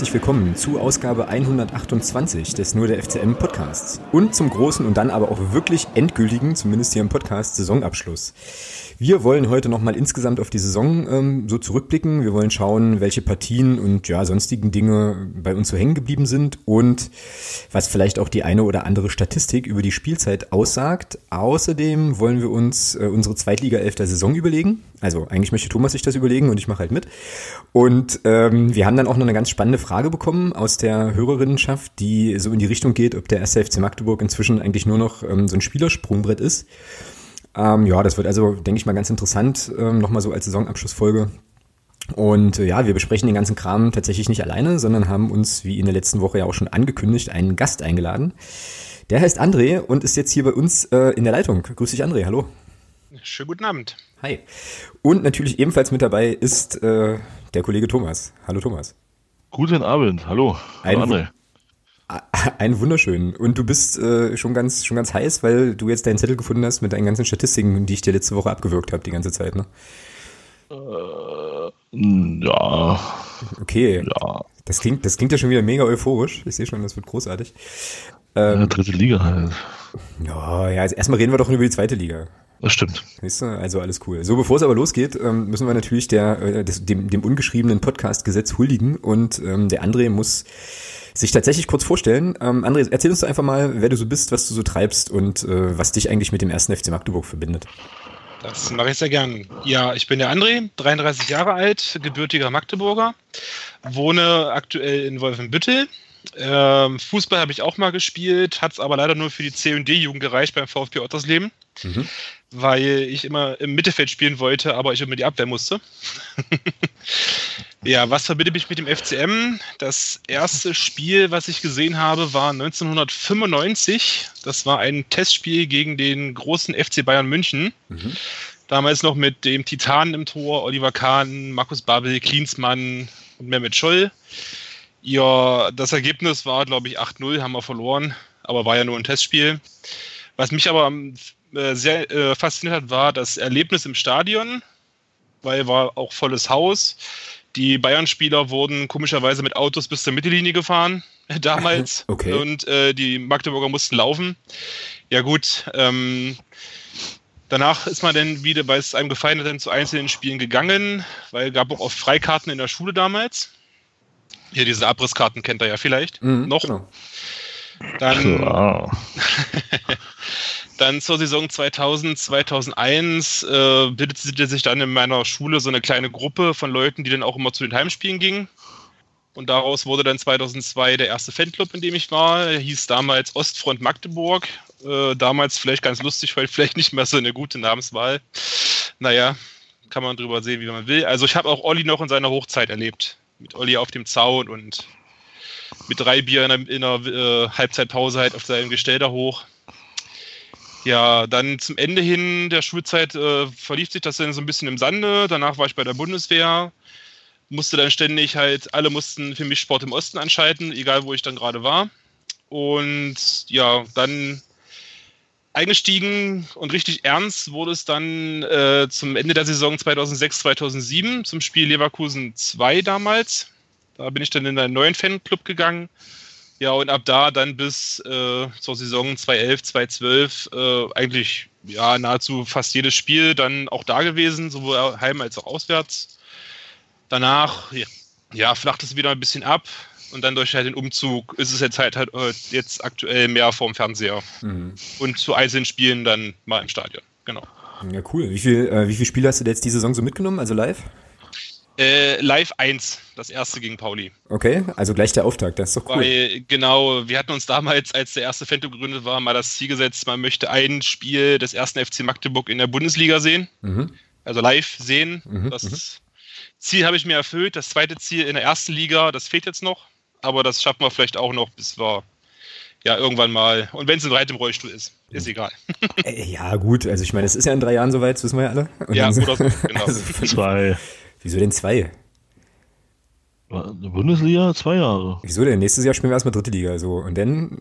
herzlich willkommen zu Ausgabe 128 des Nur der FCM Podcasts und zum großen und dann aber auch wirklich endgültigen, zumindest hier im Podcast, Saisonabschluss. Wir wollen heute nochmal insgesamt auf die Saison ähm, so zurückblicken. Wir wollen schauen, welche Partien und ja, sonstigen Dinge bei uns so hängen geblieben sind und was vielleicht auch die eine oder andere Statistik über die Spielzeit aussagt. Außerdem wollen wir uns äh, unsere Zweitliga-Elf der Saison überlegen. Also eigentlich möchte Thomas sich das überlegen und ich mache halt mit. Und ähm, wir haben dann auch noch eine ganz spannende Frage bekommen aus der Hörerinnenschaft, die so in die Richtung geht, ob der erste FC Magdeburg inzwischen eigentlich nur noch ähm, so ein Spielersprungbrett ist. Ähm, ja, das wird also, denke ich mal, ganz interessant, ähm, nochmal so als Saisonabschlussfolge. Und äh, ja, wir besprechen den ganzen Kram tatsächlich nicht alleine, sondern haben uns, wie in der letzten Woche ja auch schon angekündigt, einen Gast eingeladen. Der heißt André und ist jetzt hier bei uns äh, in der Leitung. Grüß dich, André, hallo. Schönen guten Abend. Hi. Und natürlich ebenfalls mit dabei ist äh, der Kollege Thomas. Hallo Thomas. Guten Abend, hallo. Hallo André. Ein wunderschön. Und du bist äh, schon ganz schon ganz heiß, weil du jetzt deinen Zettel gefunden hast mit deinen ganzen Statistiken, die ich dir letzte Woche abgewürgt habe die ganze Zeit, ne? Äh, ja. Okay. Ja. Das klingt, das klingt ja schon wieder mega euphorisch. Ich sehe schon, das wird großartig. Ähm, ja, dritte Liga halt. Ja, ja, also erstmal reden wir doch über die zweite Liga. Das stimmt. Weißt du, also alles cool. So, bevor es aber losgeht, ähm, müssen wir natürlich der, äh, dem, dem ungeschriebenen Podcast-Gesetz huldigen und ähm, der André muss sich tatsächlich kurz vorstellen. Ähm, André, erzähl uns doch einfach mal, wer du so bist, was du so treibst und äh, was dich eigentlich mit dem ersten FC Magdeburg verbindet. Das mache ich sehr gern. Ja, ich bin der André, 33 Jahre alt, gebürtiger Magdeburger, wohne aktuell in Wolfenbüttel. Ähm, Fußball habe ich auch mal gespielt, hat es aber leider nur für die C- und D-Jugend gereicht beim VfB Ottersleben. Mhm weil ich immer im Mittelfeld spielen wollte, aber ich immer die Abwehr musste. ja, was verbindet mich mit dem FCM? Das erste Spiel, was ich gesehen habe, war 1995. Das war ein Testspiel gegen den großen FC Bayern München. Mhm. Damals noch mit dem Titanen im Tor, Oliver Kahn, Markus Babel, Klinsmann und Mehmet Scholl. Ja, das Ergebnis war, glaube ich, 8-0, haben wir verloren, aber war ja nur ein Testspiel. Was mich aber am äh, sehr äh, fasziniert hat, war das Erlebnis im Stadion, weil war auch volles Haus. Die Bayern-Spieler wurden komischerweise mit Autos bis zur Mittellinie gefahren damals. Okay. Und äh, die Magdeburger mussten laufen. Ja gut, ähm, danach ist man dann wieder, weil es einem gefallen hat, dann zu einzelnen Spielen gegangen, weil es gab auch oft Freikarten in der Schule damals. Hier diese Abrisskarten kennt er ja vielleicht mhm, noch. Genau. Dann, wow. Dann zur Saison 2000, 2001 äh, bildete sich dann in meiner Schule so eine kleine Gruppe von Leuten, die dann auch immer zu den Heimspielen gingen. Und daraus wurde dann 2002 der erste Fanclub, in dem ich war. Der hieß damals Ostfront Magdeburg. Äh, damals vielleicht ganz lustig, heute vielleicht nicht mehr so eine gute Namenswahl. Naja, kann man drüber sehen, wie man will. Also ich habe auch Olli noch in seiner Hochzeit erlebt. Mit Olli auf dem Zaun und mit drei Bier in der, in der äh, Halbzeitpause halt auf seinem Gestell da hoch. Ja, dann zum Ende hin der Schulzeit äh, verlief sich das dann so ein bisschen im Sande. Danach war ich bei der Bundeswehr, musste dann ständig halt, alle mussten für mich Sport im Osten anschalten, egal wo ich dann gerade war. Und ja, dann eingestiegen und richtig ernst wurde es dann äh, zum Ende der Saison 2006, 2007 zum Spiel Leverkusen 2 damals. Da bin ich dann in einen neuen Fanclub gegangen ja, und ab da dann bis äh, zur Saison 2011, 2012 äh, eigentlich ja nahezu fast jedes Spiel dann auch da gewesen, sowohl heim als auch auswärts. Danach ja, ja, flacht es wieder ein bisschen ab und dann durch halt den Umzug ist es jetzt halt, halt jetzt aktuell mehr vorm Fernseher mhm. und zu einzelnen Spielen dann mal im Stadion. Genau. Ja, cool. Wie viel, äh, wie viele Spiele hast du jetzt die Saison so mitgenommen, also live? Äh, Live 1, das erste gegen Pauli. Okay, also gleich der Auftakt, das ist doch cool. Weil, genau, wir hatten uns damals, als der erste Fan gegründet war, mal das Ziel gesetzt, man möchte ein Spiel des ersten FC Magdeburg in der Bundesliga sehen. Mhm. Also live sehen. Mhm. Das mhm. Ziel habe ich mir erfüllt. Das zweite Ziel in der ersten Liga, das fehlt jetzt noch. Aber das schaffen wir vielleicht auch noch, bis wir ja irgendwann mal. Und wenn es ein Reit im Rollstuhl ist, ist egal. Äh, ja, gut. Also ich meine, es ist ja in drei Jahren soweit, das wissen wir ja alle. Und ja, oder so, genau. Also zwei. Wieso denn zwei? Bundesliga zwei Jahre. Wieso denn? Nächstes Jahr spielen wir erstmal dritte Liga. So. Und dann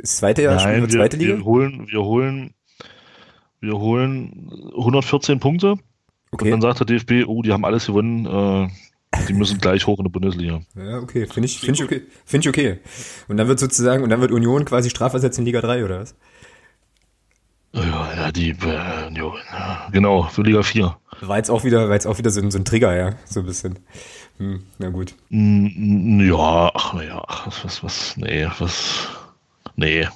das zweite Jahr Nein, spielen wir zweite wir, Liga? Wir holen, wir holen, wir holen 114 Punkte. Okay. Und dann sagt der DFB, oh, die haben alles gewonnen. Äh, Die müssen gleich hoch in die Bundesliga. Ja, okay, finde ich, finde ich okay. Finde ich okay. Und dann wird sozusagen, und dann wird Union quasi strafversetzt in Liga 3, oder was? Ja, ja die, äh, genau, für Liga 4. War jetzt auch wieder, war jetzt auch wieder so ein, so ein Trigger, ja, so ein bisschen. Hm, na gut. Mm, Ja, ach, naja, was, was, was, nee, was, nee.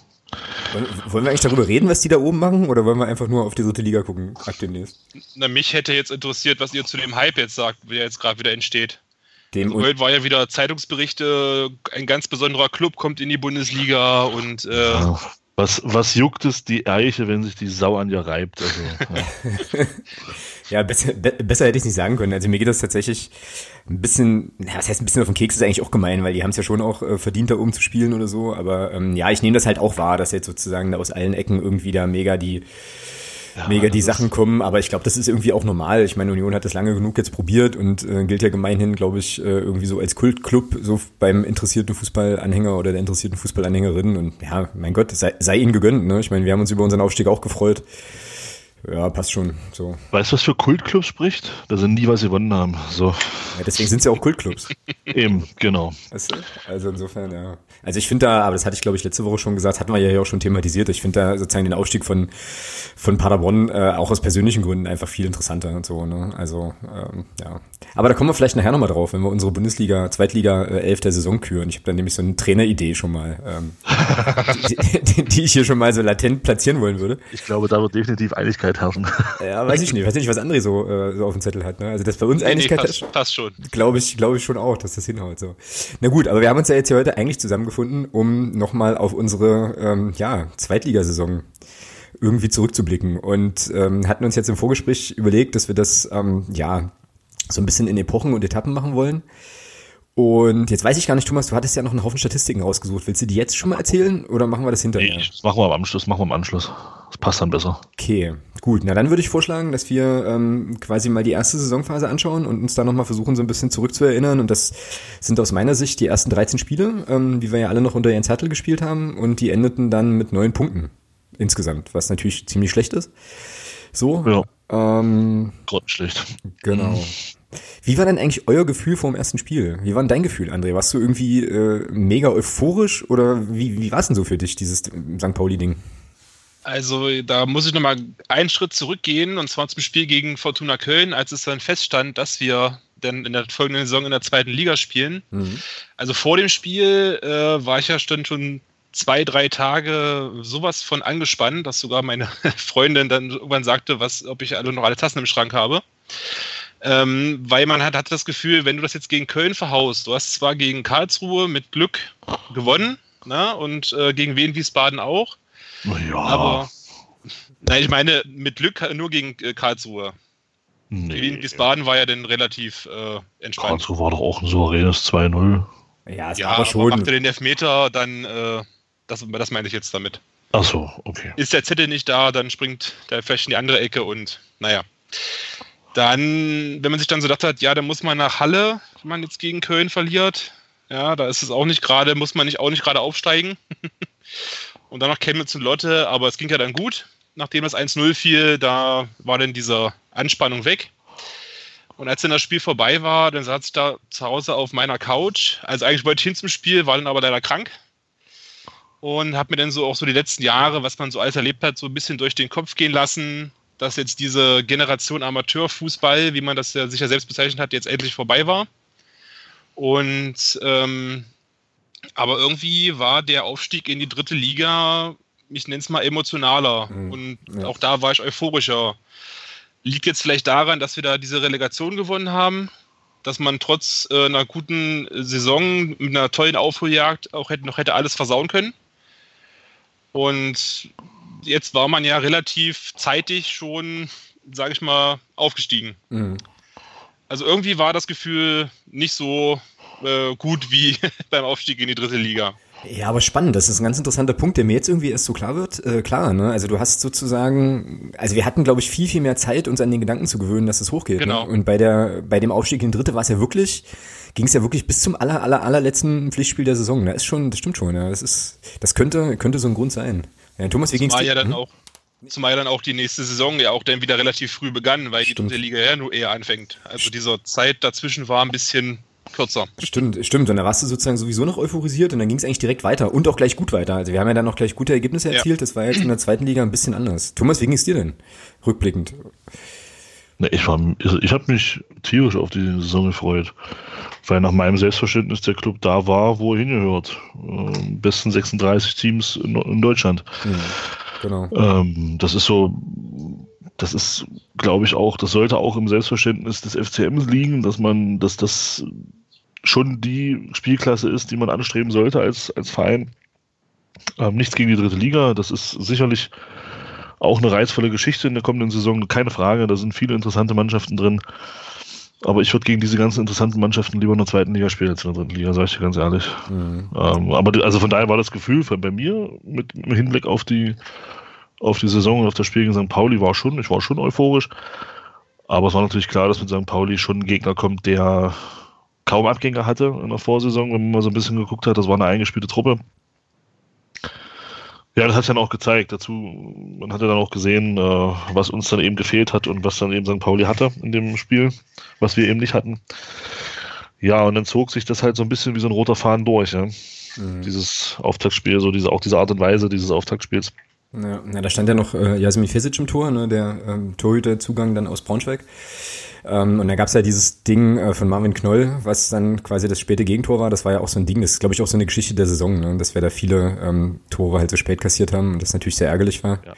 Wollen, wir eigentlich darüber reden, was die da oben machen, oder wollen wir einfach nur auf die dritte Liga gucken, ab demnächst? Na, mich hätte jetzt interessiert, was ihr zu dem Hype jetzt sagt, der jetzt gerade wieder entsteht. Dem Heute war ja wieder Zeitungsberichte, ein ganz besonderer Club kommt in die Bundesliga und äh, Ja. Was, was juckt es die Eiche, wenn sich die Sau an dir reibt? Also, ja. Ja, besser, be besser hätte ich nicht sagen können. Also mir geht das tatsächlich ein bisschen, na, was heißt ein bisschen auf den Keks, ist eigentlich auch gemein, weil die haben es ja schon auch äh, verdient, da oben zu spielen oder so. Aber ähm, ja, ich nehme das halt auch wahr, dass jetzt sozusagen da aus allen Ecken irgendwie da mega die mega die Sachen kommen, aber ich glaube, das ist irgendwie auch normal. Ich meine, Union hat das lange genug jetzt probiert und äh, gilt ja gemeinhin, glaube ich, äh, irgendwie so als Kultclub, so beim interessierten Fußballanhänger oder der interessierten Fußballanhängerin. Und ja, mein Gott, sei, sei ihnen gegönnt. Ne? Ich meine, wir haben uns über unseren Aufstieg auch gefreut. Ja, passt schon. So. Weißt du, was für Kultclubs spricht? Da sind nie was gewonnen haben. So, Ja, deswegen sind es ja auch Kultclubs. eben, genau. Du? Also insofern, ja. Also ich finde da, aber das hatte ich glaube ich letzte Woche schon gesagt, hatten wir ja hier auch schon thematisiert. Ich finde da sozusagen den Aufstieg von, von Paderborn äh, auch aus persönlichen Gründen einfach viel interessanter und so. Ne? Also ähm, ja. Aber da kommen wir vielleicht nachher nochmal drauf, wenn wir unsere Bundesliga, Zweitliga äh, 11 der Saison küren. Ich habe da nämlich so eine Traineridee schon mal, ähm, die, die, die ich hier schon mal so latent platzieren wollen würde. Ich glaube, da wird definitiv Einigkeit herrschen. Ja, weiß ich nicht. Weiß nicht, was André so, äh, so auf dem Zettel hat. Ne? Also das bei uns nee, nee, Einigkeit passt, passt schon. Glaube ich, glaube ich schon auch, dass das hinhaut. So. Na gut, aber wir haben uns ja jetzt hier heute eigentlich zusammengefunden, um nochmal auf unsere ähm, ja, Zweitligasaison irgendwie zurückzublicken und ähm, hatten uns jetzt im Vorgespräch überlegt, dass wir das ähm, ja so ein bisschen in Epochen und Etappen machen wollen. Und jetzt weiß ich gar nicht, Thomas, du hattest ja noch einen Haufen Statistiken rausgesucht. Willst du die jetzt schon mal erzählen oder machen wir das hinterher? Nee, das machen wir am Anschluss, machen wir am Anschluss. Das passt dann besser. Okay, gut. Na dann würde ich vorschlagen, dass wir ähm, quasi mal die erste Saisonphase anschauen und uns da nochmal versuchen, so ein bisschen zurückzuerinnern. Und das sind aus meiner Sicht die ersten 13 Spiele, ähm, die wir ja alle noch unter Jens Hertel gespielt haben. Und die endeten dann mit neun Punkten insgesamt, was natürlich ziemlich schlecht ist. So, Ja, ähm, grottenschlecht. genau. Wie war denn eigentlich euer Gefühl vor dem ersten Spiel? Wie war denn dein Gefühl, André? Warst du irgendwie äh, mega euphorisch oder wie, wie war es denn so für dich, dieses St. Pauli-Ding? Also da muss ich nochmal einen Schritt zurückgehen und zwar zum Spiel gegen Fortuna Köln, als es dann feststand, dass wir dann in der folgenden Saison in der zweiten Liga spielen. Mhm. Also vor dem Spiel äh, war ich ja schon, zwei, drei Tage sowas von angespannt, dass sogar meine Freundin dann irgendwann sagte, was, ob ich alle noch alle Tassen im Schrank habe. Ähm, weil man hat, hat das Gefühl, wenn du das jetzt gegen Köln verhaust, du hast zwar gegen Karlsruhe mit Glück gewonnen, ne, und äh, gegen Wien Wiesbaden auch, Ja, aber nein, ich meine mit Glück nur gegen äh, Karlsruhe. Wien nee. Wiesbaden war ja dann relativ äh, entspannt. Karlsruhe war doch auch ein souveränes 2-0. Ja, es Ja, war aber schon. macht er den Elfmeter, dann, äh, das, das meine ich jetzt damit. Ach so, okay. Ist der Zettel nicht da, dann springt der vielleicht in die andere Ecke und naja. Dann, wenn man sich dann so gedacht hat, ja, dann muss man nach Halle, wenn man jetzt gegen Köln verliert. Ja, da ist es auch nicht gerade, muss man nicht auch nicht gerade aufsteigen. und dann noch Chemnitz und Lotte, aber es ging ja dann gut. Nachdem das 1-0 fiel, da war dann diese Anspannung weg. Und als dann das Spiel vorbei war, dann saß ich da zu Hause auf meiner Couch. Also eigentlich wollte ich hin zum Spiel, war dann aber leider krank. Und habe mir dann so auch so die letzten Jahre, was man so alles erlebt hat, so ein bisschen durch den Kopf gehen lassen, dass jetzt diese Generation Amateurfußball, wie man das ja sicher selbst bezeichnet hat, jetzt endlich vorbei war. Und ähm, aber irgendwie war der Aufstieg in die dritte Liga, ich nenne es mal emotionaler. Mhm, Und ja. auch da war ich euphorischer. Liegt jetzt vielleicht daran, dass wir da diese Relegation gewonnen haben, dass man trotz äh, einer guten Saison mit einer tollen Aufholjagd auch hätte, noch hätte alles versauen können. Und jetzt war man ja relativ zeitig schon, sage ich mal, aufgestiegen. Mhm. Also irgendwie war das Gefühl nicht so äh, gut wie beim Aufstieg in die dritte Liga. Ja, aber spannend. Das ist ein ganz interessanter Punkt, der mir jetzt irgendwie erst so klar wird. Äh, klar, ne? Also du hast sozusagen, also wir hatten, glaube ich, viel, viel mehr Zeit, uns an den Gedanken zu gewöhnen, dass es hochgeht. Genau. Ne? Und bei der, bei dem Aufstieg in die dritte war es ja wirklich, ging es ja wirklich bis zum aller, aller, allerletzten Pflichtspiel der Saison. Da ist schon, das stimmt schon, ja. Das ist, das könnte, könnte so ein Grund sein. Ja, Thomas, wie ging's War dir? ja dann Hm? auch, Zumal dann auch die nächste Saison ja auch dann wieder relativ früh begann, weil Stimmt. die dritte Liga ja nur eher anfängt. Also dieser Zeit dazwischen war ein bisschen kürzer. Stimmt, stimmt. Und da warst du sozusagen sowieso noch euphorisiert und dann ging es eigentlich direkt weiter und auch gleich gut weiter. Also wir haben ja dann noch gleich gute Ergebnisse Ja. erzielt. Das war jetzt in der zweiten Liga ein bisschen anders. Thomas, wie ging es dir denn? Rückblickend. Ne, ich war, ich, ich habe mich tierisch auf die Saison gefreut, weil nach meinem Selbstverständnis der Club da war, wo er hingehört. Ähm, besten 36 Teams in, in Deutschland. Hm, genau. Ähm, das ist so, das ist, glaube ich, auch, das sollte auch im Selbstverständnis des FCMs liegen, dass man, dass das schon die Spielklasse ist, die man anstreben sollte als, als Verein. Ähm, nichts gegen die dritte Liga, das ist sicherlich auch eine reizvolle Geschichte in der kommenden Saison, keine Frage, da sind viele interessante Mannschaften drin. Aber ich würde gegen diese ganzen interessanten Mannschaften lieber in der zweiten Liga spielen als in der dritten Liga, sage ich dir ganz ehrlich. Hm. Ähm, aber also von daher war das Gefühl von- bei mir mit, mit Hinblick auf die auf die Saison und auf das Spiel gegen St. Pauli war schon, ich war schon euphorisch. Aber es war natürlich klar, dass mit St. Pauli schon ein Gegner kommt, der kaum Abgänge hatte in der Vorsaison, wenn man mal so ein bisschen geguckt hat. Das war eine eingespielte Truppe. Ja, das hat sich dann auch gezeigt. Dazu, man hatte dann auch gesehen, äh, was uns dann eben gefehlt hat und was dann eben St. Pauli hatte in dem Spiel, was wir eben nicht hatten. Ja, und dann zog sich das halt so ein bisschen wie so ein roter Faden durch, ja. Hm. Dieses Auftaktspiel, so diese, auch diese Art und Weise dieses Auftaktspiels. Ja, na, da stand ja noch äh, Jasmin Fesic im Tor, ne, der ähm, Torhüterzugang dann aus Braunschweig. Ähm, und da gab's ja dieses Ding äh, von Marvin Knoll, was dann quasi das späte Gegentor war. Das war ja auch so ein Ding, das ist, glaube ich, auch so eine Geschichte der Saison, ne, dass wir da viele ähm, Tore halt so spät kassiert haben und das natürlich sehr ärgerlich war. Ja.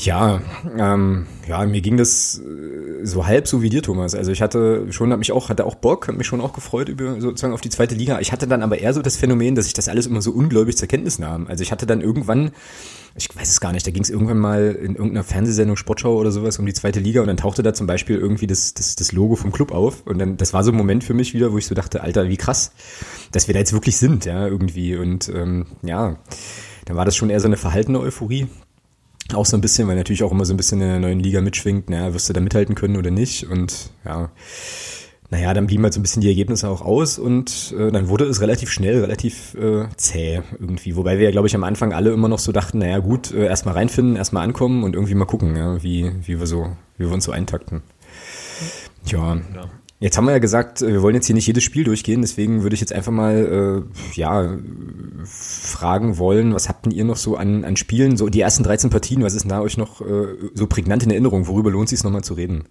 Ja, ähm, ja, mir ging das äh, so halb so wie dir, Thomas. Also ich hatte schon, hab mich auch, hatte auch Bock, hab mich schon auch gefreut über sozusagen auf die zweite Liga. Ich hatte dann aber eher so das Phänomen, dass ich das alles immer so ungläubig zur Kenntnis nahm. Also ich hatte dann irgendwann, ich weiß es gar nicht, da ging es irgendwann mal in irgendeiner Fernsehsendung, Sportschau oder sowas um die zweite Liga und dann tauchte da zum Beispiel irgendwie das, das, das Logo vom Club auf und dann, das war so ein Moment für mich wieder, wo ich so dachte, Alter, wie krass, dass wir da jetzt wirklich sind, ja, irgendwie und ähm, ja, dann war das schon eher so eine verhaltene Euphorie. Auch so ein bisschen, weil natürlich auch immer so ein bisschen in der neuen Liga mitschwingt, naja, wirst du da mithalten können oder nicht und ja, naja, dann blieben halt so ein bisschen die Ergebnisse auch aus und äh, dann wurde es relativ schnell, relativ äh, zäh irgendwie. Wobei wir ja, glaube ich, am Anfang alle immer noch so dachten, naja gut, äh, erstmal reinfinden, erstmal ankommen und irgendwie mal gucken, ja, wie, wie wir so, wie wir uns so eintakten. Ja. Jetzt haben wir ja gesagt, äh, wir wollen jetzt hier nicht jedes Spiel durchgehen, deswegen würde ich jetzt einfach mal äh, ja fragen wollen, was habt denn ihr noch so an, an Spielen, so die ersten 13 Partien, was ist denn da euch noch äh, so prägnant in Erinnerung? Worüber lohnt es sich nochmal zu reden?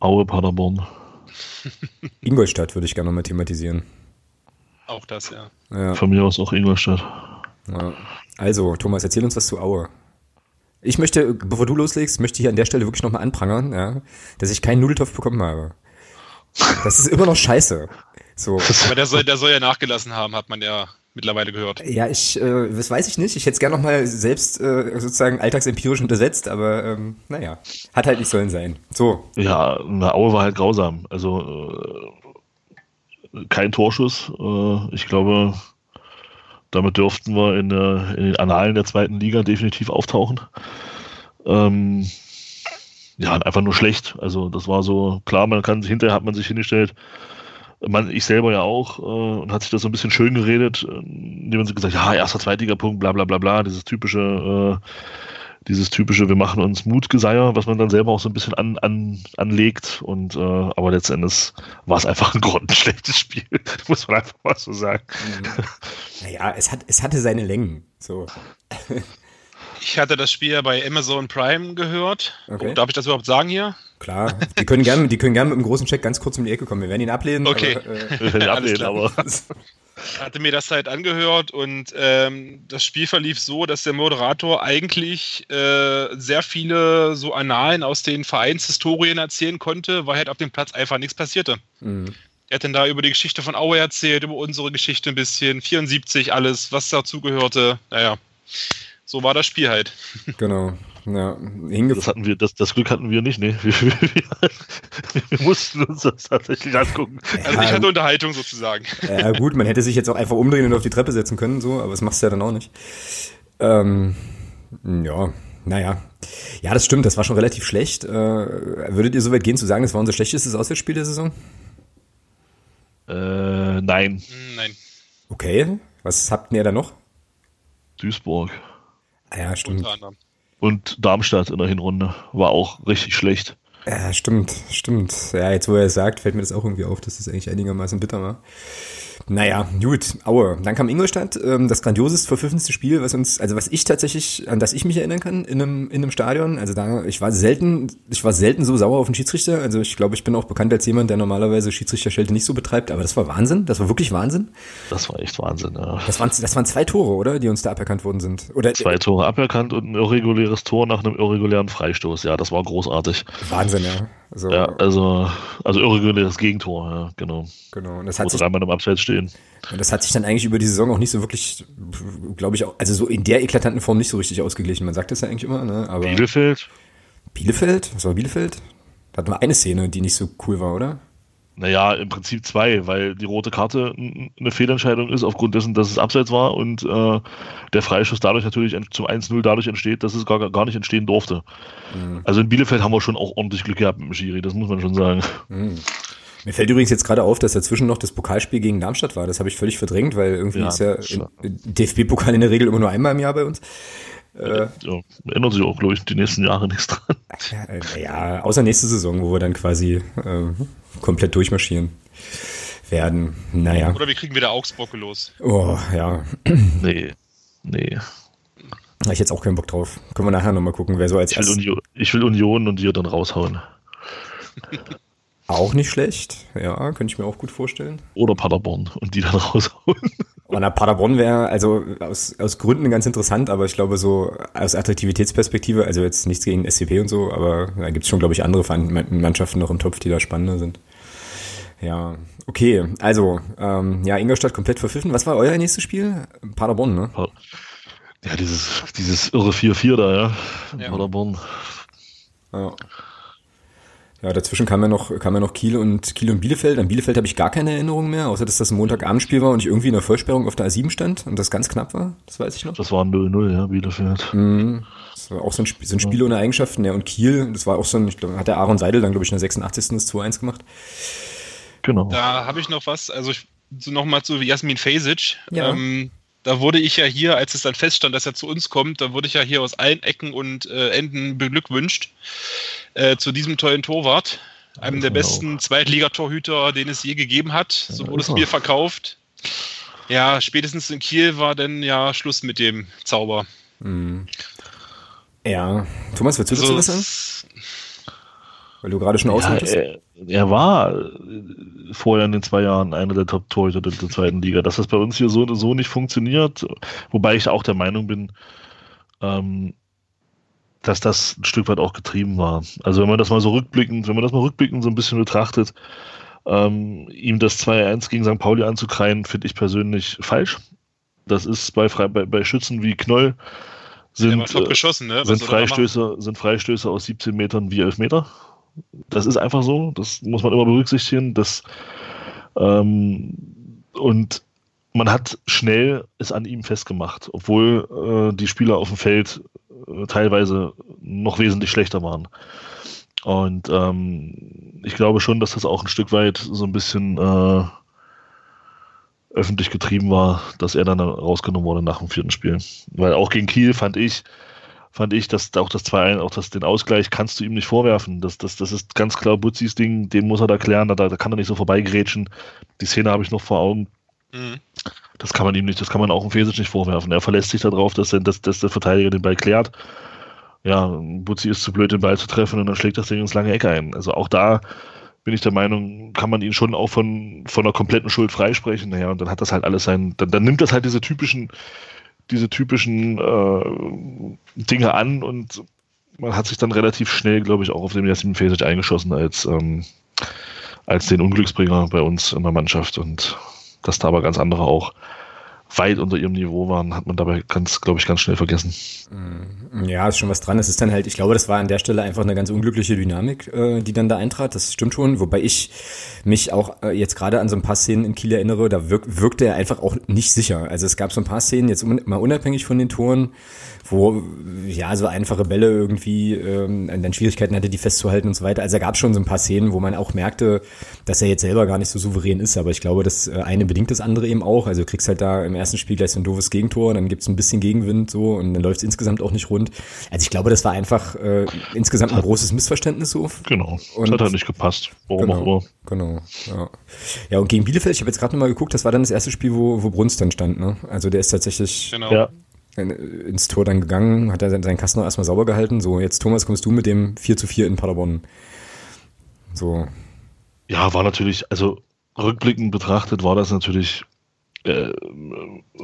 Aue, Paderborn. Ingolstadt würde ich gerne nochmal thematisieren. Auch das, ja. Ja, Von mir aus auch Ingolstadt. ja. Also, Thomas, erzähl uns was zu Aue. Ich möchte, bevor du loslegst, möchte ich hier an der Stelle wirklich nochmal anprangern, ja, dass ich keinen Nudeltopf bekommen habe. Das ist immer noch scheiße. So. Aber der soll, der soll ja nachgelassen haben, hat man ja mittlerweile gehört. Ja, ich, äh, das weiß ich nicht. Ich hätte es gerne nochmal selbst äh, sozusagen alltagsempirisch untersetzt, aber ähm, naja, hat halt nicht sollen sein. So, Ja, na, Aue war halt grausam. Also äh, kein Torschuss. Äh, ich glaube, damit dürften wir in, der, in den Annalen der zweiten Liga definitiv auftauchen. Ähm, ja, einfach nur schlecht. Also das war so, klar, man kann sich hinterher hat man sich hingestellt. Man, ich selber ja auch, äh, und hat sich das so ein bisschen schön geredet, indem man so gesagt, ja, erster, zweitiger Punkt, bla bla bla bla, dieses typische, äh, dieses typische, wir machen uns Mutgeseier, was man dann selber auch so ein bisschen an, an, anlegt. Und äh, aber letztendlich war es einfach ein grottenschlechtes Spiel, muss man einfach mal so sagen. naja, es, hat, es hatte seine Längen. So. Ich hatte das Spiel ja bei Amazon Prime gehört. Okay. Oh, darf ich das überhaupt sagen hier? Klar, die können gerne, die können gerne mit einem großen Check ganz kurz um die Ecke kommen. Wir werden ihn ablehnen. Okay. Aber, äh, nicht Alles ablehnen, aber hatte mir das halt angehört und ähm, das Spiel verlief so, dass der Moderator eigentlich äh, sehr viele so Annalen aus den Vereinshistorien erzählen konnte, weil halt auf dem Platz einfach nichts passierte. mh, Er hat dann da über die Geschichte von Aue erzählt, über unsere Geschichte ein bisschen, 74, alles, was dazugehörte. Naja, so war das Spiel halt. genau. Ja, das hatten wir, das, das Glück hatten wir nicht, ne? Wir, wir, wir, wir mussten uns das tatsächlich angucken. Also ich hatte Unterhaltung sozusagen. Ja, gut, man hätte sich jetzt auch einfach umdrehen und auf die Treppe setzen können, so, aber das machst du ja dann auch nicht. Ähm, ja, naja. Ja, das stimmt, das war schon relativ schlecht. Äh, würdet ihr so weit gehen zu sagen, das war unser schlechtestes Auswärtsspiel der Saison? Äh, nein, Hm, Nein, Okay, was habt ihr da noch? Duisburg. Ah Ja, stimmt. unter anderem. Und Darmstadt in der Hinrunde war auch richtig schlecht. Ja, stimmt, stimmt. Ja, jetzt wo er es sagt, fällt mir das auch irgendwie auf, dass das eigentlich einigermaßen bitter war. Naja, gut, Aue. Dann kam Ingolstadt, ähm, das grandioseste, verpfiffenste Spiel, was uns, also was ich tatsächlich, an das ich mich erinnern kann, in einem, in einem Stadion. Also da, ich war selten, ich war selten so sauer auf den Schiedsrichter. Also ich glaube, ich bin auch bekannt als jemand, der normalerweise Schiedsrichterschelte nicht so betreibt, aber das war Wahnsinn. Das war wirklich Wahnsinn. Das war echt Wahnsinn, ja. Das waren, das waren zwei Tore, oder? Die uns da aberkannt worden sind. Oder, Zwei Tore aberkannt und ein irreguläres Tor nach einem irregulären Freistoß. Ja, das war großartig. Wahnsinn, ja. Also, Ja, also, also irreguläres Gegentor, ja, genau. genau. Und das Wo hat sich dreimal im Abseits stehen. Und das hat sich dann eigentlich über die Saison auch nicht so wirklich, glaube ich, auch, also so in der eklatanten Form nicht so richtig ausgeglichen. Man sagt das ja eigentlich immer, ne? Aber Bielefeld, Bielefeld? Was war Bielefeld? Da hatten wir eine Szene, die nicht so cool war, oder? Naja, im Prinzip zwei, weil die rote Karte eine Fehlentscheidung ist, aufgrund dessen, dass es Abseits war und äh, der Freischuss dadurch natürlich zum 1-0 dadurch entsteht, dass es gar, gar nicht entstehen durfte. Also in Bielefeld haben wir schon auch ordentlich Glück gehabt mit dem Schiri, das muss man schon sagen. Mir fällt übrigens jetzt gerade auf, dass dazwischen noch das Pokalspiel gegen Darmstadt war. Das habe ich völlig verdrängt, weil irgendwie Ja, ist ja DFB-Pokal in der Regel immer nur einmal im Jahr bei uns. Ja, ändert sich auch, glaube ich, die nächsten Jahre nichts dran. Ja, äh, ja, außer nächste Saison, wo wir dann quasi äh, komplett durchmarschieren werden. Naja. Oder wir kriegen wieder Augsburg los. Oh, ja. Nee, nee. Da hab ich jetzt auch keinen Bock drauf. Können wir nachher nochmal gucken, wer so als Ich will. Union, ich will Union und die dann raushauen. Auch nicht schlecht. Ja, könnte ich mir auch gut vorstellen. Oder Paderborn und die dann raushauen. Und na, Paderborn wäre also aus, aus Gründen ganz interessant, aber ich glaube so aus Attraktivitätsperspektive, also jetzt nichts gegen SCP und so, aber da gibt es schon, glaube ich, andere Mannschaften noch im Topf, die da spannender sind. Ja, okay, also, ähm, ja, Ingolstadt komplett verpfiffen. Was war euer nächstes Spiel? Paderborn, ne? Ja, dieses, dieses irre 4-4 da, ja. Ja. Paderborn. Ja. Ja, dazwischen kam ja noch, kam ja noch Kiel und Kiel und Bielefeld. An Bielefeld habe ich gar keine Erinnerung mehr, außer dass das ein Montagabendspiel war und ich irgendwie in der Vollsperrung auf der A7 stand und das ganz knapp war. Das weiß ich noch. Das war 0-0, ja, Bielefeld. Mhm. Das war auch so ein, Spiel, so ein Spiel ohne Eigenschaften. Ja, und Kiel, das war auch so ein, ich glaube, hat der Aaron Seidel dann, glaube ich, in der 86. das 2-1 gemacht. Genau. Da habe ich noch was, also ich, so nochmal zu Jasmin Fesic. Ja. Ähm, da wurde ich ja hier, als es dann feststand, dass er zu uns kommt, da wurde ich ja hier aus allen Ecken und äh, Enden beglückwünscht äh, zu diesem tollen Torwart. Einem der das besten Zweitligatorhüter, den es je gegeben hat. So wurde ist es mir verkauft. Ja, spätestens in Kiel war dann ja Schluss mit dem Zauber. Ja, Thomas, willst du dazu Also, was sagen? Weil du gerade schon Ja, aushaltest? er, er war äh, vorher in den zwei Jahren einer der Top-Torhüter der, der zweiten Liga. Dass das bei uns hier so, so nicht funktioniert, wobei ich auch der Meinung bin, ähm, dass das ein Stück weit auch getrieben war. Also wenn man das mal so rückblickend, wenn man das mal rückblickend so ein bisschen betrachtet, ähm, ihm das 2-1 gegen St. Pauli anzukreien, finde ich persönlich falsch. Das ist bei, Fre- bei, bei Schützen wie Knoll sind, top äh, geschossen, ne? Sind? Freistöße, sind Freistöße aus 17 Metern wie Elfmeter. Das ist einfach so. Das muss man immer berücksichtigen. Das, ähm, und man hat schnell es an ihm festgemacht, obwohl äh, die Spieler auf dem Feld äh, teilweise noch wesentlich schlechter waren. Und ähm, ich glaube schon, dass das auch ein Stück weit so ein bisschen äh, öffentlich getrieben war, dass er dann rausgenommen wurde nach dem vierten Spiel. Weil auch gegen Kiel fand ich, fand ich, dass auch das 2-1, auch das, den Ausgleich kannst du ihm nicht vorwerfen. Das, das, das ist ganz klar Butzis Ding, den muss er da klären, da, da kann er nicht so vorbeigrätschen. Die Szene habe ich noch vor Augen. Mhm. Das kann man ihm nicht, das kann man auch im Fesic nicht vorwerfen. Er verlässt sich darauf, dass, der- dass, dass der Verteidiger den Ball klärt. Ja, Butzi ist zu blöd, den Ball zu treffen und dann schlägt das Ding ins lange Ecke ein. Also auch da bin ich der Meinung, kann man ihn schon auch von, von einer kompletten Schuld freisprechen. Naja, und dann hat das halt alles sein, dann, dann nimmt das halt diese typischen, diese typischen äh, Dinge an und man hat sich dann relativ schnell, glaube ich, auch auf den Jasmin Fesic eingeschossen als, ähm, als den Unglücksbringer bei uns in der Mannschaft und dass da aber ganz andere auch weit unter ihrem Niveau waren, hat man dabei ganz, glaube ich, ganz schnell vergessen. Ja, ist schon was dran. Es ist dann halt, ich glaube, das war an der Stelle einfach eine ganz unglückliche Dynamik, äh, die dann da eintrat. Das stimmt schon. Wobei ich mich auch äh, jetzt gerade an so ein paar Szenen in Kiel erinnere, da wirk wirkte er einfach auch nicht sicher. Also es gab so ein paar Szenen, jetzt mal unabhängig von den Toren, wo ja so einfache Bälle irgendwie ähm, dann Schwierigkeiten hatte, die festzuhalten und so weiter. Also da gab es schon so ein paar Szenen, wo man auch merkte, dass er jetzt selber gar nicht so souverän ist. Aber ich glaube, das äh, eine bedingt das andere eben auch. Also du kriegst halt da im ersten Spiel gleich so ein doofes Gegentor, dann gibt's ein bisschen Gegenwind so und dann läuft's insgesamt auch nicht rund. Also ich glaube, das war einfach äh, insgesamt ein großes Missverständnis so. Genau. Und- das hat halt nicht gepasst. Warum auch Genau, immer. genau. Ja. ja, und gegen Bielefeld, ich habe jetzt gerade nochmal geguckt, das war dann das erste Spiel, wo, wo Bruns dann stand. Ne? Also der ist tatsächlich Genau. Ja. In- ins Tor dann gegangen, hat er seinen Kasten noch erstmal sauber gehalten. So, jetzt Thomas, kommst du mit dem 4 zu 4 in Paderborn. So, Ja, war natürlich, also rückblickend betrachtet war das natürlich, äh,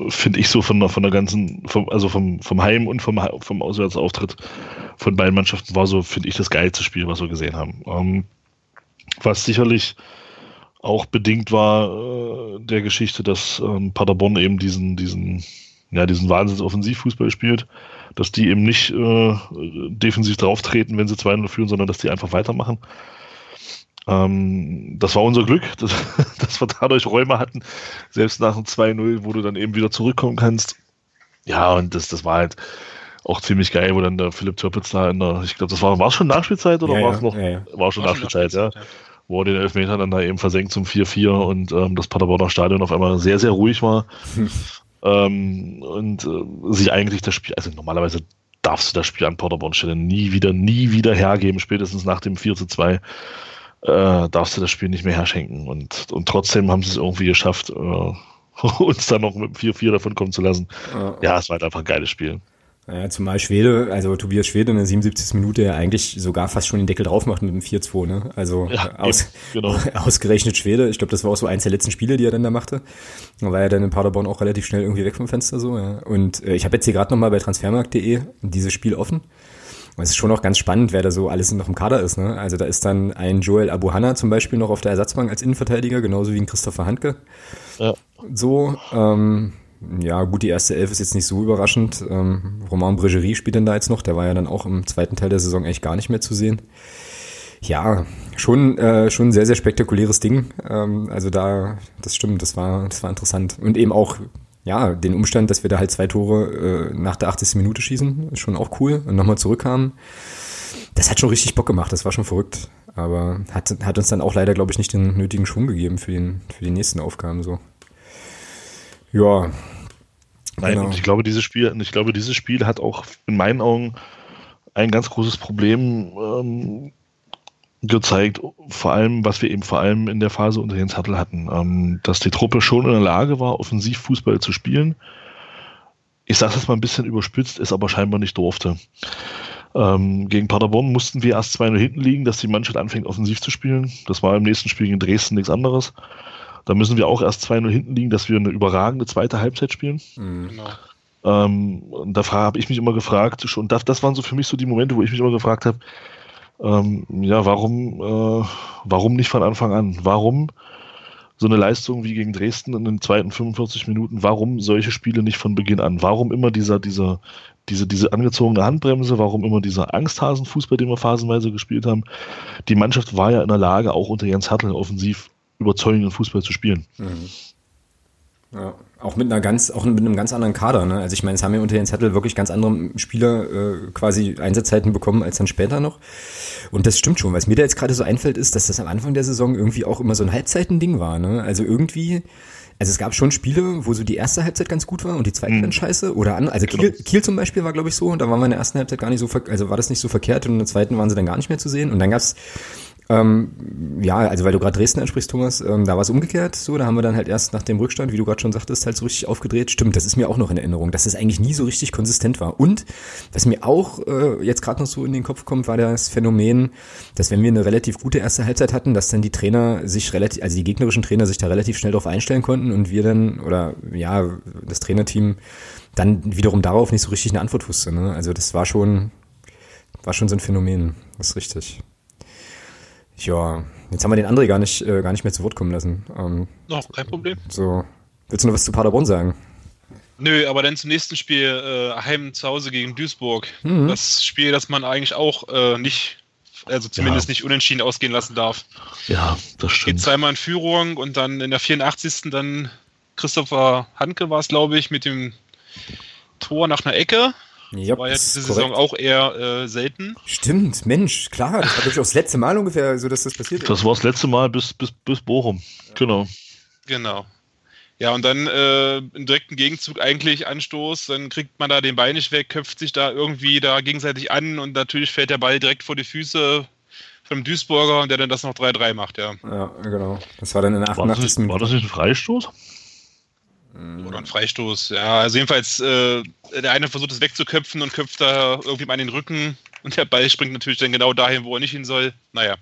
finde ich so von der, von der ganzen, vom, also vom, vom Heim- und vom, vom Auswärtsauftritt von beiden Mannschaften war so, finde ich, das geilste Spiel, was wir gesehen haben. Ähm, was sicherlich auch bedingt war äh, der Geschichte, dass ähm, Paderborn eben diesen, diesen, ja, diesen Wahnsinns-Offensivfußball spielt, dass die eben nicht äh, defensiv drauftreten, wenn sie 2-0 führen, sondern dass die einfach weitermachen. Ähm, das war unser Glück, dass, dass wir dadurch Räume hatten, selbst nach dem 2-0, wo du dann eben wieder zurückkommen kannst. Ja, und das, das war halt auch ziemlich geil, wo dann der Philipp Türpitz da in der, ich glaube, das war, war es schon Nachspielzeit oder Ja, war ja, es noch? ja, ja. War schon War schon Nachspielzeit, ja. Nachspielzeit, Wo er den Elfmeter dann da eben versenkt zum 4-4 und ähm, das Paderborner Stadion auf einmal sehr, sehr ruhig war. ähm, und äh, sich eigentlich das Spiel, also normalerweise darfst du das Spiel an Paderborn stellen nie wieder, nie wieder hergeben, spätestens nach dem 4 zu 2 äh, darfst du das Spiel nicht mehr herschenken. Und, und trotzdem haben sie es irgendwie geschafft, äh, uns dann noch mit dem 4-4 davon kommen zu lassen. Ja. Ja, es war halt einfach ein geiles Spiel. Ja, zumal Schwede, also Tobias Schwede in der 77. Minute ja eigentlich sogar fast schon den Deckel drauf macht mit dem 4-2, ne? Also Ja, aus, genau. ausgerechnet Schwede. Ich glaube, das war auch so eins der letzten Spiele, die er dann da machte. Da war er dann in Paderborn auch relativ schnell irgendwie weg vom Fenster so, ja. Und äh, ich habe jetzt hier gerade nochmal bei transfermarkt.de dieses Spiel offen. Und es ist schon auch ganz spannend, wer da so alles noch im Kader ist. Ne? Also da ist dann ein Joel Abuhanna zum Beispiel noch auf der Ersatzbank als Innenverteidiger, genauso wie ein Christopher Handke. Ja. So, ähm, ja, gut, die erste Elf ist jetzt nicht so überraschend. Ähm, Romain Bregerie spielt denn da jetzt noch, der war ja dann auch im zweiten Teil der Saison eigentlich gar nicht mehr zu sehen. Ja, schon, äh, schon ein sehr, sehr spektakuläres Ding. Ähm, also da, das stimmt, das war, das war interessant. Und eben auch, ja, den Umstand, dass wir da halt zwei Tore äh, nach der 80. Minute schießen, ist schon auch cool. Und nochmal zurückkamen. Das hat schon richtig Bock gemacht, das war schon verrückt. Aber hat, hat uns dann auch leider, glaube ich, nicht den nötigen Schwung gegeben für, den, für die nächsten Aufgaben so. Ja. Nein, Genau. und ich glaube, dieses Spiel, ich glaube, dieses Spiel hat auch in meinen Augen ein ganz großes Problem ähm, gezeigt, vor allem, was wir eben vor allem in der Phase unter Jens Hattel hatten, ähm, dass die Truppe schon in der Lage war, offensiv Fußball zu spielen. Ich sage das mal ein bisschen überspitzt, es aber scheinbar nicht durfte. Ähm, gegen Paderborn mussten wir erst 2-0 hinten liegen, dass die Mannschaft anfängt, offensiv zu spielen. Das war im nächsten Spiel gegen Dresden nichts anderes. Da müssen wir auch erst 2-0 hinten liegen, dass wir eine überragende zweite Halbzeit spielen. Mhm. Genau. Ähm, und da habe ich mich immer gefragt, schon, das, das waren so für mich so die Momente, wo ich mich immer gefragt habe, ähm, ja, warum, äh, warum nicht von Anfang an? Warum so eine Leistung wie gegen Dresden in den zweiten 45 Minuten, warum solche Spiele nicht von Beginn an? Warum immer dieser, dieser, diese, diese angezogene Handbremse, warum immer dieser Angsthasenfußball, den wir phasenweise gespielt haben? Die Mannschaft war ja in der Lage, auch unter Jens Hartl offensiv überzeugenden Fußball zu spielen. Ja, auch mit einer ganz, auch mit einem ganz anderen Kader. Ne? Also ich meine, es haben ja unter Jens Zettel wirklich ganz andere Spieler äh, quasi Einsatzzeiten bekommen als dann später noch. Und das stimmt schon. Was mir da jetzt gerade so einfällt, ist, dass das am Anfang der Saison irgendwie auch immer so ein Halbzeitending war. Ne? Also irgendwie, also es gab schon Spiele, wo so die erste Halbzeit ganz gut war und die zweite Mhm. dann scheiße. Oder an, also Kiel, Kiel zum Beispiel war, glaube ich, so, und da waren wir in der ersten Halbzeit gar nicht so, also war das nicht so verkehrt und in der zweiten waren sie dann gar nicht mehr zu sehen. Und dann gab's ähm, ja, also weil du gerade Dresden ansprichst, Thomas, ähm, da war es umgekehrt so, da haben wir dann halt erst nach dem Rückstand, wie du gerade schon sagtest, halt so richtig aufgedreht. Stimmt, das ist mir auch noch in Erinnerung, dass es eigentlich nie so richtig konsistent war. Und was mir auch äh, jetzt gerade noch so in den Kopf kommt, war das Phänomen, dass wenn wir eine relativ gute erste Halbzeit hatten, dass dann die Trainer sich relativ, also die gegnerischen Trainer sich da relativ schnell drauf einstellen konnten und wir dann, oder ja, das Trainerteam dann wiederum darauf nicht so richtig eine Antwort wusste. Ne? Also das war schon, war schon so ein Phänomen, das ist richtig. Ja, jetzt haben wir den André gar nicht, äh, gar nicht mehr zu Wort kommen lassen. Ähm, Noch kein Problem. so, willst du noch was zu Paderborn sagen? Nö, aber dann zum nächsten Spiel, äh, Heim zu Hause gegen Duisburg. Mhm. Das Spiel, das man eigentlich auch äh, nicht, also zumindest nicht unentschieden ausgehen lassen darf. Ja, das Geht stimmt. zweimal in Führung und dann in der 84. dann Christopher Hanke war es, glaube ich, mit dem Tor nach einer Ecke. Ja, War ja diese ist Saison auch eher äh, selten. Stimmt, Mensch, klar, das war glaube ich auch das letzte Mal ungefähr, so dass das passiert ist. Das war das letzte Mal bis, bis, bis Bochum. Genau. Genau. Ja, und dann äh, im direkten Gegenzug eigentlich Anstoß, dann kriegt man da den Ball nicht weg, köpft sich da irgendwie da gegenseitig an und natürlich fällt der Ball direkt vor die Füße vom Duisburger und der dann das noch 3-3 macht, ja. Ja, genau. Das war dann in der War das, 88. war das nicht ein Freistoß? Oder ein Freistoß, ja. Also jedenfalls, äh, der eine versucht es wegzuköpfen und köpft da irgendwie mal an den Rücken und der Ball springt natürlich dann genau dahin, wo er nicht hin soll. Naja.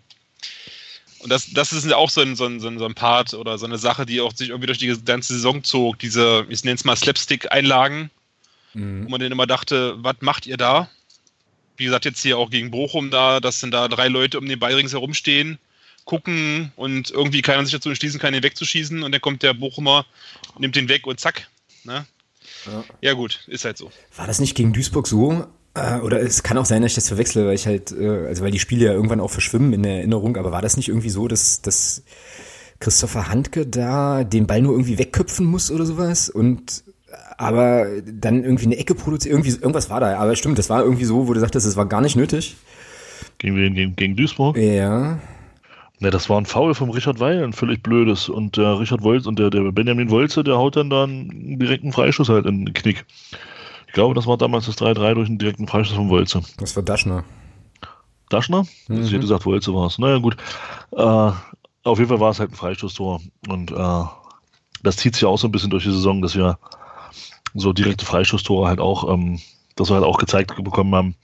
Und das, das ist auch so ein, so, ein, so ein so ein Part oder so eine Sache, die auch sich irgendwie durch die ganze Saison zog. Diese, ich nenne es mal Slapstick-Einlagen, Mhm. wo man dann immer dachte, was macht ihr da? Wie gesagt, jetzt hier auch gegen Bochum da, dass dann da drei Leute um den Ball ringsherum stehen, gucken und irgendwie keiner sich dazu entschließen kann, ihn wegzuschießen und dann kommt der Bochumer, nimmt den weg und zack. Ne? Ja. Ja gut, ist halt so. War das nicht gegen Duisburg so? Äh, Oder es kann auch sein, dass ich das verwechsle, weil ich halt, äh, also weil die Spiele ja irgendwann auch verschwimmen in der Erinnerung, aber war das nicht irgendwie so, dass, dass Christopher Handke da den Ball nur irgendwie wegköpfen muss oder sowas und aber dann irgendwie eine Ecke produziert, irgendwie irgendwas war da, aber stimmt, das war irgendwie so, wo du sagtest, das war gar nicht nötig. Gegen, gegen, gegen Duisburg? Ja, Ne, das war ein Foul vom Richard Weil, ein völlig blödes. Und der Richard Wolz und der, der Benjamin Wolze, der haut dann da einen direkten Freischuss halt in den Knick. Ich glaube, das war damals das 3-3 durch einen direkten Freischuss von Wolze. das war Daschner. Daschner? Mhm. Ich hätte gesagt, Wolze war es. Naja, gut. Äh, auf jeden Fall war es halt ein Freistoßtor. Und äh, das zieht sich auch so ein bisschen durch die Saison, dass wir so direkte Freistoßtore halt auch, ähm, dass wir halt auch gezeigt bekommen haben,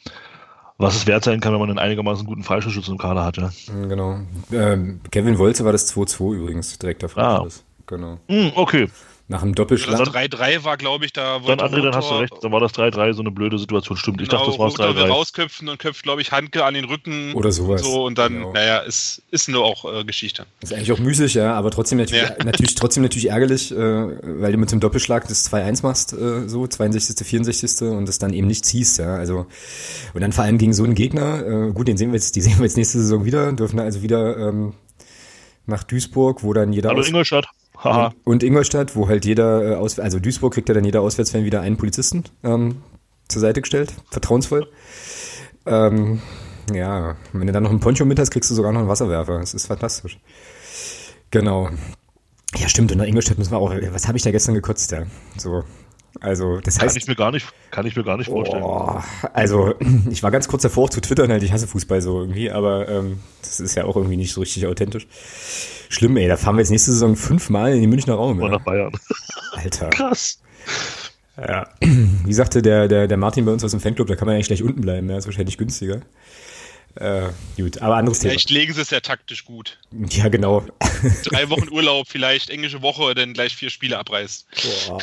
was es wert sein kann, wenn man einen einigermaßen guten Freistoßschützen im Kader hat, ja. Mhm, Genau. Ähm, Kevin Wolze war das 2-2 übrigens, direkter Freistoß. Genau. Hm, okay. Nach dem Das Doppelschlag. 3-3 war, glaube ich, da Dann, André, dann hast du recht. Dann war das 3-3 so eine blöde Situation. Stimmt. Ich Genau, dachte, das war will 3-3. rausköpfen und köpft, glaube ich, Handke an den Rücken. Oder sowas. So, und dann, Genau. naja, ist, ist nur auch äh, Geschichte. Das ist eigentlich auch müßig, ja, aber trotzdem natürlich, Ja. natürlich trotzdem natürlich ärgerlich, äh, weil du mit dem Doppelschlag das 2-1 machst, äh, so 62., 64. und das dann eben nicht ziehst, ja. Also und dann vor allem gegen so einen Gegner, äh, gut, den sehen wir jetzt, die sehen wir jetzt nächste Saison wieder, dürfen also wieder ähm, nach Duisburg, wo dann jeder Hallo Ingolstadt. Und Ingolstadt, wo halt jeder äh, aus, also Duisburg kriegt ja dann jeder Auswärtsfan wieder einen Polizisten ähm, zur Seite gestellt, vertrauensvoll. Ähm, ja, wenn du dann noch einen Poncho mit hast, kriegst du sogar noch einen Wasserwerfer. Das ist fantastisch. Genau. Ja, stimmt. Und nach Ingolstadt müssen wir auch. Was habe ich da gestern gekotzt, ja? So. Also, das Kann heißt. ich mir gar nicht, kann ich mir gar nicht vorstellen. Oh, also, ich war ganz kurz davor, zu twittern, halt, ich hasse Fußball so irgendwie, aber ähm, das ist ja auch irgendwie nicht so richtig authentisch. Schlimm, ey, da fahren wir jetzt nächste Saison fünfmal in den Münchner Raum. Mal Ja. nach Bayern. Alter. Krass. Ja. Wie sagte der, der, der Martin bei uns aus dem Fanclub, da kann man eigentlich gleich unten bleiben, ja, ist wahrscheinlich günstiger. Äh, gut, aber anderes Thema. Vielleicht legen sie es ja taktisch gut. Ja, genau. Drei Wochen Urlaub, vielleicht englische Woche, dann gleich vier Spiele abreißt. Boah,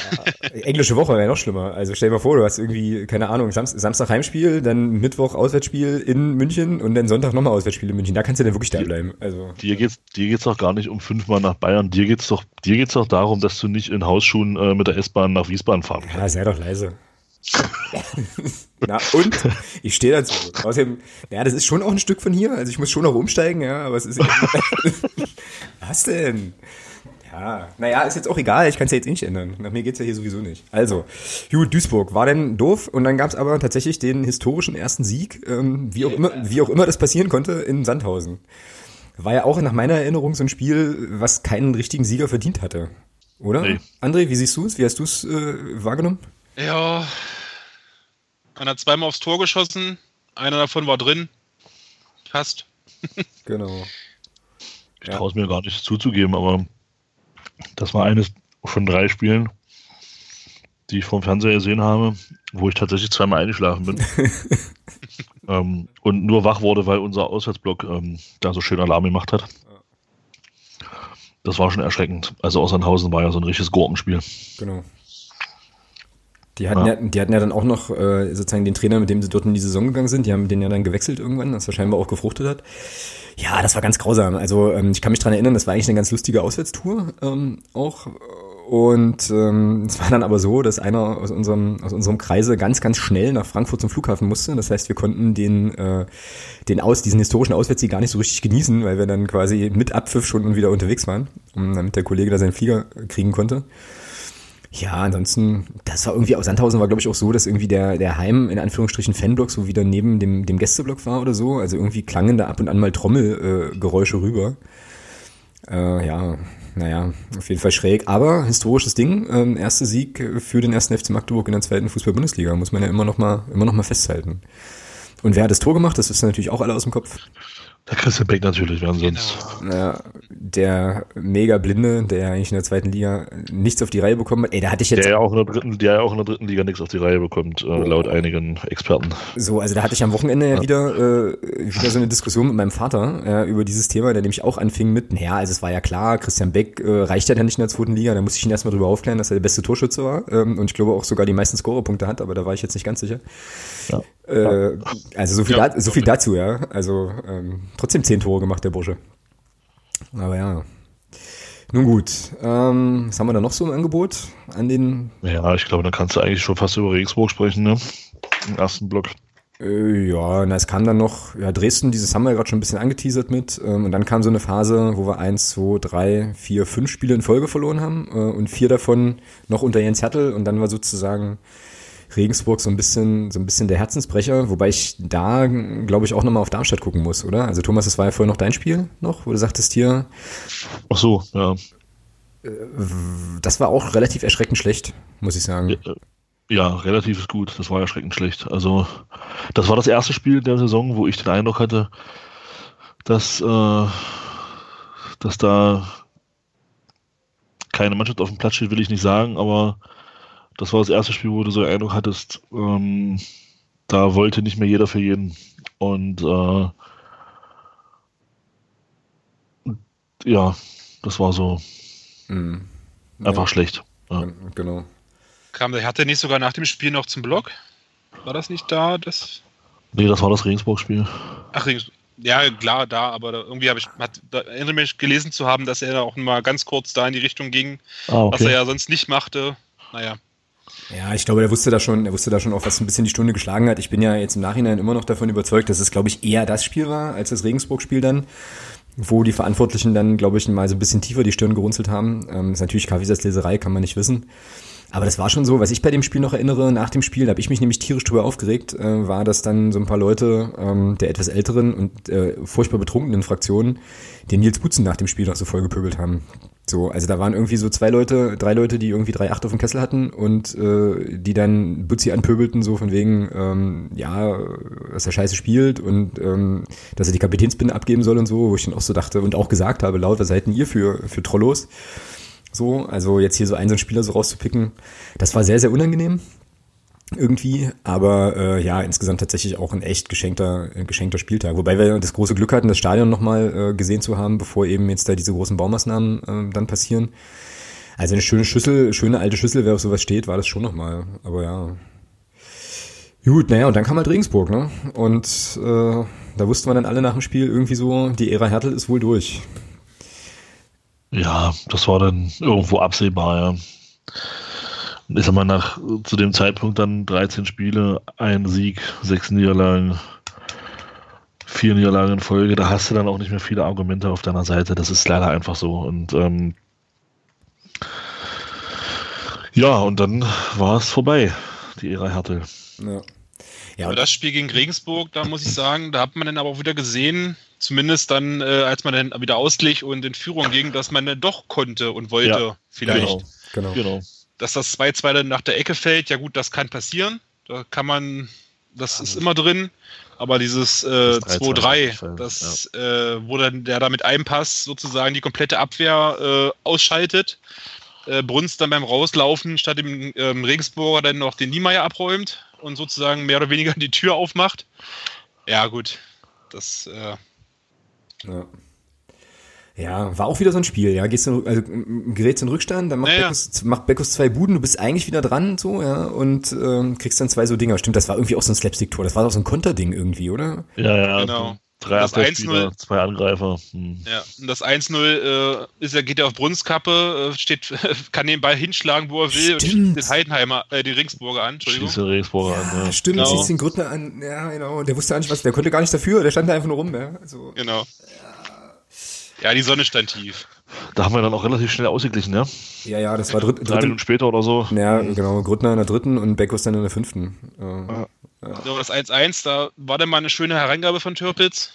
englische Woche wäre noch schlimmer. Also stell dir mal vor, du hast irgendwie, keine Ahnung, Samst Samstag Heimspiel, dann Mittwoch Auswärtsspiel in München und dann Sonntag nochmal Auswärtsspiel in München. Da kannst du dann wirklich da bleiben. Also, Dir geht's, dir geht's doch gar nicht um fünfmal nach Bayern. Dir geht's doch, dir geht's doch darum, dass du nicht in Hausschuhen äh, mit der S-Bahn nach Wiesbaden fahren kannst. ja, sei doch leise. Na und? Ich stehe dazu. Außerdem, ja, das ist schon auch ein Stück von hier. Also ich muss schon noch umsteigen, ja, aber es ist. Was denn? Ja, naja, ist jetzt auch egal, ich kann es ja jetzt eh nicht ändern. Nach mir geht's ja hier sowieso nicht. Also, gut, Duisburg war denn doof und dann gab's aber tatsächlich den historischen ersten Sieg, ähm, wie, auch immer, wie auch immer das passieren konnte, in Sandhausen. War ja auch nach meiner Erinnerung so ein Spiel, was keinen richtigen Sieger verdient hatte. Oder? Nee. André, wie siehst du es? Wie hast du es äh, wahrgenommen? Ja, man hat zweimal aufs Tor geschossen, einer davon war drin. Passt. Genau. Ich Ja. traue es mir gar nicht zuzugeben, aber das war eines von drei Spielen, die ich vom Fernseher gesehen habe, wo ich tatsächlich zweimal eingeschlafen bin. ähm, und nur wach wurde, weil unser Auswärtsblock ähm, da so schön Alarm gemacht hat. Das war schon erschreckend. Also Auslandhausen war ja so ein richtiges Gurkenspiel. Genau. Die hatten ja. Ja. die hatten ja dann auch noch äh, sozusagen den Trainer, mit dem sie dort in die Saison gegangen sind. Die haben den ja dann gewechselt irgendwann, das wahrscheinlich auch gefruchtet hat. Ja, das war ganz grausam. Also ähm, ich kann mich dran erinnern, das war eigentlich eine ganz lustige Auswärtstour ähm, auch. Und ähm, es war dann aber so, dass einer aus unserem aus unserem Kreise ganz ganz schnell nach Frankfurt zum Flughafen musste. Das heißt, wir konnten den äh, den aus diesen historischen Auswärtssieg gar nicht so richtig genießen, weil wir dann quasi mit Abpfiff schon wieder unterwegs waren, um, damit der Kollege da seinen Flieger kriegen konnte. Ja, ansonsten, das war irgendwie, aus Sandhausen war glaube ich auch so, dass irgendwie der, der Heim, in Anführungsstrichen, Fanblock so wieder neben dem, dem Gästeblock war oder so. Also irgendwie klangen da ab und an mal Trommelgeräusche äh, rüber. Äh, ja, naja, auf jeden Fall schräg. Aber historisches Ding. Ähm, erster Sieg für den ersten FC Magdeburg in der zweiten Fußball-Bundesliga. Muss man ja immer noch mal, immer noch mal festhalten. Und wer hat das Tor gemacht? Das ist natürlich auch alle aus dem Kopf. Der Christian Beck natürlich, wer sonst. Genau. Ja, der mega Blinde, der eigentlich in der zweiten Liga nichts auf die Reihe bekommen hat. Ey, da hatte ich jetzt. Der ja auch in der dritten, der ja auch in der dritten Liga nichts auf die Reihe bekommt, äh, laut einigen Experten. So, also da hatte ich am Wochenende ja, wieder, äh, wieder so eine Diskussion mit meinem Vater äh, über dieses Thema, der nämlich auch anfing mit, naja, also es war ja klar, Christian Beck äh, reicht ja dann nicht in der zweiten Liga, da musste ich ihn erstmal drüber aufklären, dass er der beste Torschütze war ähm, und ich glaube auch sogar die meisten Scorerpunkte hat, aber da war ich jetzt nicht ganz sicher. Ja. Äh, also so viel, ja, da, so viel dazu, ja. Also ähm, trotzdem zehn Tore gemacht, der Bursche. Aber ja. Nun gut, ähm, was haben wir da noch so im Angebot an den? Ja, ich glaube, da kannst du eigentlich schon fast über Regensburg sprechen, ne? Im ersten Block. Äh, ja, na, es kam dann noch, ja, Dresden, dieses haben wir ja gerade schon ein bisschen angeteasert mit. Ähm, und dann kam so eine Phase, wo wir eins, zwei, drei, vier, fünf Spiele in Folge verloren haben äh, und vier davon noch unter Jens Hertel und dann war sozusagen Regensburg so ein bisschen, so ein bisschen der Herzensbrecher, wobei ich da, glaube ich, auch nochmal auf Darmstadt gucken muss, oder? Also Thomas, das war ja vorher noch dein Spiel noch, wo du sagtest hier. Ach so, ja. Äh, das war auch relativ erschreckend schlecht, muss ich sagen. Ja, äh, ja, relativ ist gut. Das war erschreckend schlecht. Also, das war das erste Spiel der Saison, wo ich den Eindruck hatte, dass, äh, dass da keine Mannschaft auf dem Platz steht, will ich nicht sagen, aber das war das erste Spiel, wo du so Eindruck hattest, ähm, da wollte nicht mehr jeder für jeden. Und äh, ja, das war so mhm. einfach ja. schlecht. Ja. Genau. Kam der Härte nicht sogar nach dem Spiel noch zum Block? War das nicht da? Das nee, das war das Regensburg-Spiel. Ach, Regensburg. Ja, klar, da, aber da, irgendwie habe ich, hat, da erinnere mich gelesen zu haben, dass er da auch mal ganz kurz da in die Richtung ging, ah, okay. was er ja sonst nicht machte. Naja. Ja, ich glaube, er wusste da schon, er wusste da schon auch, was ein bisschen die Stunde geschlagen hat. Ich bin ja jetzt im Nachhinein immer noch davon überzeugt, dass es, glaube ich, eher das Spiel war, als das Regensburg-Spiel dann, wo die Verantwortlichen dann, glaube ich, mal so ein bisschen tiefer die Stirn gerunzelt haben. Ähm, ist natürlich Kaffeesatz Leserei, kann man nicht wissen. Aber das war schon so, was ich bei dem Spiel noch erinnere, nach dem Spiel, da habe ich mich nämlich tierisch drüber aufgeregt, äh, war, dass dann so ein paar Leute ähm, der etwas älteren und äh, furchtbar betrunkenen Fraktionen den Nils Butzen nach dem Spiel noch so vollgepöbelt haben. So, also da waren irgendwie so zwei Leute, drei Leute, die irgendwie drei Acht auf dem Kessel hatten und äh, die dann Butzi anpöbelten, so von wegen, ähm, ja, dass er scheiße spielt und ähm, dass er die Kapitänsbinde abgeben soll und so, wo ich dann auch so dachte und auch gesagt habe, laut, was seid denn ihr für, für Trollos? So, also jetzt hier so einen so einen Spieler so rauszupicken, das war sehr, sehr unangenehm irgendwie, aber äh, ja, insgesamt tatsächlich auch ein echt geschenkter, äh, geschenkter Spieltag. Wobei wir das große Glück hatten, das Stadion nochmal äh, gesehen zu haben, bevor eben jetzt da diese großen Baumaßnahmen äh, dann passieren. Also eine schöne Schüssel, schöne alte Schüssel, wer auf sowas steht, war das schon nochmal. Aber ja. Gut, naja, und dann kam halt Regensburg, ne? Und äh, da wussten wir dann alle nach dem Spiel irgendwie so, die Ära Hertel ist wohl durch. Ja, das war dann irgendwo absehbar, ja ich sag mal, nach zu dem Zeitpunkt dann 13 Spiele, ein Sieg, sechs Niederlagen, vier Niederlagen in Folge, da hast du dann auch nicht mehr viele Argumente auf deiner Seite. Das ist leider einfach so. Und ähm, ja, und dann war es vorbei, die Ära Härtel. Ja. Ja, aber das Spiel gegen Regensburg, da muss ich sagen, da hat man dann aber auch wieder gesehen, zumindest dann, äh, als man dann wieder ausglich und in Führung ging, dass man dann doch konnte und wollte, ja, vielleicht. Genau, genau. genau dass das 2-2 dann nach der Ecke fällt, ja gut, das kann passieren. Da kann man, das ist immer drin. Aber dieses äh, 2-3, das, ja. äh, wo dann der da mit einem Pass sozusagen die komplette Abwehr äh, ausschaltet, äh, Brunst dann beim Rauslaufen statt dem ähm, Regensburger dann noch den Niemeyer abräumt und sozusagen mehr oder weniger die Tür aufmacht. Ja, gut. Das. Äh, ja. Ja, war auch wieder so ein Spiel, ja. Gehst du, also gerätst in Rückstand, dann macht, naja. Beckus, macht Beckus zwei Buden, du bist eigentlich wieder dran, so, ja, und ähm, kriegst dann zwei so Dinger. Stimmt, das war irgendwie auch so ein Slapstick-Tor, das war doch so ein Konterding irgendwie, oder? Ja, ja, genau. Drei Abwehrspieler, zwei Angreifer. Hm. Ja, und das 1-0 äh, ist, er geht ja auf Brunskappe, äh, steht, kann den Ball hinschlagen, wo er will, stimmt. und den Heidenheimer, äh, die Ringsburger an, Entschuldigung. Schießt den Ringsburger ja, an, ja. Stimmt, genau. schießt den Grüttner an, ja, genau, der wusste eigentlich was, der konnte gar nicht dafür, der stand da einfach nur rum, ja. Also, genau. Ja. Ja, die Sonne stand tief. Da haben wir dann auch relativ schnell ausgeglichen, ne? Ja, ja, das war dritt, drei Minuten später oder so. Ja, genau. Grüttner in der dritten und Beckus dann in der fünften. Ja. Ja. So, das 1-1, da war dann mal eine schöne Hereingabe von Türpitz.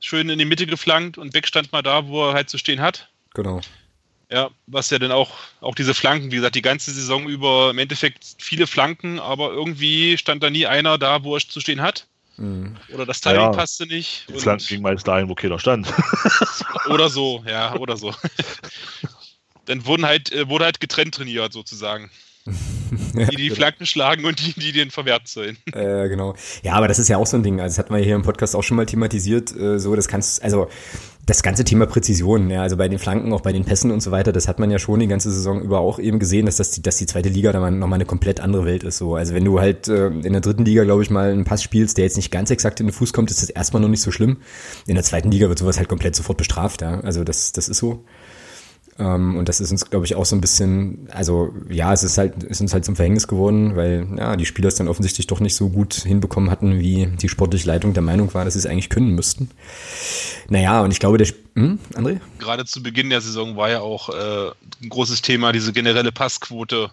Schön in die Mitte geflankt und Beck stand mal da, wo er halt zu stehen hat. Genau. Ja, was ja dann auch, auch diese Flanken, wie gesagt, die ganze Saison über im Endeffekt viele Flanken, aber irgendwie stand da nie einer da, wo er zu stehen hat. Mhm. Oder das Timing ja, passte nicht. Die Flanken ging meist dahin, wo keiner stand. oder so, ja, oder so. dann wurden halt, äh, wurde halt getrennt trainiert sozusagen. die die genau. Flanken schlagen und die, die den verwehrt sollen. Äh, genau. Ja, aber das ist ja auch so ein Ding. Also das hat man hier im Podcast auch schon mal thematisiert. Äh, so, das kannst, also das ganze Thema Präzision, ja, also bei den Flanken, auch bei den Pässen und so weiter, das hat man ja schon die ganze Saison über auch eben gesehen, dass das die, dass die zweite Liga da nochmal eine komplett andere Welt ist. So, also wenn du halt äh, in der dritten Liga, glaube ich, mal einen Pass spielst, der jetzt nicht ganz exakt in den Fuß kommt, ist das erstmal noch nicht so schlimm. In der zweiten Liga wird sowas halt komplett sofort bestraft, ja. Also das, das ist so. Ähm, und das ist uns, glaube ich, auch so ein bisschen, also ja, es ist halt, ist uns halt zum Verhängnis geworden, weil ja, die Spieler es dann offensichtlich doch nicht so gut hinbekommen hatten, wie die sportliche Leitung der Meinung war, dass sie es eigentlich können müssten. Naja, und ich glaube, der hm, André? Gerade zu Beginn der Saison war ja auch äh, ein großes Thema, diese generelle Passquote.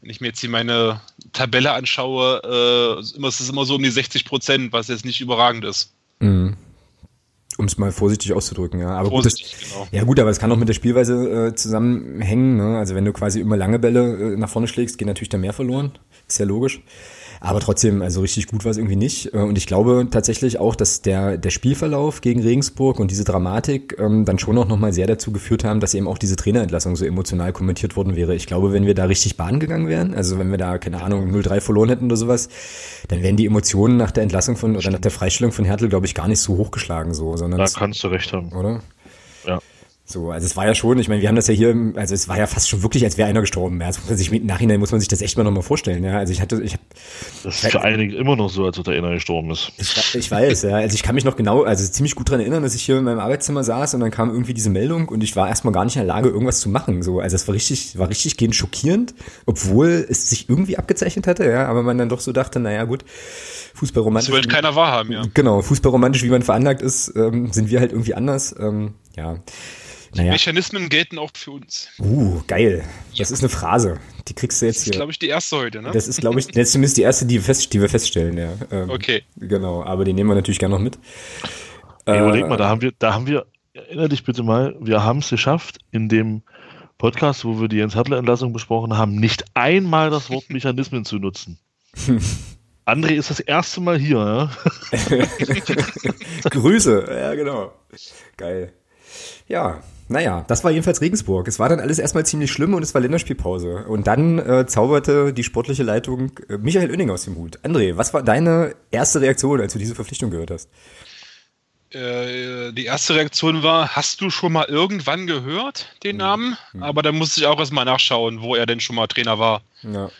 Wenn ich mir jetzt hier meine Tabelle anschaue, äh, ist es immer so um die 60 Prozent, was jetzt nicht überragend ist. Mhm. Um es mal vorsichtig auszudrücken, ja. Aber vorsichtig, gut, das, genau. Ja gut, aber es kann auch mit der Spielweise äh, zusammenhängen. Ne? Also wenn du quasi immer lange Bälle äh, nach vorne schlägst, geht natürlich da mehr verloren. Ist ja logisch. Aber trotzdem, also richtig gut war es irgendwie nicht. Äh, und ich glaube tatsächlich auch, dass der, der Spielverlauf gegen Regensburg und diese Dramatik ähm, dann schon auch nochmal sehr dazu geführt haben, dass eben auch diese Trainerentlassung so emotional kommentiert worden wäre. Ich glaube, wenn wir da richtig Bahn gegangen wären, also wenn wir da, keine Ahnung, 0-3 verloren hätten oder sowas, dann wären die Emotionen nach der Entlassung von oder nach der Freistellung von Hertel, glaube ich, gar nicht so hochgeschlagen so, sondern. Da kannst du recht haben. Oder? So, also es war ja schon, ich meine, wir haben das ja hier, also es war ja fast schon wirklich, als wäre einer gestorben. Ja, also muss man sich, im Nachhinein muss man sich das echt mal nochmal vorstellen. Ja, also ich hatte, ich habe. Das ist für einige immer noch so, als ob der einer gestorben ist. Ich, ich, weiß, ja. Also ich kann mich noch genau, also ziemlich gut dran erinnern, dass ich hier in meinem Arbeitszimmer saß und dann kam irgendwie diese Meldung und ich war erstmal gar nicht in der Lage, irgendwas zu machen. So, also es war richtig, war richtig gehend schockierend, obwohl es sich irgendwie abgezeichnet hatte, ja, aber man dann doch so dachte, naja, gut. Fußballromantisch. Das will keiner wahrhaben, ja. Genau, fußballromantisch, wie man veranlagt ist, ähm, sind wir halt irgendwie anders. Ähm, ja. Die naja. Mechanismen gelten auch für uns. Uh, geil. Das ist eine Phrase. Die kriegst du jetzt hier. Das ist, glaube ich, die erste heute, ne? Das ist, glaube ich, jetzt zumindest die erste, die wir, fest, die wir feststellen, ja. Ähm, okay. Genau, aber die nehmen wir natürlich gerne noch mit. Überleg äh, mal, da haben wir, da haben wir, erinnere dich bitte mal, wir haben es geschafft, in dem Podcast, wo wir die Jens Hartler-Entlassung besprochen haben, nicht einmal das Wort Mechanismen zu nutzen. André ist das erste Mal hier, ja? Grüße, ja, genau. Geil. Ja, naja, das war jedenfalls Regensburg. Es war dann alles erstmal ziemlich schlimm und es war Länderspielpause. Und dann äh, zauberte die sportliche Leitung äh, Michael Oenning aus dem Hut. André, was war deine erste Reaktion, als du diese Verpflichtung gehört hast? Äh, die erste Reaktion war, hast du schon mal irgendwann gehört, den hm. Namen? Mhm. Aber da musste ich auch erstmal nachschauen, wo er denn schon mal Trainer war. Ja.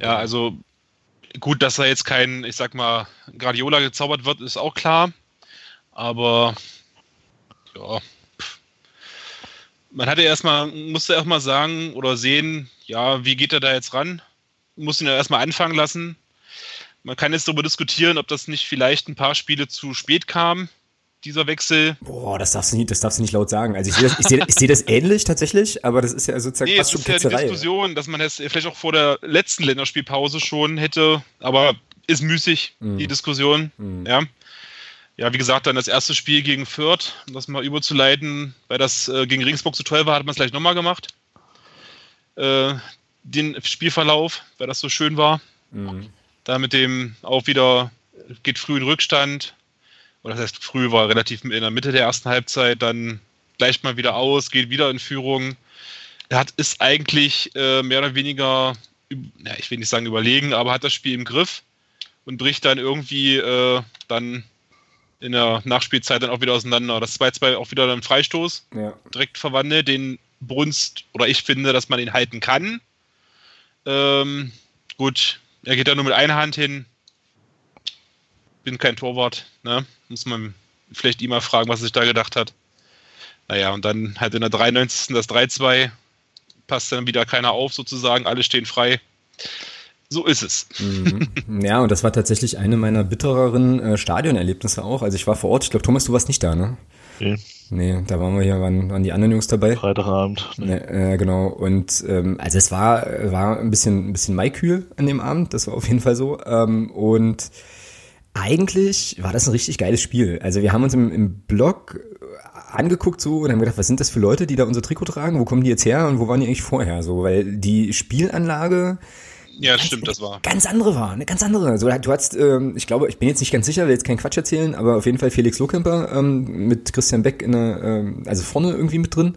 Ja, also gut, dass er jetzt kein, ich sag mal, Gradiola gezaubert wird, ist auch klar. Aber ja, man hatte erstmal, musste erstmal sagen oder sehen, ja, wie geht er da jetzt ran? Muss ihn ja erstmal anfangen lassen. Man kann jetzt darüber diskutieren, ob das nicht vielleicht ein paar Spiele zu spät kam, dieser Wechsel. Boah, das darfst du nicht, das darfst du nicht laut sagen. Also ich sehe das, ich sehe, ich sehe das ähnlich tatsächlich, aber das ist ja sozusagen nee, fast schon ist ja die Diskussion, dass man das vielleicht auch vor der letzten Länderspielpause schon hätte, aber ist müßig, mm. die Diskussion. Mm. Ja ja, wie gesagt, dann das erste Spiel gegen Fürth, um das mal überzuleiten, weil das äh, gegen Regensburg zu toll war, hat man es gleich nochmal gemacht. Äh, den Spielverlauf, weil das so schön war. Mhm. Da mit dem auch wieder geht früh in Rückstand. Oder das heißt, früh war relativ in der Mitte der ersten Halbzeit, dann gleicht mal wieder aus, geht wieder in Führung. Er hat, ist eigentlich äh, mehr oder weniger, ja, ich will nicht sagen überlegen, aber hat das Spiel im Griff und bricht dann irgendwie äh, dann in der Nachspielzeit dann auch wieder auseinander. Das 2-2 auch wieder ein Freistoß. Ja. Direkt verwandelt, den Brunst, oder ich finde, dass man ihn halten kann. Ähm, gut, er geht da nur mit einer Hand hin. Bin kein Torwart, ne? Muss man vielleicht ihn mal fragen, was er sich da gedacht hat. Naja, und dann halt in der 93. das 3-2. Passt dann wieder keiner auf, sozusagen. Alle stehen frei. So ist es. Mhm. Ja, und das war tatsächlich eine meiner bittereren äh, Stadionerlebnisse auch. Also ich war vor Ort, ich glaube, Thomas, du warst nicht da, ne? Nee. Nee, da waren wir hier, waren, waren die anderen Jungs dabei. Freitagabend. Nee. Ja, äh, genau. Und ähm, also es war, war ein bisschen, ein bisschen maikühl an dem Abend, das war auf jeden Fall so. Ähm, und eigentlich war das ein richtig geiles Spiel. Also wir haben uns im, im Blog angeguckt so und haben gedacht, was sind das für Leute, die da unser Trikot tragen? Wo kommen die jetzt her und wo waren die eigentlich vorher? So, weil die Spielanlage ja, ganz, stimmt, das war. Ganz andere war, eine ganz andere. So, du hast, ähm, ich glaube, ich bin jetzt nicht ganz sicher, will jetzt keinen Quatsch erzählen, aber auf jeden Fall Felix Lohkemper ähm, mit Christian Beck in der, ähm, also vorne irgendwie mit drin.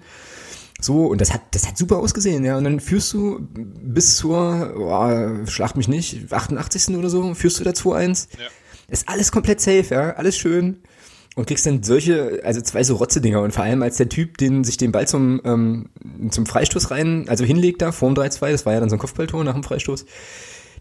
So, und das hat, das hat super ausgesehen, ja. Und dann führst du bis zur, oh, schlag mich nicht, 88. oder so, führst du da 2-1. Ja. Ist alles komplett safe, ja, alles schön und kriegst dann solche, also zwei so Rotze-Dinger und vor allem als der Typ, den sich den Ball zum, ähm, zum Freistoß rein, also hinlegt da, vorm 3-2, das war ja dann so ein Kopfballtor nach dem Freistoß,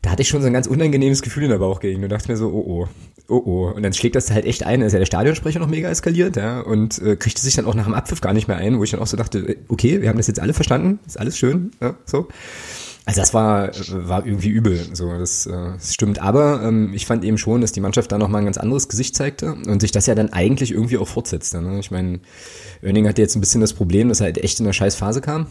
da hatte ich schon so ein ganz unangenehmes Gefühl in der Bauch gegen und dachte mir so, oh oh, oh oh. Und dann schlägt das halt echt ein, da ist ja der Stadionsprecher noch mega eskaliert, ja, und äh, kriegte sich dann auch nach dem Abpfiff gar nicht mehr ein, wo ich dann auch so dachte, äh, okay, wir haben das jetzt alle verstanden, ist alles schön, ja, so. Also das war, war irgendwie übel, so das, äh, das stimmt. Aber ähm, ich fand eben schon, dass die Mannschaft da nochmal ein ganz anderes Gesicht zeigte und sich das ja dann eigentlich irgendwie auch fortsetzte. Ne? Ich meine, Oerning hatte jetzt ein bisschen das Problem, dass er halt echt in einer scheiß Phase kam.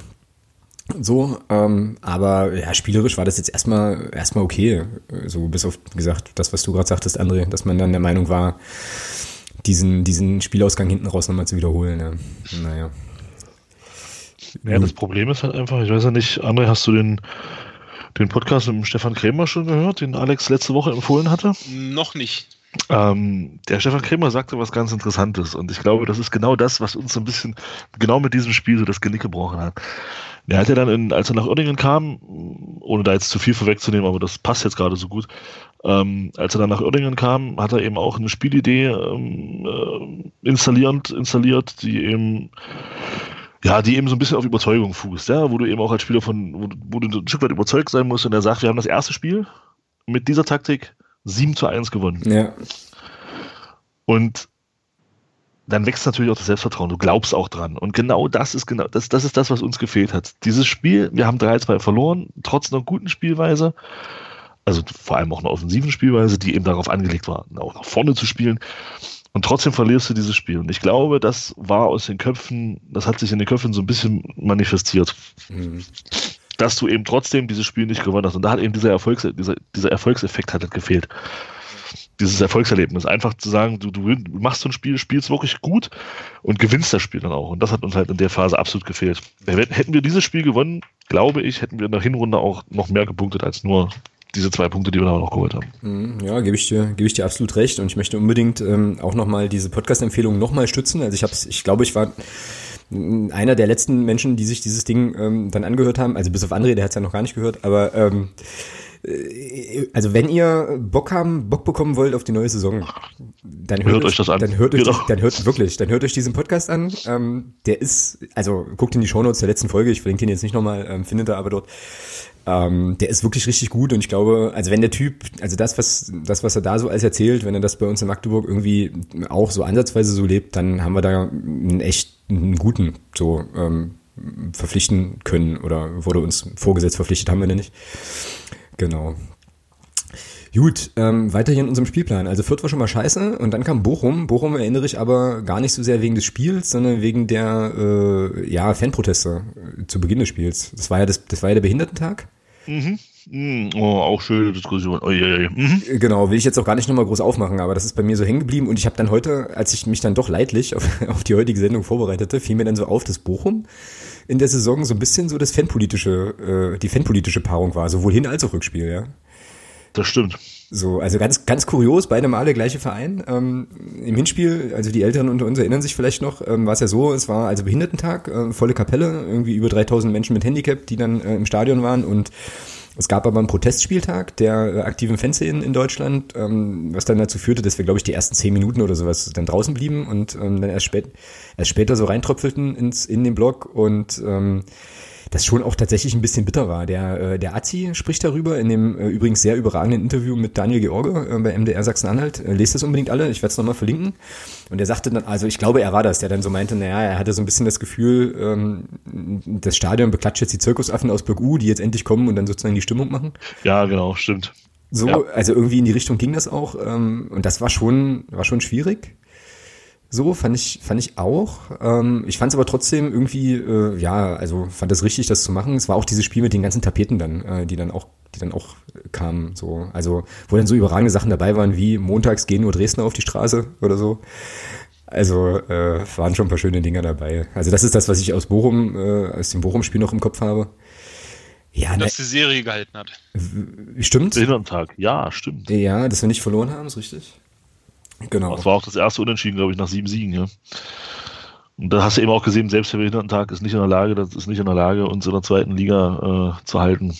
So, ähm, aber ja, spielerisch war das jetzt erstmal erstmal okay. So bis auf, wie gesagt, das, was du gerade sagtest, André, dass man dann der Meinung war, diesen, diesen Spielausgang hinten raus nochmal zu wiederholen. Ja. Naja. Ja, das Problem ist halt einfach, ich weiß ja nicht, André, hast du den, den Podcast mit dem Stefan Krämer schon gehört, den Alex letzte Woche empfohlen hatte? Noch nicht. Ähm, der Stefan Krämer sagte was ganz Interessantes und ich glaube, das ist genau das, was uns so ein bisschen genau mit diesem Spiel so das Genick gebrochen hat. Er hat ja dann, in, als er nach Oerdingen kam, ohne da jetzt zu viel vorwegzunehmen, aber das passt jetzt gerade so gut, ähm, als er dann nach Oerdingen kam, hat er eben auch eine Spielidee ähm, äh, installiert, installiert, die eben ja, die eben so ein bisschen auf Überzeugung fußt, ja, wo du eben auch als Spieler von, wo, wo du ein Stück weit überzeugt sein musst und er sagt, wir haben das erste Spiel mit dieser Taktik 7 zu 1 gewonnen. Ja. Und dann wächst natürlich auch das Selbstvertrauen. Du glaubst auch dran. Und genau das ist genau, das, das ist das, was uns gefehlt hat. Dieses Spiel, wir haben 3-2 verloren, trotz einer guten Spielweise. Also vor allem auch einer offensiven Spielweise, die eben darauf angelegt war, auch nach vorne zu spielen. Und trotzdem verlierst du dieses Spiel. Und ich glaube, das war aus den Köpfen, das hat sich in den Köpfen so ein bisschen manifestiert. Mhm. Dass du eben trotzdem dieses Spiel nicht gewonnen hast. Und da hat eben dieser, Erfolgs, dieser, dieser Erfolgseffekt hat halt gefehlt. Dieses Erfolgserlebnis. Einfach zu sagen, du, du machst so ein Spiel, spielst wirklich gut und gewinnst das Spiel dann auch. Und das hat uns halt in der Phase absolut gefehlt. Hätten wir dieses Spiel gewonnen, glaube ich, hätten wir in der Hinrunde auch noch mehr gepunktet als nur diese zwei Punkte, die wir da noch geholt haben. Mhm, ja, gebe ich dir, gebe ich dir absolut recht. Und ich möchte unbedingt ähm, auch nochmal diese Podcast-Empfehlung nochmal stützen. Also ich habe ich glaube, ich war einer der letzten Menschen, die sich dieses Ding ähm, dann angehört haben. Also bis auf André, der hat es ja noch gar nicht gehört. Aber ähm, äh, also wenn ihr Bock haben, Bock bekommen wollt auf die neue Saison, dann hört, hört euch, das an. Dann hört euch, genau. dann hört wirklich, dann hört euch diesen Podcast an. Ähm, der ist, also guckt in die Shownotes der letzten Folge. Ich verlinke den jetzt nicht nochmal, ähm, findet ihr aber dort. Ähm, der ist wirklich richtig gut und ich glaube, also wenn der Typ, also das, was, das, was er da so alles erzählt, wenn er das bei uns in Magdeburg irgendwie auch so ansatzweise so lebt, dann haben wir da einen echt einen guten so ähm, verpflichten können oder wurde uns vorgesetzt verpflichtet, haben wir denn nicht. Genau. Gut, ähm, weiter hier in unserem Spielplan. Also Fürth war schon mal scheiße und dann kam Bochum. Bochum erinnere ich aber gar nicht so sehr wegen des Spiels, sondern wegen der äh, ja, Fanproteste zu Beginn des Spiels. Das war ja das, das war ja der Behindertentag. Mhm. mhm. Oh, auch schöne Diskussion. Oh, ja, ja. Mhm. Genau, will ich jetzt auch gar nicht nochmal groß aufmachen, aber das ist bei mir so hängen geblieben und ich habe dann heute, als ich mich dann doch leidlich auf, auf die heutige Sendung vorbereitete, fiel mir dann so auf, dass Bochum in der Saison so ein bisschen so das fanpolitische, äh, die fanpolitische Paarung war, sowohl Hin- als auch Rückspiel, ja. Das stimmt. So, also ganz, ganz kurios, beide Male gleiche Verein. Ähm, Im Hinspiel, also die Älteren unter uns erinnern sich vielleicht noch, ähm, war es ja so, es war also Behindertentag, äh, volle Kapelle, irgendwie über 3000 Menschen mit Handicap, die dann äh, im Stadion waren und es gab aber einen Protestspieltag der äh, aktiven Fanszenen in Deutschland, ähm, was dann dazu führte, dass wir, glaube ich, die ersten zehn Minuten oder sowas dann draußen blieben und ähm, dann erst, spät, erst später so reintröpfelten ins, in den Blog und ähm, das schon auch tatsächlich ein bisschen bitter war. Der, äh, der Azi spricht darüber in dem äh, übrigens sehr überragenden Interview mit Daniel George äh, bei MDR Sachsen-Anhalt. Äh, lest das unbedingt alle, ich werde es nochmal verlinken. Und er sagte dann, also ich glaube, er war das, der dann so meinte, naja, er hatte so ein bisschen das Gefühl, ähm, das Stadion beklatscht jetzt die Zirkusaffen aus Burg U, die jetzt endlich kommen und dann sozusagen die Stimmung machen. Ja, genau, stimmt. So, ja. also irgendwie in die Richtung ging das auch. Ähm, und das war schon, war schon schwierig. So fand ich, fand ich auch. Ähm, ich fand es aber trotzdem irgendwie, äh, ja, also fand es richtig, das zu machen. Es war auch dieses Spiel mit den ganzen Tapeten dann, äh, die dann auch, die dann auch kamen. So, also wo dann so überragende Sachen dabei waren, wie montags gehen nur Dresdner auf die Straße oder so. Also äh, waren schon ein paar schöne Dinger dabei. Also das ist das, was ich aus Bochum, äh, aus dem Bochum-Spiel noch im Kopf habe. Ja, dass ne, die Serie gehalten hat. Stimmt. Tag, ja, stimmt. Ja, dass wir nicht verloren haben, ist richtig. Genau. Das war auch das erste Unentschieden, glaube ich, nach sieben Siegen, ja. Und da hast du eben auch gesehen, selbst der Behindertentag ist nicht in der Lage, das ist nicht in der Lage, uns in der zweiten Liga äh, zu halten.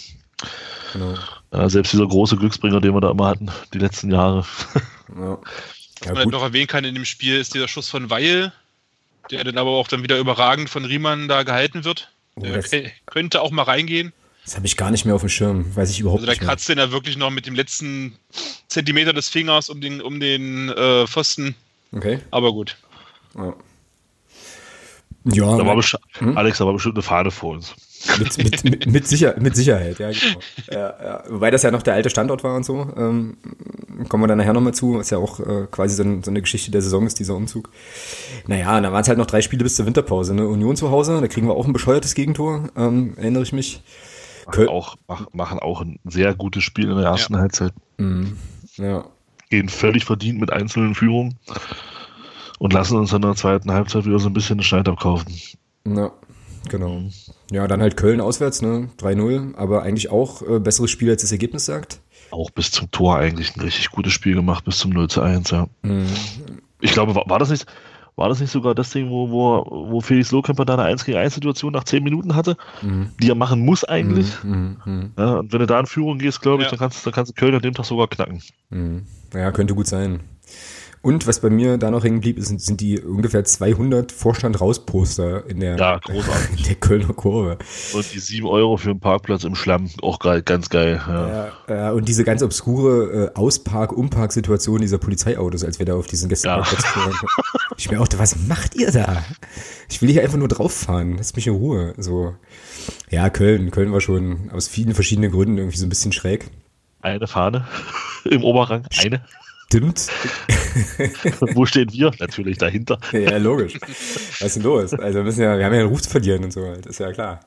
Genau. Ja, selbst dieser große Glücksbringer, den wir da immer hatten, die letzten Jahre. Ja. Was ja, man halt noch erwähnen kann in dem Spiel, ist dieser Schuss von Weil, der dann aber auch dann wieder überragend von Riemann da gehalten wird. Oh, der oh, könnte auch mal reingehen. Das habe ich gar nicht mehr auf dem Schirm, weiß ich überhaupt also nicht. Also da kratzt den ja wirklich noch mit dem letzten Zentimeter des Fingers um den, um den äh, Pfosten. Okay. Aber gut. Ja. ja da war hm? Alex, da war bestimmt eine Fahne vor uns. Mit, mit, mit, mit, Sicher mit Sicherheit, ja, genau. Ja, ja. Wobei das ja noch der alte Standort war und so. Ähm, kommen wir dann nachher nochmal zu, was ja auch äh, quasi so, so, eine Geschichte der Saison ist, dieser Umzug. Naja, da waren es halt noch drei Spiele bis zur Winterpause. Ne? Union zu Hause, da kriegen wir auch ein bescheuertes Gegentor, ähm, erinnere ich mich. Machen auch, mach, machen auch ein sehr gutes Spiel in der ersten ja. Halbzeit. Mhm. Ja. Gehen völlig verdient mit einzelnen Führungen und lassen uns in der zweiten Halbzeit wieder so ein bisschen den Schneid abkaufen. Ja, genau. Ja, dann halt Köln auswärts, ne? 3-0, aber eigentlich auch äh, besseres Spiel, als das Ergebnis sagt. Auch bis zum Tor eigentlich ein richtig gutes Spiel gemacht, bis zum 0 zu 1, ja. Mhm. Ich glaube, war, war das nicht, war das nicht sogar das Ding, wo, wo, wo Felix Lohkemper da eine 1 gegen 1 Situation nach 10 Minuten hatte, mhm. die er machen muss eigentlich? Mhm. mhm, mhm. Ja, und wenn du da in Führung gehst, glaube ich, ja. dann, kannst, dann kannst du Köln an dem Tag sogar knacken. Mhm. Ja, könnte gut sein. Und was bei mir da noch hängen blieb, sind, sind die ungefähr 200 Vorstand-Raus-Poster in der, ja, in der Kölner Kurve. Und die 7 Euro für einen Parkplatz im Schlamm, auch geil, ganz geil. Ja. Ja, und diese ganz obskure äh, Auspark-Umpark-Situation dieser Polizeiautos, als wir da auf diesen Gästeparkplatz ja. fuhren. Ich mir auch, was macht ihr da? Ich will hier einfach nur drauf fahren. Lass mich in Ruhe. So. Ja, Köln. Köln war schon aus vielen verschiedenen Gründen irgendwie so ein bisschen schräg. Eine Fahne im Oberrang. Eine. Stimmt. Wo stehen wir? Natürlich dahinter. Ja, logisch. Was ist denn los? Also wir müssen ja, wir haben ja einen Ruf zu verlieren und so, das ist ja klar.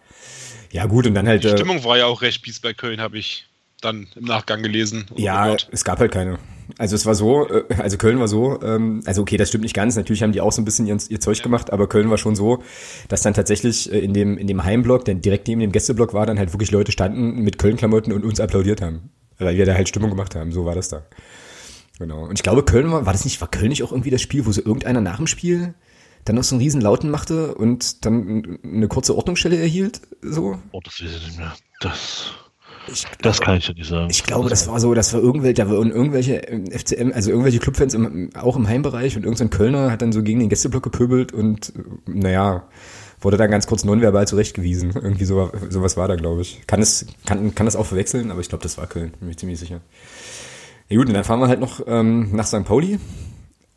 Ja, gut, und dann halt. Die äh, Stimmung war ja auch recht mies bei Köln, habe ich dann im Nachgang gelesen. Ja, gehört. es gab halt keine. Also es war so, äh, also Köln war so, ähm, also okay, das stimmt nicht ganz, natürlich haben die auch so ein bisschen ihr, ihr Zeug gemacht, aber Köln war schon so, dass dann tatsächlich äh, in dem, in dem Heimblock, der direkt neben dem Gästeblock war, dann halt wirklich Leute standen mit Köln-Klamotten und uns applaudiert haben. Weil wir da halt Stimmung gemacht haben, so war das da. Genau. Und ich glaube, Köln war, war das nicht, war Köln nicht auch irgendwie das Spiel, wo so irgendeiner nach dem Spiel dann noch so einen riesen Lauten machte und dann eine kurze Ordnungsstelle erhielt? So? Oh, das weiß ich nicht mehr. Das. Glaube, das kann ich ja nicht sagen. Ich glaube, das war so, das war irgendwelche, da waren irgendwelche FCM, also irgendwelche Clubfans im, auch im Heimbereich und irgendein Kölner hat dann so gegen den Gästeblock gepöbelt und naja, wurde dann ganz kurz nonverbal zurechtgewiesen. Irgendwie so, sowas war da, glaube ich. Kann es, kann, kann das auch verwechseln, aber ich glaube, das war Köln, bin ich ziemlich sicher. Ja gut, und dann fahren wir halt noch ähm, nach St. Pauli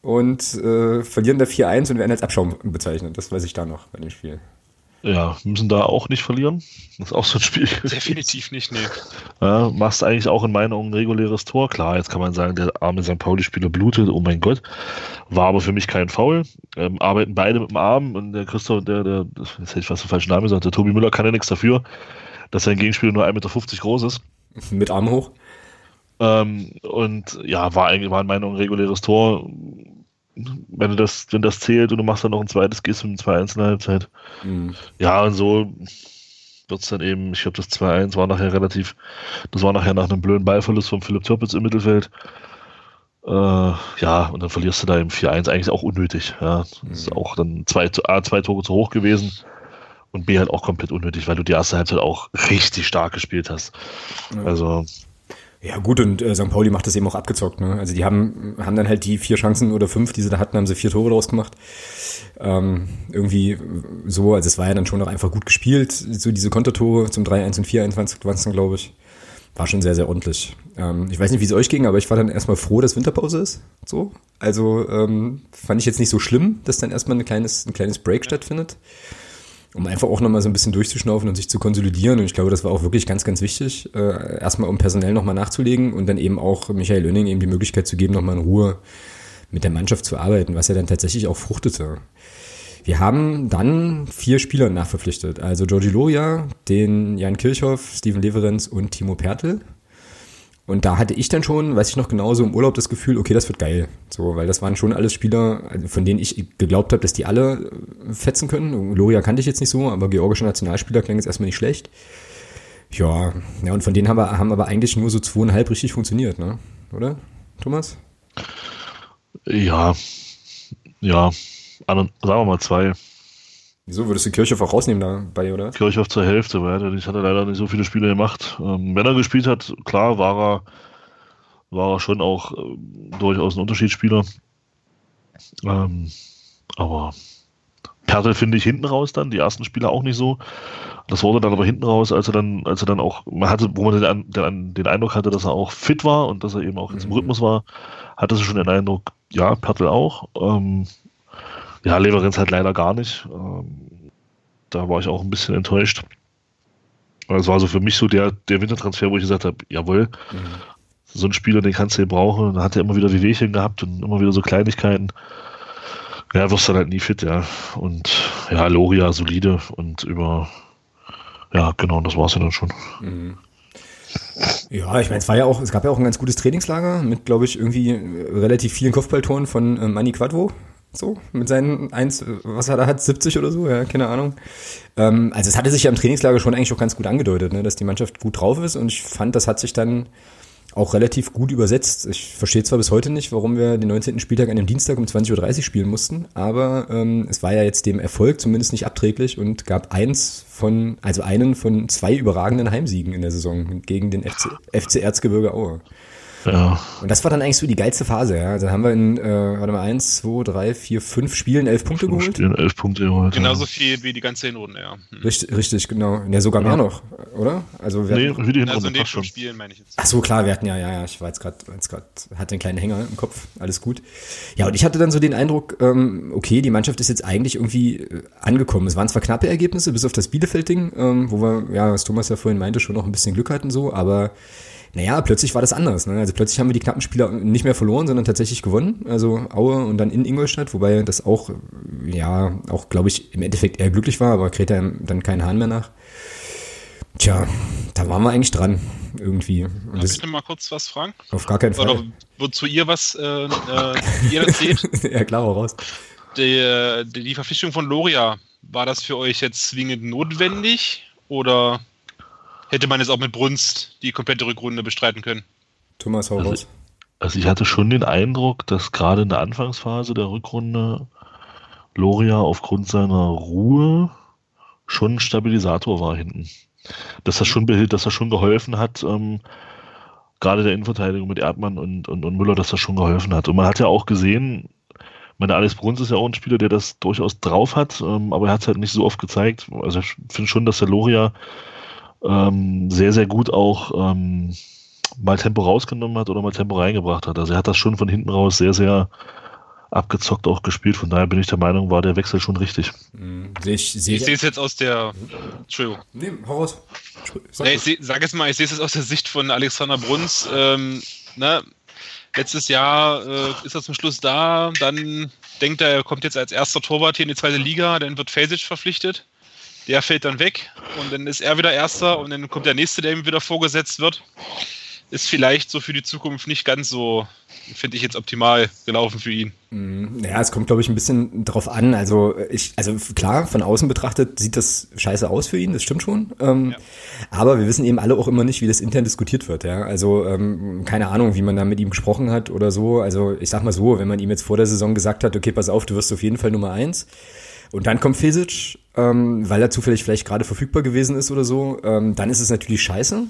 und äh, verlieren da 4-1 und werden als Abschaum bezeichnet. Das weiß ich da noch bei dem Spiel. Ja, müssen da auch nicht verlieren. Das ist auch so ein Spiel. Definitiv nicht, nee. Ja, machst eigentlich auch in meinen Augen ein reguläres Tor. Klar, jetzt kann man sagen, der arme St. Pauli-Spieler blutet, oh mein Gott. War aber für mich kein Foul. Ähm, arbeiten beide mit dem Arm und der Christoph, der, der, jetzt hätte ich fast den falschen Namen gesagt, der Tobi Müller kann ja nichts dafür, dass sein Gegenspieler nur 1,50 Meter groß ist. Mit Arm hoch? Ähm, und ja, war eigentlich war in meiner Meinung ein reguläres Tor. Wenn du das, wenn das zählt und du machst dann noch ein zweites, gehst du mit zwei Einzel Halbzeit. Mhm. Ja, und so wird es dann eben, ich glaube, das 2-1 war nachher relativ, das war nachher nach einem blöden Ballverlust von Philipp Türpitz im Mittelfeld. Äh, ja, und dann verlierst du da im 4-1 eigentlich auch unnötig. Ja. Das ist mhm. auch dann zwei, A, zwei Tore zu hoch gewesen und B halt auch komplett unnötig, weil du die erste Halbzeit auch richtig stark gespielt hast. Ja. Also ja, gut, und äh, St. Pauli macht das eben auch abgezockt, ne? Also die haben, haben dann halt die vier Chancen oder fünf, die sie da hatten, haben sie vier Tore draus gemacht. Ähm, irgendwie so, also es war ja dann schon noch einfach gut gespielt, so diese Kontertore zum 3-1 und 4-1 waren es glaube ich. War schon sehr, sehr ordentlich. Ähm, ich weiß nicht, wie es euch ging, aber ich war dann erstmal froh, dass Winterpause ist. So. Also ähm, fand ich jetzt nicht so schlimm, dass dann erstmal ein kleines, ein kleines Break stattfindet um einfach auch nochmal so ein bisschen durchzuschnaufen und sich zu konsolidieren. Und ich glaube, das war auch wirklich ganz, ganz wichtig, äh, erstmal um personell nochmal nachzulegen und dann eben auch Michael Lönning eben die Möglichkeit zu geben, nochmal in Ruhe mit der Mannschaft zu arbeiten, was ja dann tatsächlich auch fruchtete. Wir haben dann vier Spieler nachverpflichtet. Also Georgi Loria, den Jan Kirchhoff, Steven Leverenz und Timo Pertl. Und da hatte ich dann schon, weiß ich noch genauso im Urlaub das Gefühl, okay, das wird geil. So, weil das waren schon alles Spieler, von denen ich geglaubt habe, dass die alle fetzen können. Loria kannte ich jetzt nicht so, aber georgischer Nationalspieler klingt jetzt erstmal nicht schlecht. Ja, ja, und von denen haben, wir, haben aber eigentlich nur so zweieinhalb richtig funktioniert, ne? Oder, Thomas? Ja, ja, sagen wir mal zwei. Wieso würdest du Kirchhoff auch rausnehmen dabei, oder? Kirchhoff zur Hälfte, weil ich hatte leider nicht so viele Spiele gemacht. Ähm, wenn er gespielt hat, klar, war er, war er schon auch äh, durchaus ein Unterschiedsspieler. Ähm, aber Pertel finde ich hinten raus dann, die ersten Spiele auch nicht so. Das wurde dann aber hinten raus, als er dann, als er dann auch, man hatte, wo man den, den, den Eindruck hatte, dass er auch fit war und dass er eben auch mhm. im Rhythmus war, hatte sie schon den Eindruck, ja, Pertel auch. Ähm, ja, Leverenz halt leider gar nicht. Ähm, da war ich auch ein bisschen enttäuscht. Es war so für mich so der, der Wintertransfer, wo ich gesagt habe, jawohl, mhm. so ein Spieler, den kannst du hier brauchen. Und dann hat er immer wieder Wehwehchen gehabt und immer wieder so Kleinigkeiten. Ja, wirst dann halt nie fit, ja. Und ja, Loria solide und über, ja, genau, das war es ja dann schon. Mhm. Ja, ich meine, es war ja auch, es gab ja auch ein ganz gutes Trainingslager mit, glaube ich, irgendwie relativ vielen Kopfballtoren von äh, Manny Quadvo. So, mit seinen 1, was er hat, 70 oder so, ja, keine Ahnung. Ähm, also es hatte sich ja im Trainingslager schon eigentlich auch ganz gut angedeutet, ne, dass die Mannschaft gut drauf ist und ich fand, das hat sich dann auch relativ gut übersetzt. Ich verstehe zwar bis heute nicht, warum wir den 19. Spieltag an dem Dienstag um 20.30 Uhr spielen mussten, aber ähm, es war ja jetzt dem Erfolg zumindest nicht abträglich und gab eins von, also einen von zwei überragenden Heimsiegen in der Saison gegen den FC, FC Erzgebirge Aue. Ja. Und das war dann eigentlich so die geilste Phase, ja. Dann haben wir in, äh, warte mal, eins, zwei, drei, vier, fünf Spielen elf Punkte fünf geholt. Spielen elf Punkte geholt. Genauso viel wie die ganze Hinrunde, ja. Hm. Richtig, richtig, genau. Ja, sogar ja. mehr noch, oder? Also wir nee, hatten, wie die Hinrunde also in den fünf Spielen meine ich jetzt. Ach so, klar, wir hatten ja, ja, ja, ich war jetzt gerade, jetzt gerade, hatte einen kleinen Hänger im Kopf, alles gut. Ja, und ich hatte dann so den Eindruck, ähm, okay, die Mannschaft ist jetzt eigentlich irgendwie äh, angekommen. Es waren zwar knappe Ergebnisse, bis auf das Bielefeld-Ding, ähm, wo wir, ja, was Thomas ja vorhin meinte, schon noch ein bisschen Glück hatten so, aber naja, plötzlich war das anders. Ne? Also plötzlich haben wir die knappen Spieler nicht mehr verloren, sondern tatsächlich gewonnen. Also Aue und dann in Ingolstadt, wobei das auch, ja, auch glaube ich im Endeffekt eher glücklich war, aber kräht dann keinen Hahn mehr nach. Tja, da waren wir eigentlich dran, irgendwie. Und Darf ich noch mal kurz was fragen? Auf gar keinen Fall. Oder wozu ihr was, äh, äh, ihr seht? ja, klar, auch raus. Die, die, die Verpflichtung von Loria, war das für euch jetzt zwingend notwendig oder hätte man es auch mit Brunst die komplette Rückrunde bestreiten können. Thomas, hau also, Also ich hatte schon den Eindruck, dass gerade in der Anfangsphase der Rückrunde Loria aufgrund seiner Ruhe schon ein Stabilisator war hinten. Dass er schon, dass er schon geholfen hat, ähm, gerade der Innenverteidigung mit Erdmann und, und, und Müller, dass das schon geholfen hat. Und man hat ja auch gesehen, meine, Alex Bruns ist ja auch ein Spieler, der das durchaus drauf hat, ähm, aber er hat es halt nicht so oft gezeigt. Also ich finde schon, dass der Loria ähm, sehr, sehr gut auch ähm, mal Tempo rausgenommen hat oder mal Tempo reingebracht hat. Also er hat das schon von hinten raus sehr, sehr abgezockt auch gespielt. Von daher bin ich der Meinung, war der Wechsel schon richtig. Mhm. Ich, sehe es jetzt aus der. Entschuldigung. Nee, hau raus. Sag, nee, ich seh, sag jetzt mal, ich sehe es jetzt aus der Sicht von Alexander Bruns. Ähm, ne? Letztes Jahr äh, ist er zum Schluss da, dann denkt er, er kommt jetzt als erster Torwart hier in die zweite Liga, dann wird Fasic verpflichtet der fällt dann weg und dann ist er wieder Erster und dann kommt der nächste, der ihm wieder vorgesetzt wird. Ist vielleicht so für die Zukunft nicht ganz so, finde ich jetzt optimal gelaufen für ihn. Mhm. Ja, es kommt, glaube ich, ein bisschen drauf an. Also ich, also klar, von außen betrachtet sieht das scheiße aus für ihn, das stimmt schon. Ähm, ja. Aber wir wissen eben alle auch immer nicht, wie das intern diskutiert wird. Ja, also ähm, keine Ahnung, wie man da mit ihm gesprochen hat oder so. Also ich sag mal so, wenn man ihm jetzt vor der Saison gesagt hat, okay, pass auf, du wirst auf jeden Fall Nummer eins und dann kommt Fesic, ähm, weil er zufällig vielleicht gerade verfügbar gewesen ist oder so, ähm, dann ist es natürlich scheiße.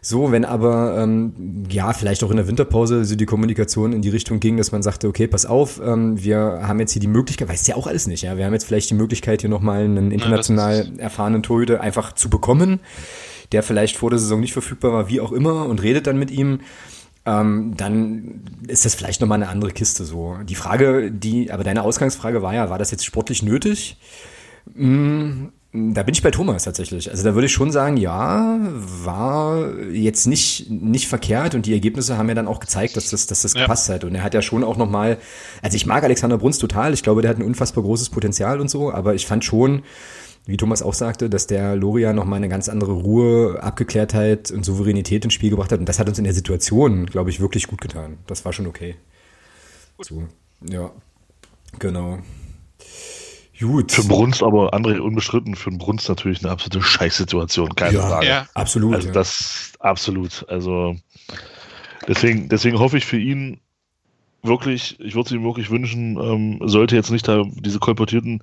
So, wenn aber ähm, ja vielleicht auch in der Winterpause so die Kommunikation in die Richtung ging, dass man sagte, okay, pass auf, ähm, wir haben jetzt hier die Möglichkeit, weißt ja auch alles nicht, ja, wir haben jetzt vielleicht die Möglichkeit hier nochmal einen international ja, erfahrenen Torhüter einfach zu bekommen, der vielleicht vor der Saison nicht verfügbar war, wie auch immer, und redet dann mit ihm ähm, dann ist das vielleicht nochmal eine andere Kiste so. Die Frage, die, aber deine Ausgangsfrage war ja, war das jetzt sportlich nötig? Hm, Da bin ich bei Thomas tatsächlich. Also da würde ich schon sagen, ja, war jetzt nicht, nicht verkehrt und die Ergebnisse haben ja dann auch gezeigt, dass das, dass das ja. gepasst hat. Und er hat ja schon auch nochmal, also ich mag Alexander Bruns total, ich glaube, der hat ein unfassbar großes Potenzial und so, aber ich fand schon, wie Thomas auch sagte, dass der Loria nochmal eine ganz andere Ruhe, Abgeklärtheit und Souveränität ins Spiel gebracht hat. Und das hat uns in der Situation, glaube ich, wirklich gut getan. Das war schon okay. Gut. So, ja, genau. Gut. Für den Brunst aber, André, unbestritten, für den Brunst natürlich eine absolute Scheißsituation, keine ja, Frage. Ja, absolut. Also ja. das, absolut. Also deswegen, deswegen hoffe ich für ihn wirklich, ich würde es ihm wirklich wünschen, ähm, sollte jetzt nicht da diese kolportierten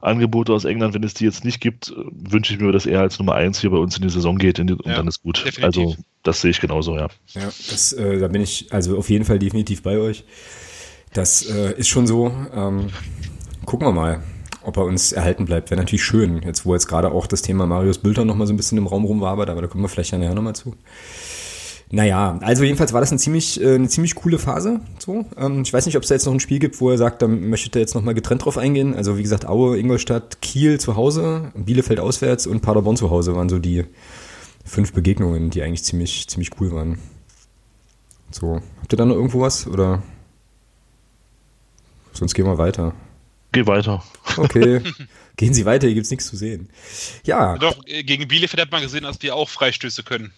Angebote aus England, wenn es die jetzt nicht gibt, wünsche ich mir, dass er als Nummer eins hier bei uns in die Saison geht die, und dann ist gut. Definitiv. Also das sehe ich genauso, ja. Ja, das, äh, da bin ich also auf jeden Fall definitiv bei euch. Das äh, ist schon so. Ähm, gucken wir mal ob er uns erhalten bleibt. Wäre natürlich schön, jetzt wo jetzt gerade auch das Thema Marius Bülter noch mal so ein bisschen im Raum rumwabert, aber da kommen wir vielleicht ja nachher nochmal zu. Naja, also jedenfalls war das eine ziemlich, äh, eine ziemlich coole Phase. So. Ähm, ich weiß nicht, ob es da jetzt noch ein Spiel gibt, wo er sagt, da möchte er jetzt nochmal getrennt drauf eingehen. Also wie gesagt, Aue, Ingolstadt, Kiel zu Hause, Bielefeld auswärts und Paderborn zu Hause waren so die fünf Begegnungen, die eigentlich ziemlich, ziemlich cool waren. So, habt ihr da noch irgendwo was? Oder sonst gehen wir weiter. Geh weiter. Okay. Gehen Sie weiter, hier gibt es nichts zu sehen. Ja. Doch, äh, gegen Bielefeld hat man gesehen, dass wir auch Freistöße können.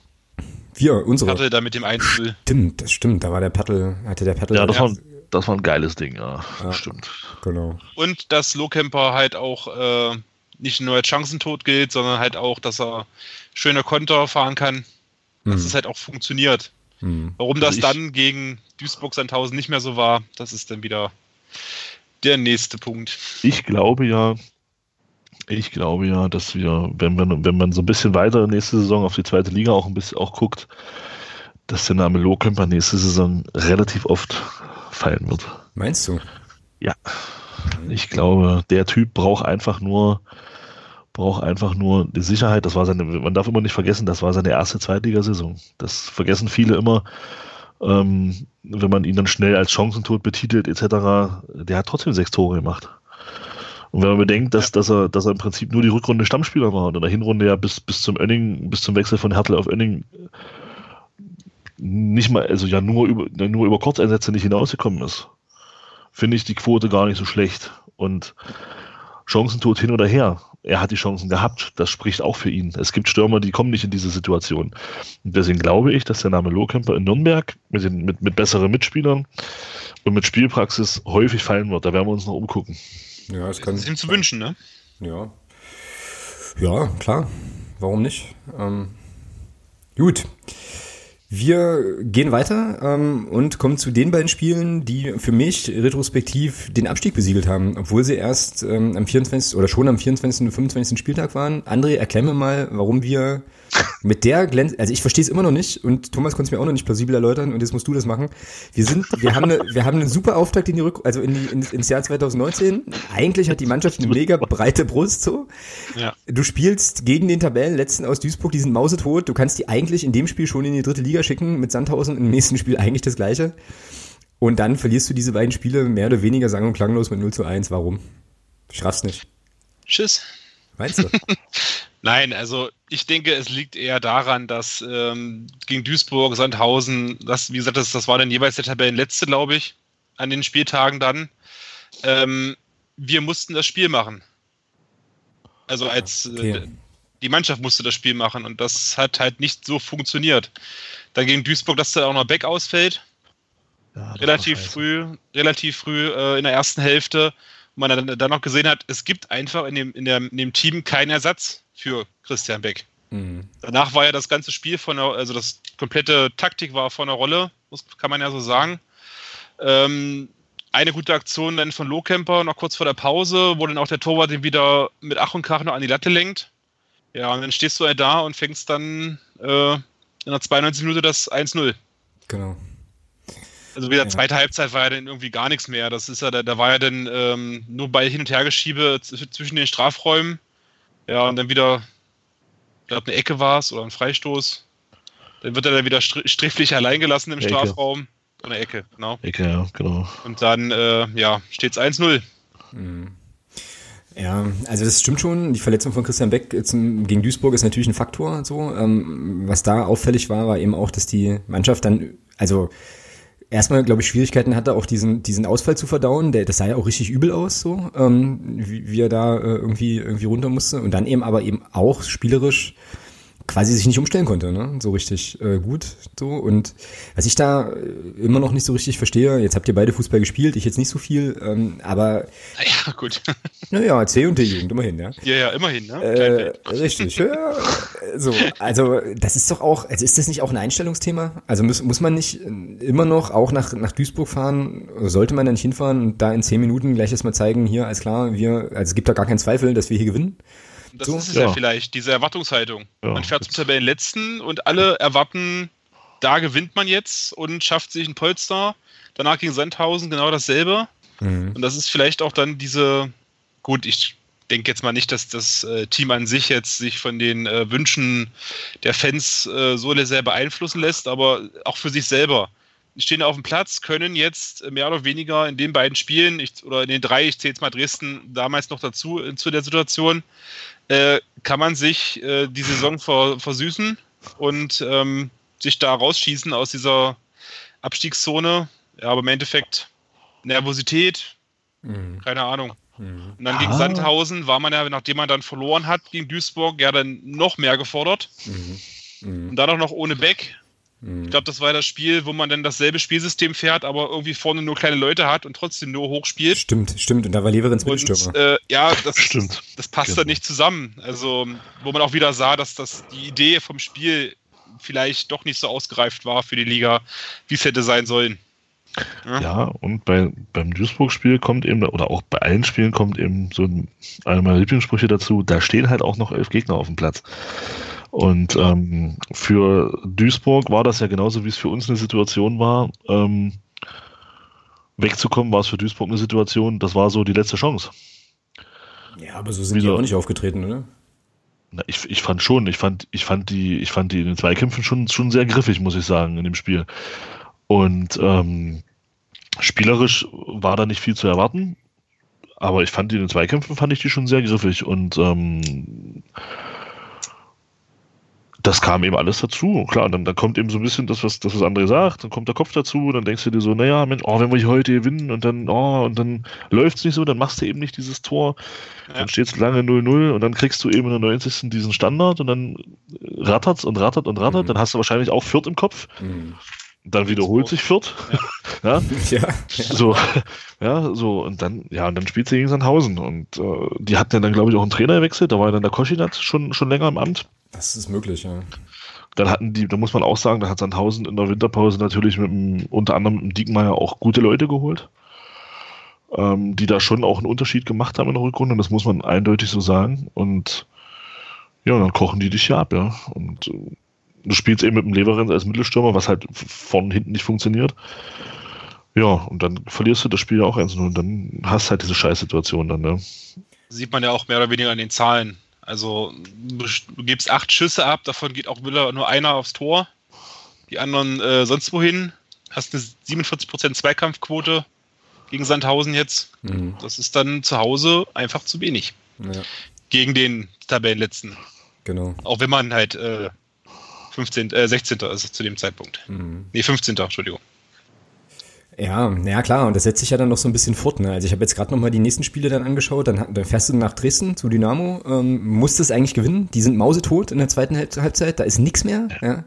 Wir, unsere. Hatte da mit dem 1 Stimmt, das stimmt. Da war der Paddel, hatte der Paddel. Ja, das, war, das war ein geiles Ding, ja. ja stimmt. Genau. Und dass Lohkemper halt auch äh, nicht nur als Chancentod gilt, sondern halt auch, dass er schöne Konter fahren kann. Dass mhm. es halt auch funktioniert. Mhm. Warum das also dann gegen Duisburg-Sandhausen nicht mehr so war, das ist dann wieder der nächste Punkt. Ich glaube ja, ich glaube ja, dass wir, wenn man, wenn man so ein bisschen weiter nächste Saison auf die zweite Liga auch ein bisschen auch guckt, dass der Name Lohkemper nächste Saison relativ oft fallen wird. Meinst du? Ja. Ich glaube, der Typ braucht einfach nur, braucht einfach nur die Sicherheit. Das war seine, man darf immer nicht vergessen, das war seine erste Zweitligasaison. Das vergessen viele immer ähm, wenn man ihn dann schnell als Chancentod betitelt etc., der hat trotzdem sechs Tore gemacht. Und wenn man bedenkt, dass, ja. dass, er, dass er im Prinzip nur die Rückrunde Stammspieler war und in der Hinrunde ja bis, bis zum Önning, bis zum Wechsel von Hertel auf Önning nicht mal, also ja nur über, nur über Kurzeinsätze nicht hinausgekommen ist, finde ich die Quote gar nicht so schlecht. Und Chancentod hin oder her er hat die Chancen gehabt. Das spricht auch für ihn. Es gibt Stürmer, die kommen nicht in diese Situation. Und deswegen glaube ich, dass der Name Lohkemper in Nürnberg mit, den, mit, mit besseren Mitspielern und mit Spielpraxis häufig fallen wird. Da werden wir uns noch umgucken. Ja, es kann. Das ist ihm zu wünschen, ne? Ja. Ja, klar. Warum nicht? Ähm, gut. Wir gehen weiter ähm, und kommen zu den beiden Spielen, die für mich retrospektiv den Abstieg besiegelt haben, obwohl sie erst ähm, am 24. oder schon am 24. und 25. Spieltag waren. André, erklär mir mal, warum wir mit der Glänz, also ich verstehe es immer noch nicht und Thomas konnte es mir auch noch nicht plausibel erläutern und jetzt musst du das machen. Wir sind, wir haben eine, wir haben einen super Auftakt in die Rück, also in die, in, ins Jahr 2019. Eigentlich hat die Mannschaft eine mega breite Brust so. Ja. Du spielst gegen den Tabellenletzten aus Duisburg, die sind mausetot. Du kannst die eigentlich in dem Spiel schon in die dritte Liga schicken mit Sandhausen, im nächsten Spiel eigentlich das gleiche. Und dann verlierst du diese beiden Spiele mehr oder weniger sang- und klanglos mit 0 zu 1. Warum? Ich raff's nicht. Tschüss. Meinst du? Nein, also ich denke, es liegt eher daran, dass ähm, gegen Duisburg, Sandhausen, das, wie gesagt, das, das war dann jeweils der Tabellenletzte, glaube ich, an den Spieltagen dann. Ähm, wir mussten das Spiel machen. Also als okay. äh, die Mannschaft musste das Spiel machen und das hat halt nicht so funktioniert. Dann gegen Duisburg, dass da auch noch Beck ausfällt. Ja, relativ früh, relativ früh äh, in der ersten Hälfte. Man dann, dann noch gesehen hat, es gibt einfach in dem, in, der, in dem Team keinen Ersatz für Christian Beck. Mhm. Danach war ja das ganze Spiel von der, also das komplette Taktik war von der Rolle, kann man ja so sagen. Ähm, eine gute Aktion dann von Lohkemper noch kurz vor der Pause, wo dann auch der Torwart den wieder mit Ach und Krach noch an die Latte lenkt. Ja, und dann stehst du halt da und fängst dann äh, in der 92 Minute das 1-0. Genau. Also wieder ja. zweite Halbzeit war ja dann irgendwie gar nichts mehr. Das ist ja, da, da war ja dann ähm, nur bei Hin- und Hergeschiebe zwischen den Strafräumen. Ja, und dann wieder, ich glaube, eine Ecke war es oder ein Freistoß. Dann wird er dann wieder sträflich allein gelassen im Ecke. Strafraum. Eine Ecke, genau. Ecke, ja, genau. Und dann, äh, ja, steht es 1-0. Mhm. Ja, also das stimmt schon. Die Verletzung von Christian Beck gegen Duisburg ist natürlich ein Faktor. So, ähm, was da auffällig war, war eben auch, dass die Mannschaft dann, also erstmal, glaube ich, Schwierigkeiten hatte, auch diesen, diesen Ausfall zu verdauen. Der, das sah ja auch richtig übel aus, so, ähm, wie, wie er da äh, irgendwie, irgendwie runter musste. Und dann eben aber eben auch spielerisch quasi sich nicht umstellen konnte, ne? so richtig äh, gut. So und was ich da äh, immer noch nicht so richtig verstehe, jetzt habt ihr beide Fußball gespielt, ich jetzt nicht so viel, ähm, aber ja gut. Naja, C und D-Jugend, immerhin, ja. Ja, ja, immerhin, ne? Äh, richtig, ja. So, also das ist doch auch, also ist das nicht auch ein Einstellungsthema? Also muss, muss man nicht immer noch auch nach, nach Duisburg fahren, sollte man da nicht hinfahren und da in zehn Minuten gleich erstmal zeigen, hier, alles klar, wir, also es gibt da gar keinen Zweifel, dass wir hier gewinnen? Das so? ist es ja. ja. vielleicht, diese Erwartungshaltung. Ja. Man fährt zum Tabellenletzten und alle erwarten, da gewinnt man jetzt und schafft sich ein Polster. Danach gegen Sandhausen genau dasselbe. Mhm. Und das ist vielleicht auch dann diese, gut, ich denke jetzt mal nicht, dass das äh, Team an sich jetzt sich von den äh, Wünschen der Fans äh, so sehr beeinflussen lässt, aber auch für sich selber. Die stehen auf dem Platz, können jetzt mehr oder weniger in den beiden Spielen, ich, oder in den drei, ich zähle jetzt mal Dresden damals noch dazu, äh, zu der Situation, äh, kann man sich äh, die Saison ver versüßen und ähm, sich da rausschießen aus dieser Abstiegszone. Ja, aber im Endeffekt Nervosität, mhm. keine Ahnung. Mhm. Und dann ah. gegen Sandhausen war man ja, nachdem man dann verloren hat gegen Duisburg, ja dann noch mehr gefordert. Mhm. mhm. Und dann auch noch ohne Beck. Mhm. Ich glaube, das war das Spiel, wo man dann dasselbe Spielsystem fährt, aber irgendwie vorne nur kleine Leute hat und trotzdem nur hoch spielt. Stimmt, stimmt. Und da war Leverins Mittelstürmer. Äh, ja, das, stimmt. das passt genau. dann nicht zusammen. Also, wo man auch wieder sah, dass das die Idee vom Spiel vielleicht doch nicht so ausgereift war für die Liga, wie es hätte sein sollen. Ja, ja und bei, beim Duisburg-Spiel kommt eben, oder auch bei allen Spielen kommt eben so ein, einer meiner Lieblingssprüche dazu, da stehen halt auch noch elf Gegner auf dem Platz. Und ähm, für Duisburg war das ja genauso, wie es für uns eine Situation war. Ähm, wegzukommen war es für Duisburg eine Situation, das war so die letzte Chance. Ja, aber so sind Wieder, die auch nicht aufgetreten, oder? Na, ich, ich fand schon, ich fand, ich fand die, ich fand die in den Zweikämpfen schon, schon sehr griffig, muss ich sagen, in dem Spiel. Und ähm, spielerisch war da nicht viel zu erwarten, aber ich fand die in den Zweikämpfen fand ich die schon sehr griffig und ähm, das kam eben alles dazu. Klar, dann, dann kommt eben so ein bisschen das, was, das, was André sagt, dann kommt der Kopf dazu, dann denkst du dir so, naja, Mensch, oh, wenn wir hier heute gewinnen und dann, oh, und dann läuft es nicht so, dann machst du eben nicht dieses Tor, ja. dann steht es lange 0-0 und dann kriegst du eben in der 90. diesen Standard und dann rattert und rattert und rattert, mhm. dann hast du wahrscheinlich auch Fürth im Kopf. Mhm. Dann wiederholt sich Fürth. Ja. ja. ja. So, ja, so, und dann, ja, und dann spielt sie gegen Sandhausen. Und äh, die hatten ja dann, glaube ich, auch einen Trainerwechsel, da war ja dann der Koschinat schon, schon länger im Amt. Das ist möglich, ja. Dann hatten die, da muss man auch sagen, da hat Sandhausen in der Winterpause natürlich mit dem, unter anderem mit dem Diekmeyer auch gute Leute geholt, ähm, die da schon auch einen Unterschied gemacht haben in der Rückrunde, das muss man eindeutig so sagen. Und ja, dann kochen die dich ja ab, ja. Und äh, du spielst eben mit dem Leverenz als Mittelstürmer, was halt von hinten nicht funktioniert. Ja, und dann verlierst du das Spiel ja auch 1-0 und dann hast du halt diese Scheißsituation dann, ne? Sieht man ja auch mehr oder weniger an den Zahlen. Also du gibst acht Schüsse ab, davon geht auch wieder nur einer aufs Tor. Die anderen äh, sonst wohin. Hast eine 47% Zweikampfquote gegen Sandhausen jetzt. Mhm. Das ist dann zu Hause einfach zu wenig. Ja. Gegen den Tabellenletzten. Genau. Auch wenn man halt äh, 15, äh, 16. ist zu dem Zeitpunkt. Mhm. Nee, 15. Entschuldigung. Ja, naja klar, und das setzt sich ja dann noch so ein bisschen fort. Ne? Also ich habe jetzt gerade nochmal die nächsten Spiele dann angeschaut, dann, dann fährst du nach Dresden zu Dynamo, ähm, musst es eigentlich gewinnen, die sind mausetot in der zweiten Halbzeit, da ist nichts mehr. Ja.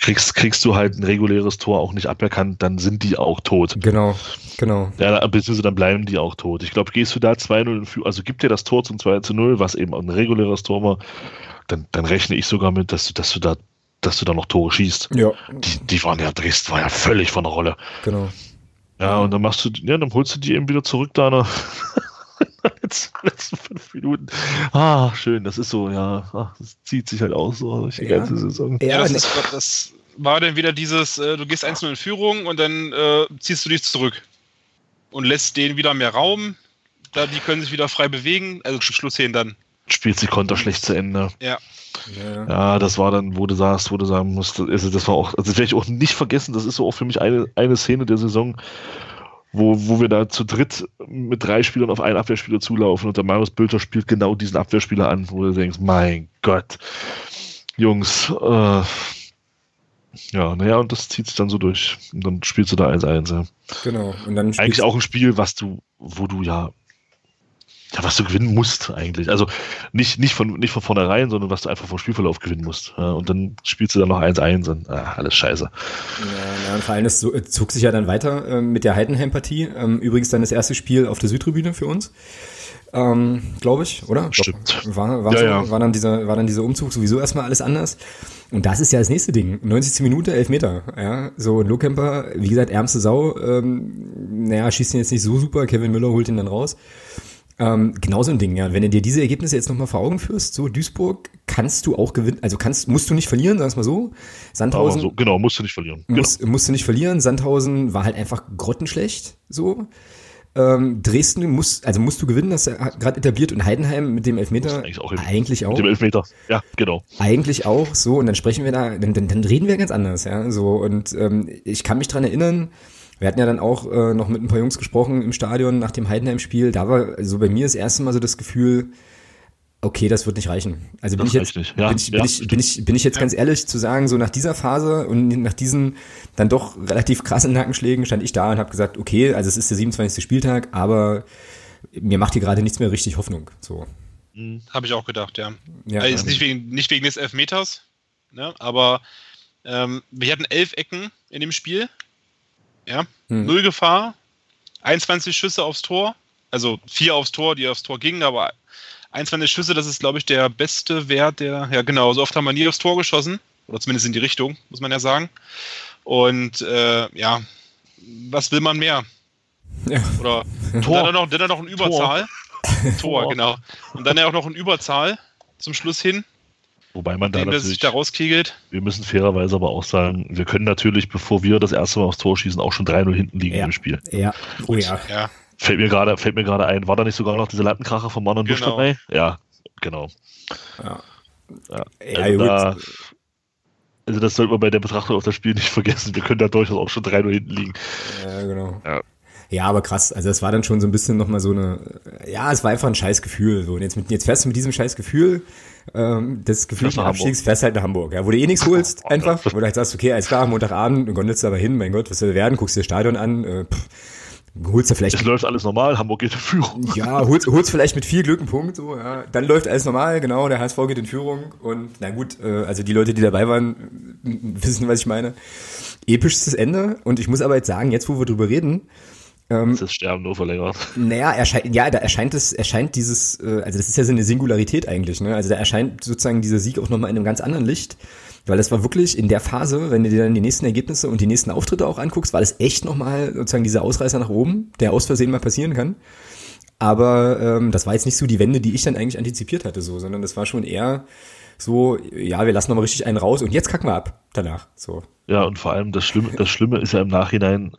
Kriegst, kriegst du halt ein reguläres Tor auch nicht aberkannt, dann sind die auch tot. Genau, genau. Ja, beziehungsweise dann bleiben die auch tot. Ich glaube, gehst du da 2-0, also gibt dir das Tor zum 2-0, was eben auch ein reguläres Tor war, dann, dann rechne ich sogar mit, dass du, dass du da dass du da noch Tore schießt. Ja. Die, die waren ja, Dresden war ja völlig von der Rolle. Genau. Ja, und dann machst du, ja, dann holst du die eben wieder zurück da nach letzten fünf Minuten. Ah, schön, das ist so, ja, ach, das zieht sich halt aus so durch die ja. ganze Saison. Ja, das, ist, das war dann wieder dieses, äh, du gehst 1-0 in Führung und dann äh, ziehst du dich zurück und lässt denen wieder mehr Raum. Da, die können sich wieder frei bewegen, also Schluss hin dann. Spielt sie Konter schlecht zu Ende. Ja. Ja. ja, das war dann, wo du sagst, wo du sagen musst, also das war auch, also das werde ich auch nicht vergessen, das ist so auch für mich eine, eine Szene der Saison, wo, wo wir da zu dritt mit drei Spielern auf einen Abwehrspieler zulaufen und der Marius Bülter spielt genau diesen Abwehrspieler an, wo du denkst, mein Gott, Jungs, äh, ja, naja, und das zieht sich dann so durch. Und dann spielst du da 1-1, ja. Genau. Und dann Eigentlich auch ein Spiel, was du, wo du ja ja, was du gewinnen musst eigentlich. Also nicht, nicht, von, nicht von vornherein, sondern was du einfach vom Spielverlauf gewinnen musst. Ja, und dann spielst du dann noch 1-1 und ah, alles scheiße. Ja, ja, und vor allem, das so, zog sich ja dann weiter äh, mit der Heidenheim-Partie. Ähm, übrigens dann das erste Spiel auf der Südtribüne für uns. Ähm, glaube ich, oder? Stimmt. War, war, Ja, war, dann dieser, war dann dieser Umzug sowieso erstmal alles anders. Und das ist ja das nächste Ding. 90. Minute, 11 Meter. Ja, so ein Lohkemper, wie gesagt, ärmste Sau. Ähm, naja, schießt ihn jetzt nicht so super. Kevin Müller holt ihn dann raus. Ähm, genauso ein Ding, ja. Wenn du dir diese Ergebnisse jetzt nochmal vor Augen führst, so Duisburg, kannst du auch gewinnen, also kannst, musst du nicht verlieren, sagen wir mal so. Sandhausen so, genau, musst du nicht verlieren. Genau. muss, musst du nicht verlieren. Sandhausen war halt einfach grottenschlecht, so. Ähm, Dresden muss, also musst du gewinnen, das hat gerade etabliert und Heidenheim mit dem Elfmeter eigentlich auch eigentlich auch. Mit dem Elfmeter. Ja, genau. Eigentlich auch, so, und dann sprechen wir da, dann, dann, dann reden wir ganz anders, ja, so, und ähm, ich kann mich dran erinnern, wir hatten ja dann auch äh, noch mit ein paar Jungs gesprochen im Stadion nach dem Heidenheim-Spiel, da war so bei mir das erste Mal so das Gefühl, okay, das wird nicht reichen. Also bin ich jetzt. Ja, bin, ich, bin, ja, ich, bin, ich, bin ich jetzt ganz ehrlich zu sagen, so nach dieser Phase und nach diesen dann doch relativ krassen Nackenschlägen stand ich da und habe gesagt, okay, also es ist der 27. Spieltag, aber mir macht hier gerade nichts mehr richtig Hoffnung. So. Habe ich auch gedacht, ja. Ja, also ist nicht wegen, nicht wegen des Elfmeters, ne? aber ähm, wir hatten elf Ecken in dem Spiel. Ja, Hm. null Gefahr, 21 Schüsse aufs Tor, also vier aufs Tor, die aufs Tor gingen, aber 21 Schüsse, das ist, glaube ich, der beste Wert, der, ja genau, so oft haben wir nie aufs Tor geschossen, oder zumindest in die Richtung, muss man ja sagen. Und äh, ja, was will man mehr? Ja. Oder Tor. dann noch, dann noch ein Überzahl. Tor, genau. Und dann ja auch noch ein Überzahl zum Schluss hin, Wobei man da der sich natürlich, da rauskegelt. wir müssen fairerweise aber auch sagen, wir können natürlich, bevor wir das erste Mal aufs Tor schießen, auch schon 3-0 hinten liegen Ja. im Spiel. Ja, oh ja. Ja, Fällt mir gerade, fällt mir gerade ein, war da nicht sogar noch dieser Lattenkracher von Mann und Busch Genau. dabei? Ja, genau. Ja, Ja, ja also, da, also das sollte man bei der Betrachtung auf das Spiel nicht vergessen. Wir können da durchaus auch schon 3-0 hinten liegen. Ja, genau. Ja. Ja, aber krass. Also es war dann schon so ein bisschen nochmal so eine, ja, es war einfach ein scheiß Gefühl. So. Und jetzt, mit, jetzt fährst du mit diesem scheiß Gefühl, ähm, des nach Abstiegs, fährst halt nach Hamburg. Ja, wo du eh nichts holst, einfach. Wo du halt sagst, okay, alles klar, Montagabend, du gondelst aber hin, mein Gott, was soll werden, guckst dir das Stadion an, äh, pff, holst du vielleicht Es läuft alles normal, Hamburg geht in Führung. Ja, holst, holst vielleicht mit viel Glück einen Punkt, so, ja. Dann läuft alles normal, genau, der HSV geht in Führung und na gut, äh, also die Leute, die dabei waren, äh, wissen, was ich meine. Episches Ende und ich muss aber jetzt sagen, jetzt wo wir drüber reden, Das ist Sterben nur verlängert. naja, erscheint, ja, da erscheint es, erscheint dieses, äh, also das ist ja so eine Singularität eigentlich, ne? Also da erscheint sozusagen dieser Sieg auch nochmal in einem ganz anderen Licht. Weil das war wirklich in der Phase, wenn du dir dann die nächsten Ergebnisse und die nächsten Auftritte auch anguckst, war das echt nochmal sozusagen dieser Ausreißer nach oben, der aus Versehen mal passieren kann. Aber ähm, das war jetzt nicht so die Wende, die ich dann eigentlich antizipiert hatte, so, sondern das war schon eher so, ja, wir lassen nochmal richtig einen raus und jetzt kacken wir ab danach. So. Ja, und vor allem das Schlimme, das Schlimme ist ja im Nachhinein,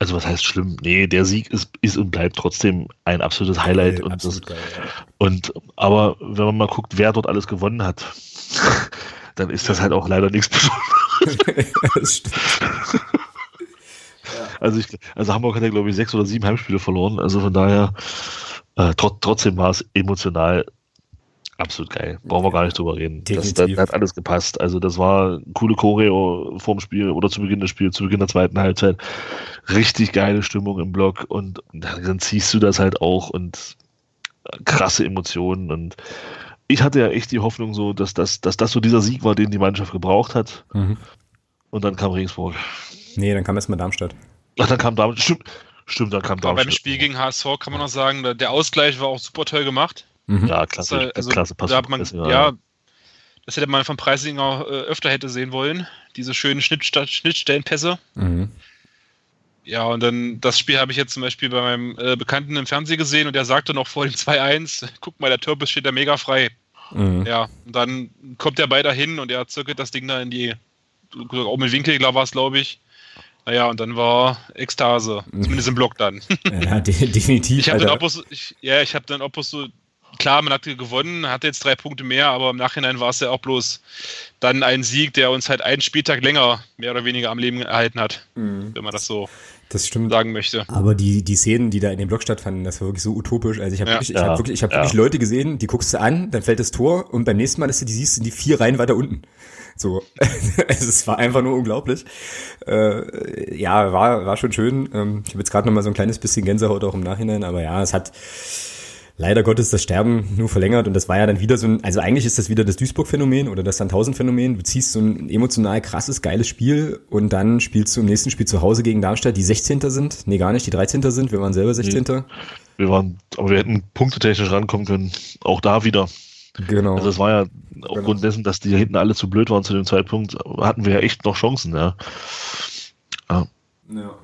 also was heißt schlimm? Nee, der Sieg ist, ist und bleibt trotzdem ein absolutes Highlight. und, das, Absolut geil, ja. und aber wenn man mal guckt, wer dort alles gewonnen hat, dann ist das halt auch leider nichts Besonderes. das. Also, ich, also Hamburg hat ja, glaube ich, sechs oder sieben Heimspiele verloren. Also von daher, äh, trot, trotzdem war es emotional absolut geil. Brauchen wir gar nicht drüber reden. Das, das hat alles gepasst. Also das war eine coole Choreo vorm Spiel oder zu Beginn des Spiels, zu Beginn der zweiten Halbzeit. Richtig geile Stimmung im Block und dann ziehst du das halt auch und krasse Emotionen und ich hatte ja echt die Hoffnung so, dass das, dass das so dieser Sieg war, den die Mannschaft gebraucht hat. Mhm. Und dann kam Regensburg. Nee, dann kam erstmal Darmstadt. Ach, dann kam Darmstadt. Stimmt, stimmt, dann kam Aber Darmstadt. beim Spiel gegen HSV kann man noch sagen, der Ausgleich war auch super toll gemacht. Mhm. Ja, Das, klasse, äh, also, klasse Pass. da hat man, Pass- ja, das hätte man von Preisinger äh, öfter hätte sehen wollen. Diese schönen Schnittsta Schnittstellenpässe. Mhm. Ja, und dann das Spiel habe ich jetzt zum Beispiel bei meinem äh, Bekannten im Fernsehen gesehen und der sagte noch vor dem 2-1, guck mal, der Türpis steht da mega frei. Mhm. Ja, und dann kommt der bei dahin und er zirkelt das Ding da in die, auch mit Winkel war es, glaube ich. Naja, und dann war Ekstase, zumindest im Block dann. Ja, de definitiv. Ich habe dann Alter. Opus, ich, ja, ich habe dann Opus so klar, man hat gewonnen, hatte jetzt drei Punkte mehr, aber im Nachhinein war es ja auch bloß dann ein Sieg, der uns halt einen Spieltag länger mehr oder weniger am Leben erhalten hat, mhm. wenn man das so das stimmt. sagen möchte. Aber die, die Szenen, die da in dem Block stattfanden, das war wirklich so utopisch. Also ich habe ja. wirklich, ich hab wirklich, ich hab ja. wirklich Leute gesehen, die guckst du an, dann fällt das Tor und beim nächsten Mal, dass du die siehst, sind die vier Reihen weiter unten. So, also es war einfach nur unglaublich. Äh, ja, war war schon schön. Ähm, ich habe jetzt gerade noch mal so ein kleines bisschen Gänsehaut auch im Nachhinein, aber ja, es hat leider Gottes das Sterben nur verlängert und das war ja dann wieder so ein, also eigentlich ist das wieder das Duisburg-Phänomen oder das Sandhausen-Phänomen. Du ziehst so ein emotional krasses, geiles Spiel und dann spielst du im nächsten Spiel zu Hause gegen Darmstadt, die 16. sind. Nee, gar nicht, die 13. sind. Wir waren selber 16. Nee, wir waren, aber wir hätten punktetechnisch rankommen können. Auch da wieder. Genau. Also es war ja aufgrund genau. dessen, dass die hinten alle zu blöd waren zu dem Zeitpunkt, hatten wir ja echt noch Chancen, ja. Ja. ja.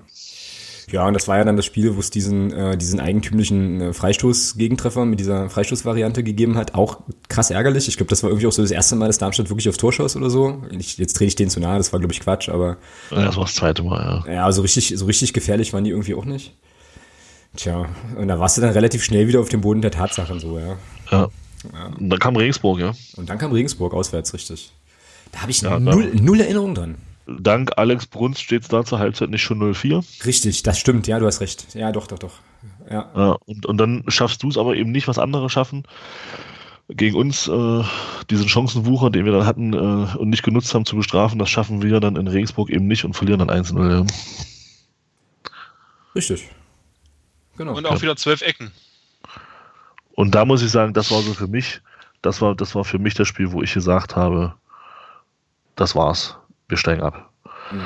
Ja, und das war ja dann das Spiel, wo es diesen, äh, diesen eigentümlichen äh, Freistoß-Gegentreffer mit dieser Freistoßvariante gegeben hat. Auch krass ärgerlich. Ich glaube, das war irgendwie auch so das erste Mal, dass Darmstadt wirklich aufs Tor schoss oder so. Ich, jetzt trete ich denen zu nahe, das war, glaube ich, Quatsch, aber. Ja, das war das zweite Mal, ja. Ja, so richtig, so richtig gefährlich waren die irgendwie auch nicht. Tja, und da warst du dann relativ schnell wieder auf dem Boden der Tatsachen so, ja. Ja. ja. Und dann kam Regensburg, ja. Und dann kam Regensburg auswärts, richtig. Da habe ich ja, null, null Erinnerung dran dank Alex Bruns steht es da zur Halbzeit nicht schon 0-4. Richtig, das stimmt, ja, du hast recht. Ja, doch, doch, doch. Ja. ja und, und dann schaffst du es aber eben nicht, was andere schaffen. Gegen uns äh, diesen Chancenwucher, den wir dann hatten äh, und nicht genutzt haben, zu bestrafen, das schaffen wir dann in Regensburg eben nicht und verlieren dann 1-0. Richtig. Genau. Und auch ja. wieder zwölf Ecken. Und da muss ich sagen, das war so für mich, das war, das war für mich das Spiel, wo ich gesagt habe, das war's wir steigen ab. Mhm.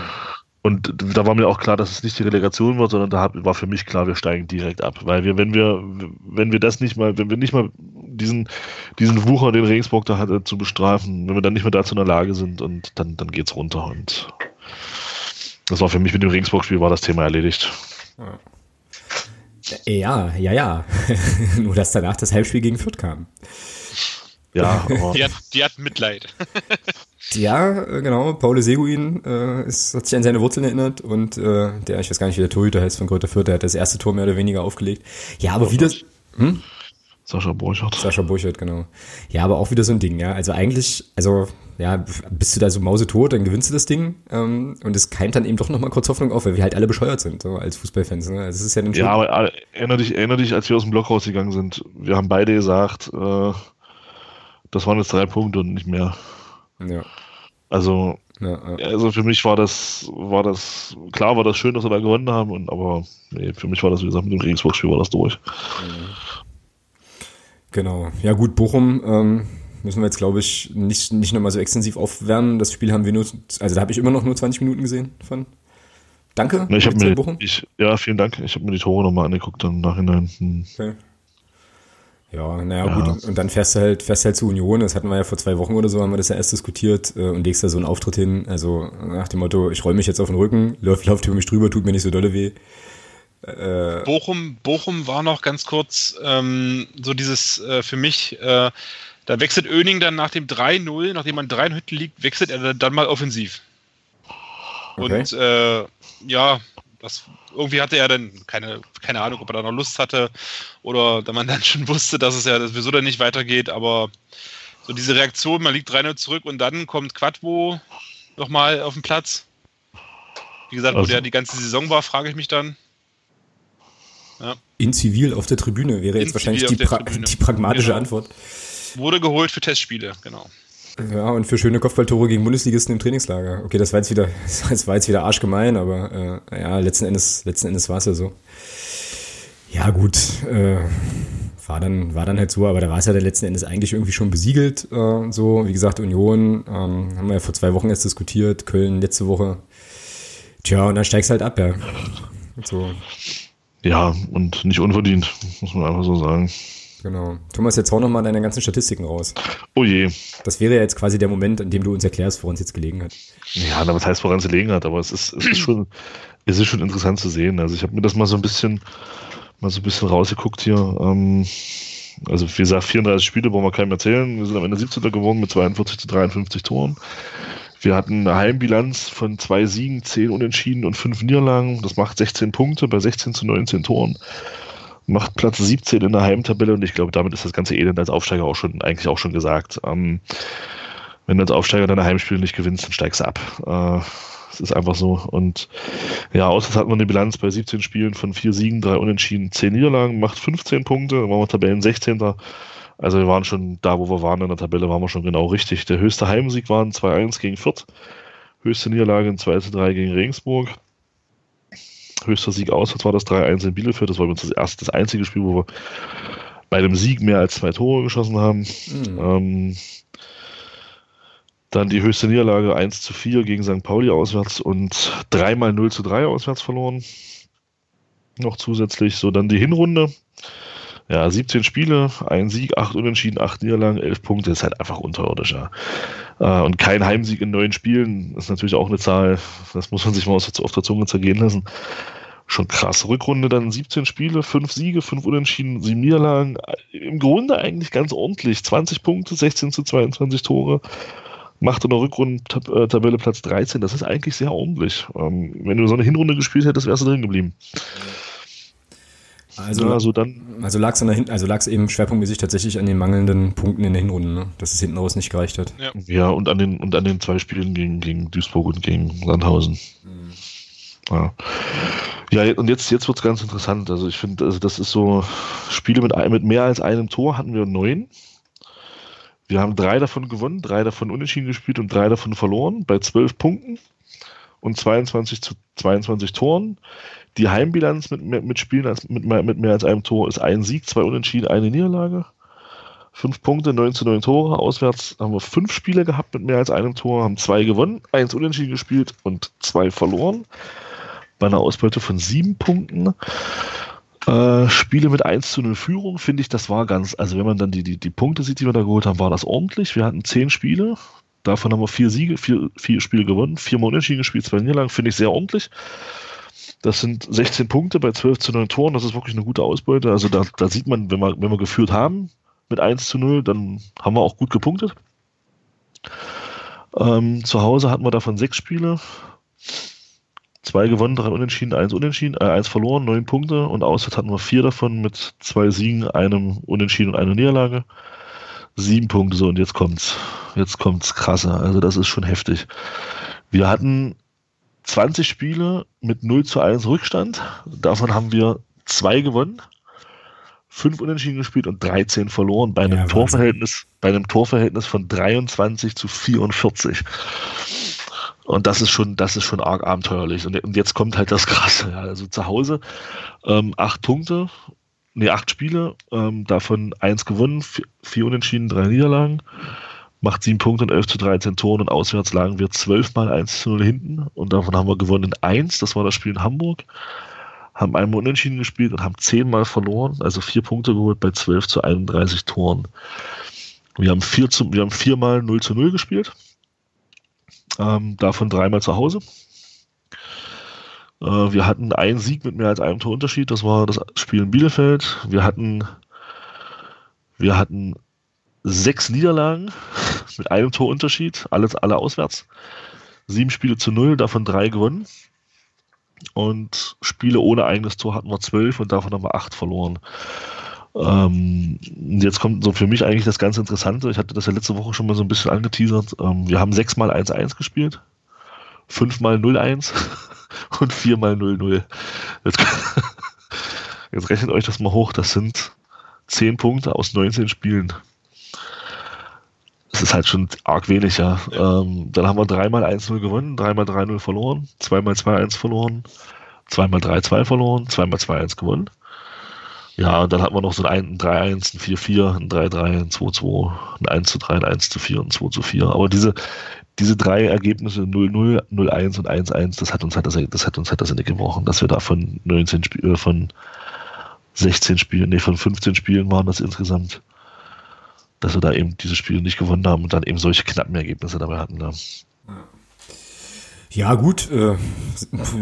Und da war mir auch klar, dass es nicht die Relegation war, sondern da war für mich klar, wir steigen direkt ab. Weil wir, wenn wir, wenn wir das nicht mal, wenn wir nicht mal diesen, diesen Wucher, den Regensburg da hatte, zu bestrafen, wenn wir dann nicht mehr dazu in der Lage sind und dann, dann geht's runter. Und das war für mich mit dem Regensburg-Spiel war das Thema erledigt. Ja, ja, ja. Nur dass danach das Halbspiel gegen Fürth kam. Ja, aber die, hat, die hat Mitleid. Ja, äh, genau. Paul Seguin äh, ist, hat sich an seine Wurzeln erinnert und äh, der, ich weiß gar nicht, wie der Torhüter heißt von Kräuter Fürth, der hat das erste Tor mehr oder weniger aufgelegt. Ja, aber wieder. Hm? Sascha Burchardt. Sascha Burchardt, genau. Ja, aber auch wieder so ein Ding, ja. Also eigentlich, also, ja, bist du da so mausetot, dann gewinnst du das Ding ähm, und es keimt dann eben doch nochmal kurz Hoffnung auf, weil wir halt alle bescheuert sind, so als Fußballfans. Ne? Also es ist ja, ja, aber äh, erinnere dich, erinnere dich, als wir aus dem Block rausgegangen sind, wir haben beide gesagt, äh, das waren jetzt drei Punkte und nicht mehr. Ja. Also, ja, ja. also für mich war das, war das, klar war das schön, dass wir da gewonnen haben, und, aber nee, für mich war das, wie gesagt, mit dem Regensburg-Spiel war das durch. Genau. Ja gut, Bochum ähm, müssen wir jetzt, glaube ich, nicht, nicht nochmal so extensiv aufwärmen. Das Spiel haben wir nur, also da habe ich immer noch nur 20 Minuten gesehen von. Danke. Ich habe mir, ich, ja, vielen Dank. Ich habe mir die Tore nochmal angeguckt dann im Nachhinein. Hm. Okay. Ja, naja, ja. gut. Und dann fährst du halt, fährst halt zu Union. Das hatten wir ja vor zwei Wochen oder so, haben wir das ja erst diskutiert äh, und legst da so einen Auftritt hin. Also nach dem Motto, ich roll mich jetzt auf den Rücken, läuft, läuft über mich drüber, tut mir nicht so dolle weh. Äh, Bochum, Bochum war noch ganz kurz ähm, so dieses äh, für mich, äh, da wechselt Öning dann nach dem 3-0, nachdem man 3 Hütten liegt, wechselt er dann mal offensiv. Okay. Und äh, ja, das, irgendwie hatte er dann keine, keine Ahnung, ob er da noch Lust hatte oder da man dann schon wusste, dass es ja sowieso dann nicht weitergeht, aber so diese Reaktion, man liegt 3 zurück und dann kommt Quadvo nochmal auf den Platz. Wie gesagt, also. wo der die ganze Saison war, frage ich mich dann. Ja. In Zivil auf der Tribüne wäre jetzt wahrscheinlich die, pra die, pragmatische genau. Antwort. Wurde geholt für Testspiele, genau. Ja, und für schöne Kopfballtore gegen Bundesligisten im Trainingslager. Okay, das war jetzt wieder, das war jetzt wieder arschgemein, aber äh, ja, letzten Endes, letzten Endes war es ja so. Ja, gut, äh, war dann, war dann halt so, aber da war es ja dann letzten Endes eigentlich irgendwie schon besiegelt. Äh, so, wie gesagt, Union, ähm, haben wir ja vor zwei Wochen erst diskutiert, Köln letzte Woche. Tja, und dann steigst halt ab, ja. So. Ja, und nicht unverdient, muss man einfach so sagen. Genau. Thomas, jetzt hau nochmal deine ganzen Statistiken raus. Oh je. Das wäre ja jetzt quasi der Moment, in dem du uns erklärst, woran es jetzt gelegen hat. Ja, was heißt, woran es gelegen hat, aber es ist, es ist schon, es ist schon interessant zu sehen. Also ich habe mir das mal so ein bisschen, mal so ein bisschen rausgeguckt hier. Ähm, also wie gesagt, 34 Spiele wollen wir keinem erzählen. Wir sind am Ende 17. geworden mit 42 zu 53 Toren. Wir hatten eine Heimbilanz von zwei Siegen, zehn Unentschieden und fünf Niederlagen. Das macht 16 Punkte bei 16 zu 19 Toren macht Platz 17 in der Heimtabelle und ich glaube, damit ist das ganze Elend als Aufsteiger auch schon eigentlich auch schon gesagt. Ähm, wenn du als Aufsteiger deine Heimspiele nicht gewinnst, dann steigst du ab. Äh, das ist einfach so. Und ja, außerdem hat man eine Bilanz bei 17 Spielen von vier Siegen, drei Unentschieden, zehn Niederlagen, macht 15 Punkte, dann waren wir Tabellen 16. Also wir waren schon da, wo wir waren in der Tabelle, waren wir schon genau richtig. Der höchste Heimsieg war ein 2-1 gegen Fürth, höchste Niederlage ein 2-3 gegen Regensburg. Höchster Sieg auswärts war das 3-1 in Bielefeld. Das war übrigens das erste, das einzige Spiel, wo wir bei einem Sieg mehr als zwei Tore geschossen haben. Mhm. Ähm, dann die höchste Niederlage 1 zu 4 gegen St. Pauli auswärts und dreimal 0 zu 3 auswärts verloren. Noch zusätzlich. So, dann die Hinrunde. Ja, 17 Spiele, ein Sieg, 8 Unentschieden, 8 Niederlagen, 11 Punkte. ist halt einfach unterirdisch, ja. Äh, und kein Heimsieg in neun Spielen ist natürlich auch eine Zahl, das muss man sich mal auf der Zunge zergehen lassen. Schon krass. Rückrunde dann 17 Spiele, 5 Siege, 5 Unentschieden, 7 Niederlagen. Im Grunde eigentlich ganz ordentlich. 20 Punkte, 16 zu 22 Tore macht in der Rückrundentabelle Platz 13. Das ist eigentlich sehr ordentlich. Ähm, wenn du so eine Hinrunde gespielt hättest, wärst du drin geblieben. Also, ja, also dann. Also lag es also lag's eben schwerpunktmäßig tatsächlich an den mangelnden Punkten in der Hinrunde, ne? dass es hinten raus nicht gereicht hat. Ja, ja und, an den, und an den zwei Spielen gegen, gegen Duisburg und gegen Sandhausen. Mhm. Ja. Ja, und jetzt, jetzt wird es ganz interessant. Also ich finde, also das ist so, Spiele mit, mit mehr als einem Tor hatten wir neun. Wir haben drei davon gewonnen, drei davon unentschieden gespielt und drei davon verloren bei zwölf Punkten und 22 zu 22 Toren. Die Heimbilanz mit, mit Spielen als, mit, mit mehr als einem Tor ist ein Sieg, zwei Unentschieden, eine Niederlage. Fünf Punkte, 9 zu 9 Tore. Auswärts haben wir fünf Spiele gehabt mit mehr als einem Tor, haben zwei gewonnen, eins unentschieden gespielt und zwei verloren. Bei einer Ausbeute von sieben Punkten. Äh, Spiele mit 1 zu 0 Führung, finde ich, das war ganz, also wenn man dann die, die, die Punkte sieht, die wir da geholt haben, war das ordentlich. Wir hatten zehn Spiele, davon haben wir vier Siege, vier, vier Spiele gewonnen, viermal unentschieden gespielt, zwei Niederlagen, finde ich sehr ordentlich. Das sind 16 Punkte bei 12 zu 9 Toren. Das ist wirklich eine gute Ausbeute. Also da, da sieht man, wenn wir, wenn wir geführt haben mit 1 zu 0, dann haben wir auch gut gepunktet. Ähm, zu Hause hatten wir davon sechs Spiele. Zwei gewonnen, drei unentschieden, eins unentschieden, äh, eins verloren, neun Punkte. Und auswärts hatten wir vier davon mit zwei Siegen, einem Unentschieden und einer Niederlage. Sieben Punkte so und jetzt kommt's. Jetzt kommt's krasser. Also das ist schon heftig. Wir hatten 20 Spiele mit 0 zu 1 Rückstand. Davon haben wir zwei gewonnen, fünf Unentschieden gespielt und 13 verloren bei einem ja, Torverhältnis, bei einem Torverhältnis von 23 zu 44. Und das ist schon, das ist schon arg abenteuerlich. Und, jetzt kommt halt das Krasse. Ja. Also zu Hause ähm, acht Punkte, nee, acht Spiele, ähm, davon eins gewonnen, vier, vier Unentschieden, drei Niederlagen macht sieben Punkte und 11 zu 13 Toren und auswärts lagen wir zwölfmal 1 zu 0 hinten. Und davon haben wir gewonnen in 1, das war das Spiel in Hamburg, haben einmal unentschieden gespielt und haben zehnmal verloren, also vier Punkte geholt bei 12 zu 31 Toren. Wir haben, vier zu, wir haben viermal 0 zu 0 gespielt, ähm, davon dreimal zu Hause. Äh, wir hatten einen Sieg mit mehr als einem Torunterschied, das war das Spiel in Bielefeld. Wir hatten, wir hatten sechs Niederlagen mit einem Torunterschied, alles alle auswärts. Sieben Spiele zu null, davon drei gewonnen. Und Spiele ohne eigenes Tor hatten wir zwölf und davon haben wir acht verloren. Ähm, jetzt kommt so für mich eigentlich das ganz Interessante. Ich hatte das ja letzte Woche schon mal so ein bisschen angeteasert. Ähm, wir haben sechsmal 1-1 gespielt, fünfmal 0-1 und viermal 0-0. Jetzt, jetzt rechnet euch das mal hoch. Das sind zehn Punkte aus 19 Spielen das ist halt schon arg wenig, ja. Ähm, dann haben wir dreimal 1-0 gewonnen, dreimal 3-0 verloren, zweimal 2-1 verloren, zweimal 3-2 verloren, zweimal 2-1 gewonnen. Ja, und dann hatten wir noch so ein 3-1, ein 4-4, ein 3-3, ein 2-2, ein 1-3, ein 1-4 und ein 2-4. Aber diese, diese drei Ergebnisse 0-0, 0-1 und 1-1, das hat uns halt das, das hat uns halt das Ende gebrochen, dass wir da von 19 Spielen, von 16 Spielen, nee, von 15 Spielen waren das insgesamt dass wir da eben diese Spiele nicht gewonnen haben und dann eben solche knappen Ergebnisse dabei hatten. Ne? Ja, gut, äh,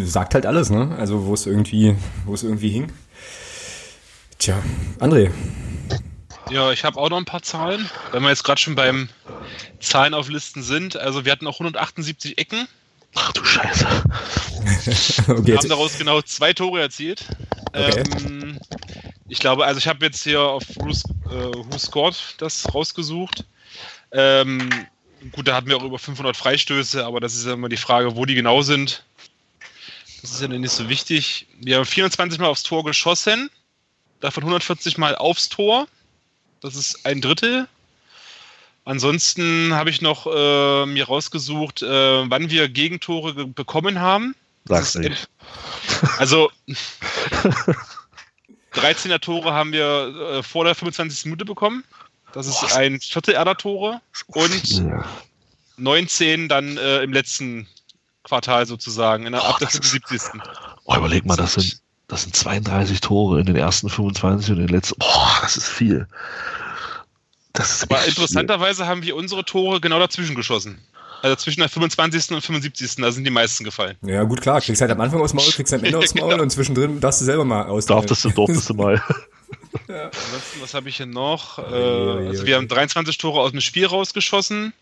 sagt halt alles, ne? Also wo es irgendwie, wo es irgendwie hing. Tja, André. Ja, ich habe auch noch ein paar Zahlen, wenn wir jetzt gerade schon beim Zahlen auf Listen sind. Also wir hatten auch 178 Ecken. Ach du Scheiße. okay, wir haben daraus genau zwei Tore erzielt. Okay. Ähm, Ich glaube, also ich habe jetzt hier auf Who's, äh, Who Scored das rausgesucht. Ähm, gut, da hatten wir auch über 500 Freistöße, aber das ist ja immer die Frage, wo die genau sind. Das ist ja nicht so wichtig. Wir haben 24 Mal aufs Tor geschossen, davon 140 Mal aufs Tor. Das ist ein Drittel. Ansonsten habe ich noch äh, mir rausgesucht, äh, wann wir Gegentore bekommen haben. Sag's nicht. Also 13er Tore haben wir äh, vor der 25. Minute bekommen. Das ist Boah. ein Viertel aller Tore. Und 19 dann äh, im letzten Quartal sozusagen, in der, Boah, ab der 75. Oh, überleg mal, das sind, das sind 32 Tore in den ersten 25 und in den letzten. Boah, das ist viel. Das ist Aber interessanterweise haben wir unsere Tore genau dazwischen geschossen. Also zwischen der 25. und 75. Da sind die meisten gefallen. Ja, gut, klar. Kriegst halt am Anfang aus dem Maul, kriegst halt am Ende aus dem Maul genau. und zwischendrin darfst du selber mal aus. Darfst du, durftest du mal. ja. Ansonsten, was habe ich hier noch? Äh, also wir haben 23 Tore aus dem Spiel rausgeschossen.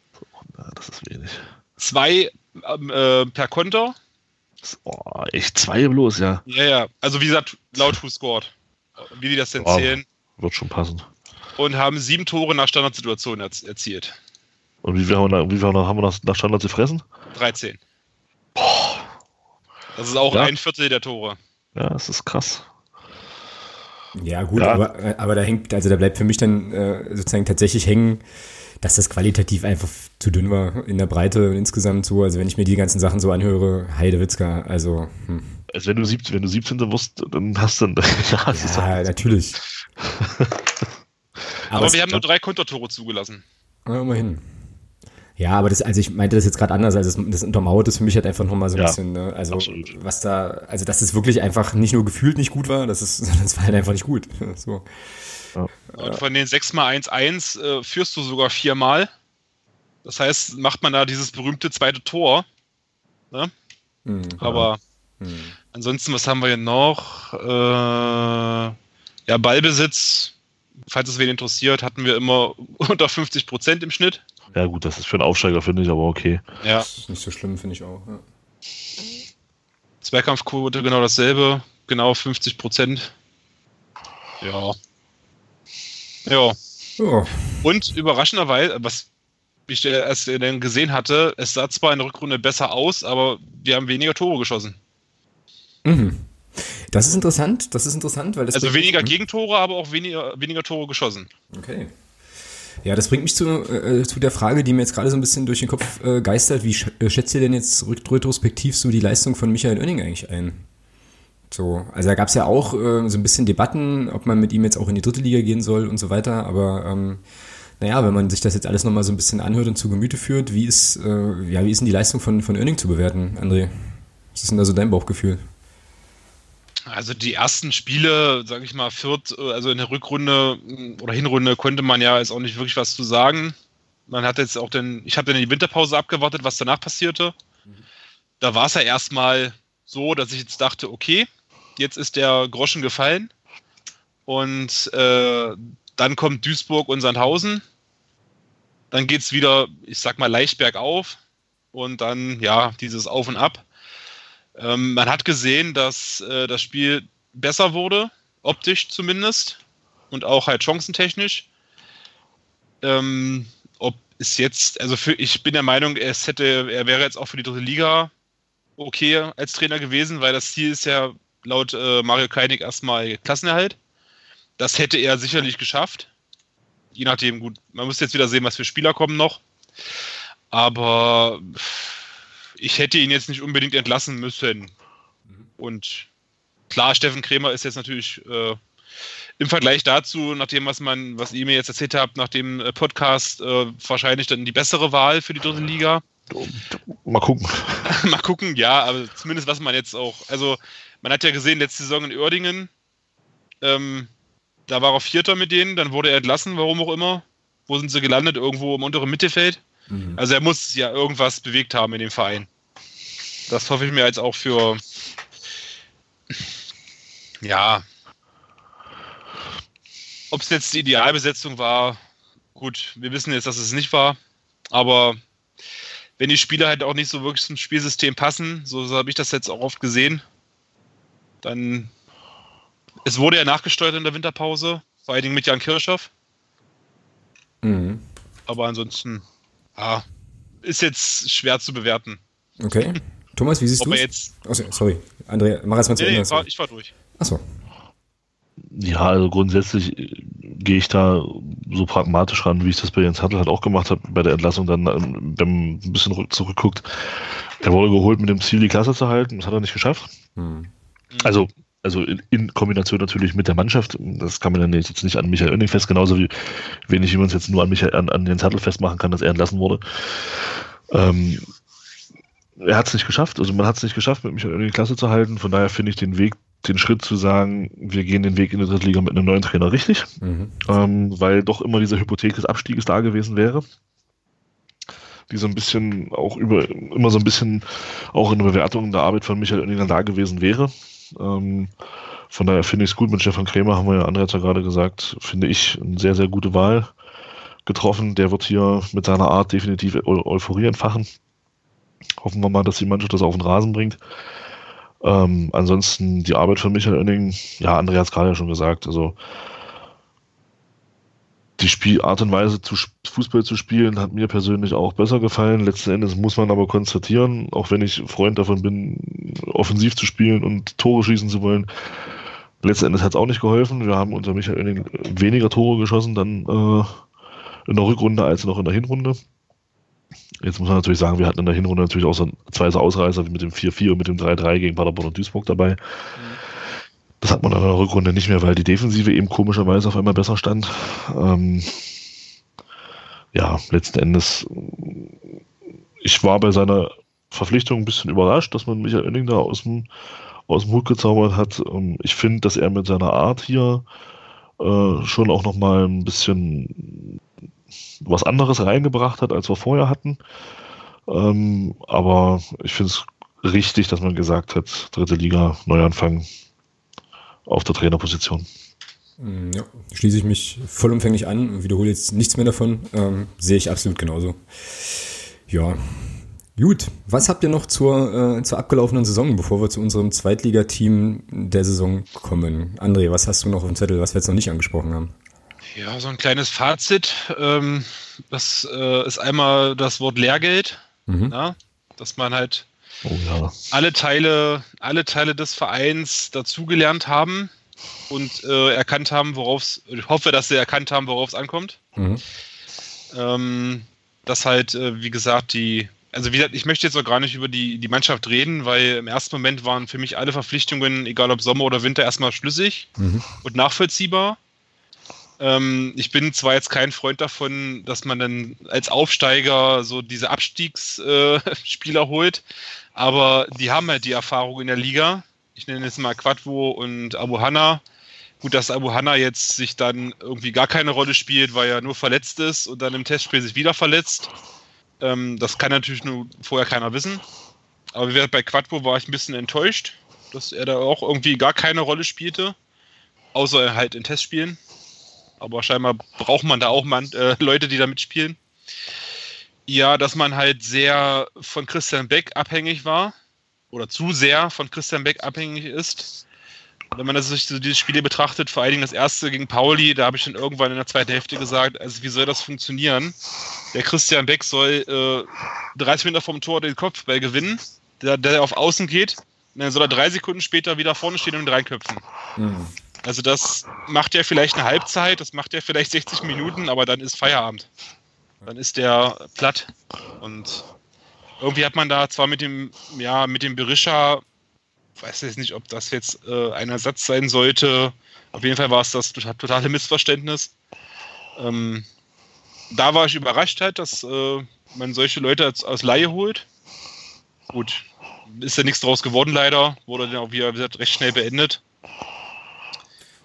Das ist wenig. Zwei ähm, äh, per Konter. Oh, echt zwei bloß, ja. Ja, ja. Also wie gesagt, laut Who Scored. Wie die das denn oh, zählen. Wird schon passen. Und haben sieben Tore nach Standardsituationen erzielt. Und wie viel haben wir, wie viel haben wir nach, nach Standard gefressen? 13. Boah. Das ist auch ja. ein Viertel der Tore. Ja, das ist krass. Ja, gut, ja. Aber, aber da hängt, also da bleibt für mich dann äh, sozusagen tatsächlich hängen, dass das qualitativ einfach zu dünn war in der Breite und insgesamt so. Also wenn ich mir die ganzen Sachen so anhöre, Heidewitzka, also. Hm. Also wenn du, 17, wenn du 17. wirst, dann hast du. ja, ja natürlich. aber, aber wir haben nur drei Kontertore zugelassen. Ja, immerhin. Ja, aber das, also ich meinte das jetzt gerade anders, also das, das untermauert das für mich halt einfach nochmal so ein ja, bisschen, ne? Also absolut. was da, also dass es wirklich einfach nicht nur gefühlt nicht gut war, das ist, das war halt einfach nicht gut. So. Ja. Und von den 6 mal 1-1 äh, führst du sogar viermal. Das heißt, macht man da dieses berühmte zweite Tor. Ne? Mhm, aber mhm. ansonsten, was haben wir hier noch? Äh, ja, Ballbesitz, falls es wen interessiert, hatten wir immer unter 50 Prozent im Schnitt. Ja, gut, das ist für einen Aufsteiger, finde ich, aber okay. Ja. Das ist nicht so schlimm, finde ich auch. Ja. Zweikampfquote genau dasselbe, genau 50 Prozent. Ja. Ja. ja. Und überraschenderweise, was ich erst dann gesehen hatte, es sah zwar in der Rückrunde besser aus, aber wir haben weniger Tore geschossen. Mhm. Das ist interessant, das ist interessant, weil das. Also weniger Gegentore, aber auch weniger, weniger Tore geschossen. Okay. Ja, das bringt mich zu, äh, zu der Frage, die mir jetzt gerade so ein bisschen durch den Kopf äh, geistert. Wie sch äh, schätzt ihr denn jetzt retrospektiv so die Leistung von Michael Oenning eigentlich ein? So, also da gab es ja auch äh, so ein bisschen Debatten, ob man mit ihm jetzt auch in die dritte Liga gehen soll und so weiter. Aber ähm, naja, wenn man sich das jetzt alles nochmal so ein bisschen anhört und zu Gemüte führt, wie ist, äh, ja, wie ist denn die Leistung von, von Oenning zu bewerten, André? Was ist denn da so dein Bauchgefühl? Also die ersten Spiele, sage ich mal, Fürth, äh, also in der Rückrunde mm, oder Hinrunde konnte man ja jetzt auch nicht wirklich was zu sagen. Man hat jetzt auch den, ich habe dann die Winterpause abgewartet, was danach passierte. Da war es ja erstmal so, dass ich jetzt dachte, okay, jetzt ist der Groschen gefallen. Und äh, dann kommt Duisburg und Sandhausen. Dann geht es wieder, ich sag mal, leicht bergauf. Und dann, ja, dieses Auf und Ab. Ähm, man hat gesehen, dass äh, das Spiel besser wurde, optisch zumindest und auch halt chancentechnisch. Ähm, ob es jetzt, also für, ich bin der Meinung, es hätte, er wäre jetzt auch für die dritte Liga okay als Trainer gewesen, weil das Ziel ist ja laut äh, Mario Kleinig erstmal Klassenerhalt. Das hätte er sicherlich geschafft. Je nachdem, gut, man muss jetzt wieder sehen, was für Spieler kommen noch. Aber ich hätte ihn jetzt nicht unbedingt entlassen müssen. Und klar, Steffen Krämer ist jetzt natürlich äh, im Vergleich dazu, nach dem, was man, was ihr mir jetzt erzählt habt, nach dem äh, Podcast, äh, wahrscheinlich dann die bessere Wahl für die dritte Liga. Mal gucken. Mal gucken, ja, aber zumindest was man jetzt auch, also man hat ja gesehen, letzte Saison in Oerdingen, ähm, da war er Vierter mit denen, dann wurde er entlassen, warum auch immer. Wo sind sie gelandet? Irgendwo im unteren Mittelfeld. Mhm. Also er muss ja irgendwas bewegt haben in dem Verein. Das hoffe ich mir jetzt auch für. Ja. Ob es jetzt die Idealbesetzung war, gut, wir wissen jetzt, dass es nicht war. Aber wenn die Spieler halt auch nicht so wirklich zum Spielsystem passen, so, so habe ich das jetzt auch oft gesehen, dann es wurde ja nachgesteuert in der Winterpause, vor allen Dingen mit Jan Kirchhoff. Mhm. Aber ansonsten, ja, ist jetzt schwer zu bewerten. Okay. Thomas, wie siehst du es? jetzt. Achso, sorry. André, mach erst mal zu Nee, nee, Ende. war, ich war durch. Achso. Ja, also grundsätzlich äh, gehe ich da so pragmatisch ran, wie ich das bei Jens Hartl halt auch gemacht habe, bei der Entlassung dann, ähm, wenn man ein bisschen rück- zurückguckt. Er wurde geholt mit dem Ziel, die Klasse zu halten, das hat er nicht geschafft. Hm. Also, also in, in Kombination natürlich mit der Mannschaft, das kann man dann jetzt nicht an Michael Oenning fest, genauso wie wenig wie man es jetzt nur an, Michael, an, an Jens Hartl festmachen kann, dass er entlassen wurde. Ähm, er hat es nicht geschafft, also man hat es nicht geschafft, mit Michael Oenning die Klasse zu halten, von daher finde ich den Weg, den Schritt zu sagen, wir gehen den Weg in die dritte Liga mit einem neuen Trainer richtig Mhm. ähm, weil doch immer diese Hypothek des Abstieges da gewesen wäre. Die so ein bisschen auch über, immer so ein bisschen auch in der Bewertung der Arbeit von Michael Oenninger da gewesen wäre. Ähm, von daher finde ich es gut, mit Stefan Krämer haben wir ja, André ja gerade gesagt, finde ich eine sehr, sehr gute Wahl getroffen. Der wird hier mit seiner Art definitiv Eu Euphorie entfachen. Hoffen wir mal, dass die Mannschaft das auf den Rasen bringt. Ähm, ansonsten die Arbeit von Michael Oenning, ja, André hat es gerade ja schon gesagt, also die Spielart und Weise, zu, Fußball zu spielen, hat mir persönlich auch besser gefallen. Letzten Endes muss man aber konstatieren, auch wenn ich Freund davon bin, offensiv zu spielen und Tore schießen zu wollen. Letzten Endes hat es auch nicht geholfen. Wir haben unter Michael weniger Tore geschossen dann äh, in der Rückrunde als noch in der Hinrunde. Jetzt muss man natürlich sagen, wir hatten in der Hinrunde natürlich auch so zwei so Ausreißer wie mit dem 4-4 und mit dem 3-3 gegen Paderborn und Duisburg dabei. Das hat man dann in der Rückrunde nicht mehr, weil die Defensive eben komischerweise auf einmal besser stand. Ähm, ja, letzten Endes, ich war bei seiner Verpflichtung ein bisschen überrascht, dass man Michael Oenning da aus dem, aus dem Hut gezaubert hat. Ähm, ich finde, dass er mit seiner Art hier äh, schon auch nochmal ein bisschen was anderes reingebracht hat, als wir vorher hatten. Ähm, aber ich finde es richtig, dass man gesagt hat, dritte Liga, Neuanfang auf der Trainerposition. Mm, Ja, schließe ich mich vollumfänglich an und wiederhole jetzt nichts mehr davon. Ähm, sehe ich absolut genauso. Ja, gut. Was habt ihr noch zur, äh, zur abgelaufenen Saison, bevor wir zu unserem Zweitligateam der Saison kommen? André, was hast du noch auf dem Zettel, was wir jetzt noch nicht angesprochen haben? Ja, so ein kleines Fazit. Ähm, das äh, ist einmal das Wort Lehrgeld, Mhm. ja? dass man halt Oh ja. alle Teile, alle Teile des Vereins dazugelernt haben und äh, erkannt haben, worauf es, ich hoffe, dass sie erkannt haben, worauf es ankommt. Mhm. Ähm, dass halt, äh, wie gesagt, die, also wie gesagt, ich möchte jetzt auch gar nicht über die, die Mannschaft reden, weil im ersten Moment waren für mich alle Verpflichtungen, egal ob Sommer oder Winter, erstmal schlüssig Mhm. und nachvollziehbar. Ähm, ich bin zwar jetzt kein Freund davon, dass man dann als Aufsteiger so diese Abstiegsspieler äh, holt, aber die haben halt die Erfahrung in der Liga. Ich nenne jetzt mal Quadvo und Abu Hanna. Gut, dass Abu Hanna jetzt sich dann irgendwie gar keine Rolle spielt, weil er nur verletzt ist und dann im Testspiel sich wieder verletzt. Ähm, das kann natürlich nur vorher keiner wissen. Aber wie gesagt, bei Quadvo war ich ein bisschen enttäuscht, dass er da auch irgendwie gar keine Rolle spielte. Außer halt in Testspielen. Aber scheinbar braucht man da auch man, äh, Leute, die da mitspielen. Ja, dass man halt sehr von Christian Beck abhängig war. Oder zu sehr von Christian Beck abhängig ist. Wenn man das sich so diese Spiele betrachtet, vor allen Dingen das erste gegen Pauli, da habe ich dann irgendwann in der zweiten Hälfte gesagt, also wie soll das funktionieren? Der Christian Beck soll äh, 30 Meter vom Tor den Kopfball gewinnen, der, der auf Außen geht, und dann soll er drei Sekunden später wieder vorne stehen und reinköpfen. Mhm. Also das macht ja vielleicht eine Halbzeit, das macht ja vielleicht 60 Minuten, aber dann ist Feierabend. Dann ist der platt. Und irgendwie hat man da zwar mit dem, ja, mit dem Berisha, weiß jetzt nicht, ob das jetzt äh, ein Ersatz sein sollte. Auf jeden Fall war es das tota- totale Missverständnis. Ähm, da war ich überrascht halt, dass äh, man solche Leute als, aus Laie holt. Gut, ist ja nichts draus geworden leider, wurde dann auch wieder, wie gesagt, recht schnell beendet.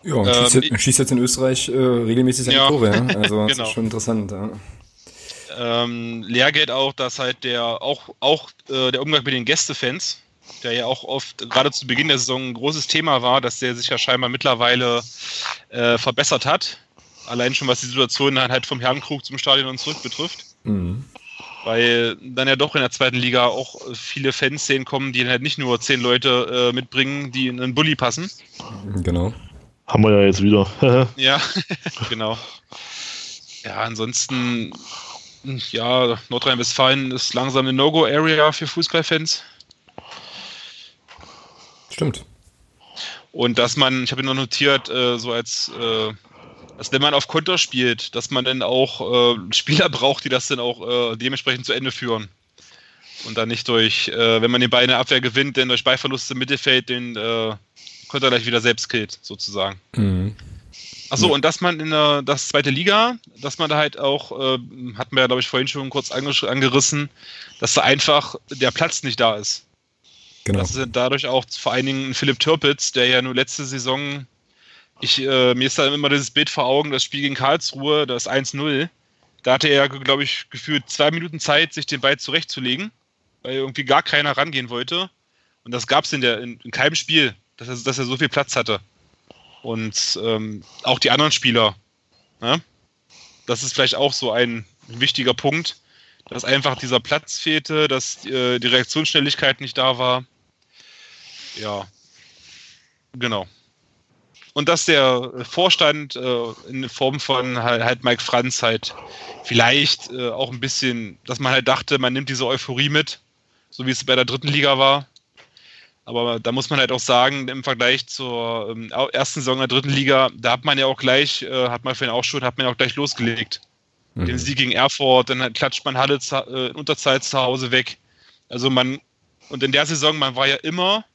Ja, und Ähm, schießt, jetzt, schießt jetzt in Österreich äh, regelmäßig seine Ja. Tore, ja? Also das Genau. ist schon interessant. Ja. Ähm, Lehrgeld auch, dass halt der auch, auch äh, der Umgang mit den Gästefans, der ja auch oft gerade zu Beginn der Saison ein großes Thema war, dass der sich ja scheinbar mittlerweile äh, verbessert hat. Allein schon was die Situation dann halt vom Herrenkrug zum Stadion und zurück betrifft. Mhm. Weil dann ja doch in der zweiten Liga auch viele Fanszenen kommen, die halt nicht nur zehn Leute äh, mitbringen, die in einen Bulli passen. Genau. Haben wir ja jetzt wieder. ja, genau. Ja, ansonsten, ja, Nordrhein-Westfalen ist langsam eine No-Go-Area für Fußballfans. Stimmt. Und dass man, ich habe noch notiert, äh, so als, äh, dass wenn man auf Konter spielt, dass man dann auch äh, Spieler braucht, die das dann auch äh, dementsprechend zu Ende führen. Und dann nicht durch, äh, wenn man den Ball in der Abwehr gewinnt, dann durch Ballverluste im Mittelfeld den äh, Konter gleich wieder selbst killt, sozusagen. Mhm. Achso, ja. und dass man in der das zweite Liga, dass man da halt auch, äh, hatten wir ja, glaube ich, vorhin schon kurz angerissen, dass da einfach der Platz nicht da ist. Genau. Das ist dadurch auch vor allen Dingen Philipp Türpitz, der ja nur letzte Saison, ich, äh, mir ist da immer dieses Bild vor Augen, das Spiel gegen Karlsruhe, das 1-0. Da hatte er, glaube ich, gefühlt zwei Minuten Zeit, sich den Ball zurechtzulegen, weil irgendwie gar keiner rangehen wollte. Und das gab es in, in, in keinem Spiel, dass er, dass er so viel Platz hatte. Und ähm, auch die anderen Spieler. Ne? Das ist vielleicht auch so ein wichtiger Punkt, dass einfach dieser Platz fehlte, dass äh, die Reaktionsschnelligkeit nicht da war. Ja, genau. Und dass der Vorstand äh, in Form von halt, halt, Mike Franz halt vielleicht äh, auch ein bisschen, dass man halt dachte, man nimmt diese Euphorie mit, so wie es bei der dritten Liga war, aber da muss man halt auch sagen, im Vergleich zur ähm, ersten Saison der dritten Liga, da hat man ja auch gleich, äh, hat man vorhin auch schon, hat man ja auch gleich losgelegt. Mhm. Den Sieg gegen Erfurt, dann klatscht man Halle äh, in Unterzeit zu Hause weg. Also man, und in der Saison, man war ja immer,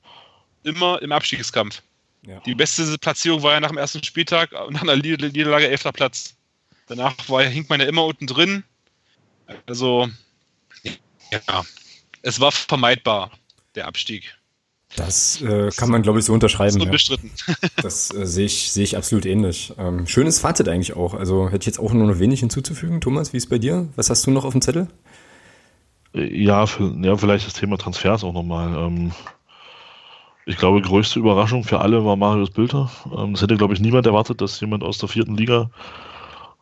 immer im Abstiegskampf. Ja. Die beste Platzierung war ja nach dem ersten Spieltag und nach einer Niederlage elfter Platz. Danach war, hing man ja immer unten drin. Also, ja, es war vermeidbar, der Abstieg. Das äh, kann man, glaube ich, so unterschreiben. Das ist unbestritten. Ja. Das äh, sehe ich, sehe ich absolut ähnlich. Ähm, schönes Fazit eigentlich auch. Also hätte ich jetzt auch nur noch wenig hinzuzufügen. Thomas, wie ist es bei dir? Was hast du noch auf dem Zettel? Ja, für, ja vielleicht das Thema Transfers auch nochmal. Ähm, ich glaube, größte Überraschung für alle war Marius Bülter. Ähm, das hätte, glaube ich, niemand erwartet, dass jemand aus der vierten Liga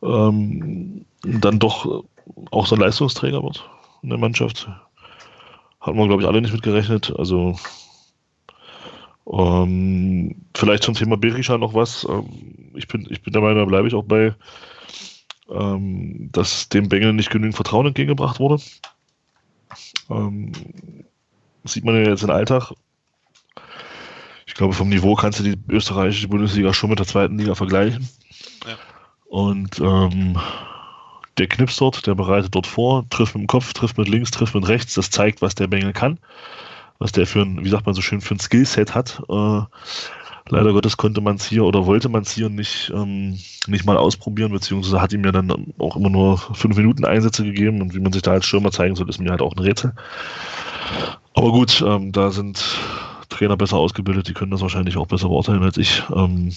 ähm, dann doch auch so ein Leistungsträger wird in der Mannschaft. Hat man, glaube ich, alle nicht mitgerechnet. Also ähm, vielleicht zum Thema Berisha noch was. Ähm, ich, bin, ich bin der Meinung, da bleibe ich auch bei, ähm, dass dem Bengel nicht genügend Vertrauen entgegengebracht wurde. Ähm, sieht man ja jetzt im Alltag. Ich glaube, vom Niveau kannst du die österreichische Bundesliga schon mit der zweiten Liga vergleichen. Ja. Und ähm, der knipst dort, der bereitet dort vor, trifft mit dem Kopf, trifft mit links, trifft mit rechts. Das zeigt, was der Bengel kann was der für ein, wie sagt man so schön, für ein Skillset hat. Äh, leider Gottes konnte man es hier oder wollte man es hier nicht, ähm, nicht mal ausprobieren, beziehungsweise hat ihm ja dann auch immer nur fünf Minuten Einsätze gegeben und wie man sich da als Stürmer zeigen soll, ist mir halt auch ein Rätsel. Aber gut, ähm, da sind Trainer besser ausgebildet, die können das wahrscheinlich auch besser beurteilen als ich. Ähm,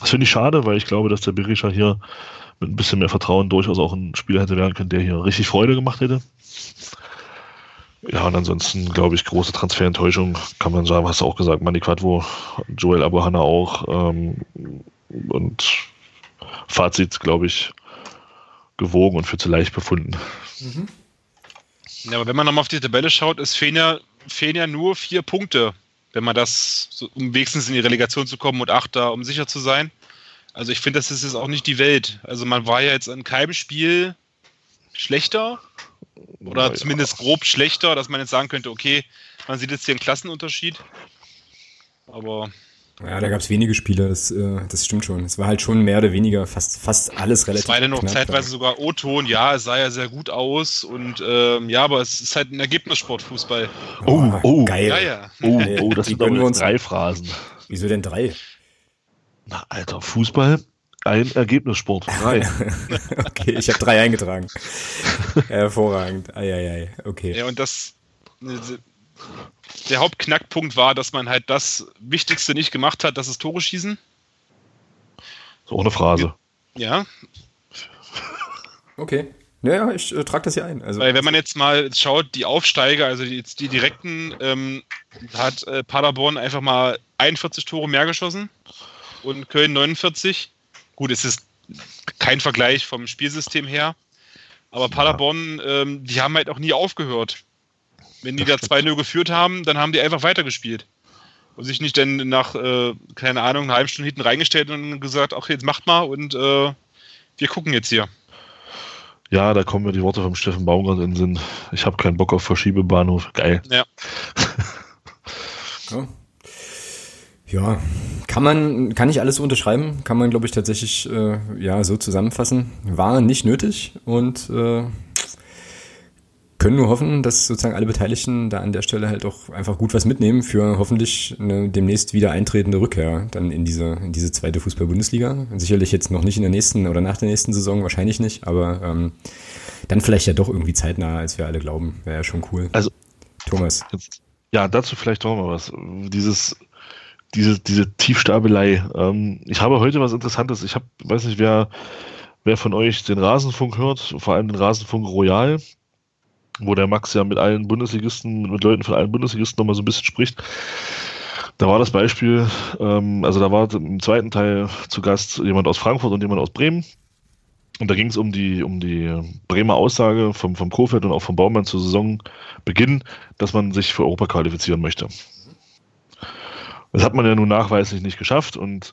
das finde ich schade, weil ich glaube, dass der Berisha hier mit ein bisschen mehr Vertrauen durchaus auch ein Spieler hätte werden können, der hier richtig Freude gemacht hätte. Ja, und ansonsten glaube ich, große Transferenttäuschung, kann man sagen, hast du auch gesagt, Mani Quadvo, Joel Abuhanna auch. Ähm, und Fazit, glaube ich, gewogen und für zu leicht befunden. Mhm. Ja, aber wenn man nochmal auf die Tabelle schaut, es fehlen ja, fehlen ja nur vier Punkte, wenn man das, so, um wenigstens in die Relegation zu kommen und Achter, um sicher zu sein. Also ich finde, das ist jetzt auch nicht die Welt. Also man war ja jetzt an keinem Spiel schlechter oder ja. zumindest grob schlechter, dass man jetzt sagen könnte, okay, man sieht jetzt hier einen Klassenunterschied. Aber. Ja, da gab es wenige Spiele, das, äh, das stimmt schon. Es war halt schon mehr oder weniger fast, fast alles relativ. Es war ja noch zeitweise sogar O-Ton, ja, es sah ja sehr gut aus und ähm, ja, aber es ist halt ein Ergebnissport, Fußball. Oh, oh, oh geil. Ja, ja. Oh, oh, das sind wir uns drei Phrasen. Wieso denn drei? Na, Alter, Fußball ein Ergebnissport. Drei. okay, ich habe drei eingetragen. Hervorragend. Eieiei. Okay. Ja, und das. Der Hauptknackpunkt war, dass man halt das Wichtigste nicht gemacht hat, das ist Tore schießen. So ohne Phrase. Ja. Okay. Naja, ich äh, trage das hier ein. Also, Weil wenn man jetzt mal schaut, die Aufsteiger, also die, die direkten, ähm, hat äh, Paderborn einfach mal 41 Tore mehr geschossen und Köln 49. Gut, es ist kein Vergleich vom Spielsystem her, aber Paderborn, ähm, die haben halt auch nie aufgehört. Wenn die da 2-0 geführt haben, dann haben die einfach weitergespielt. Und sich nicht dann nach, äh, keine Ahnung, einer halben Stunde hinten reingestellt und gesagt, ach, jetzt macht mal und äh, wir gucken jetzt hier. Ja, da kommen mir die Worte vom Steffen Baumgart in den Sinn. Ich habe keinen Bock auf Verschiebebahnhof. Geil. Ja. ja. Ja, kann man, kann ich alles unterschreiben, kann man, glaube ich, tatsächlich äh, ja so zusammenfassen. War nicht nötig und äh, können nur hoffen, dass sozusagen alle Beteiligten da an der Stelle halt auch einfach gut was mitnehmen für hoffentlich eine demnächst wieder eintretende Rückkehr dann in diese, in diese zweite Fußball-Bundesliga. Sicherlich jetzt noch nicht in der nächsten oder nach der nächsten Saison, wahrscheinlich nicht, aber ähm, dann vielleicht ja doch irgendwie zeitnah, als wir alle glauben. Wäre ja schon cool. Also, Thomas. Ja, dazu vielleicht auch mal was. Dieses diese, diese Tiefstapelei. Ähm, ich habe heute was Interessantes. Ich habe, weiß nicht, wer, wer von euch den Rasenfunk hört, vor allem den Rasenfunk Royal, wo der Max ja mit allen Bundesligisten, mit Leuten von allen Bundesligisten nochmal so ein bisschen spricht. Da war das Beispiel, ähm, also da war im zweiten Teil zu Gast jemand aus Frankfurt und jemand aus Bremen. Und da ging es um die, um die Bremer Aussage vom, vom Kofeld und auch vom Baumann zur Saisonbeginn, dass man sich für Europa qualifizieren möchte. Das hat man ja nun nachweislich nicht geschafft und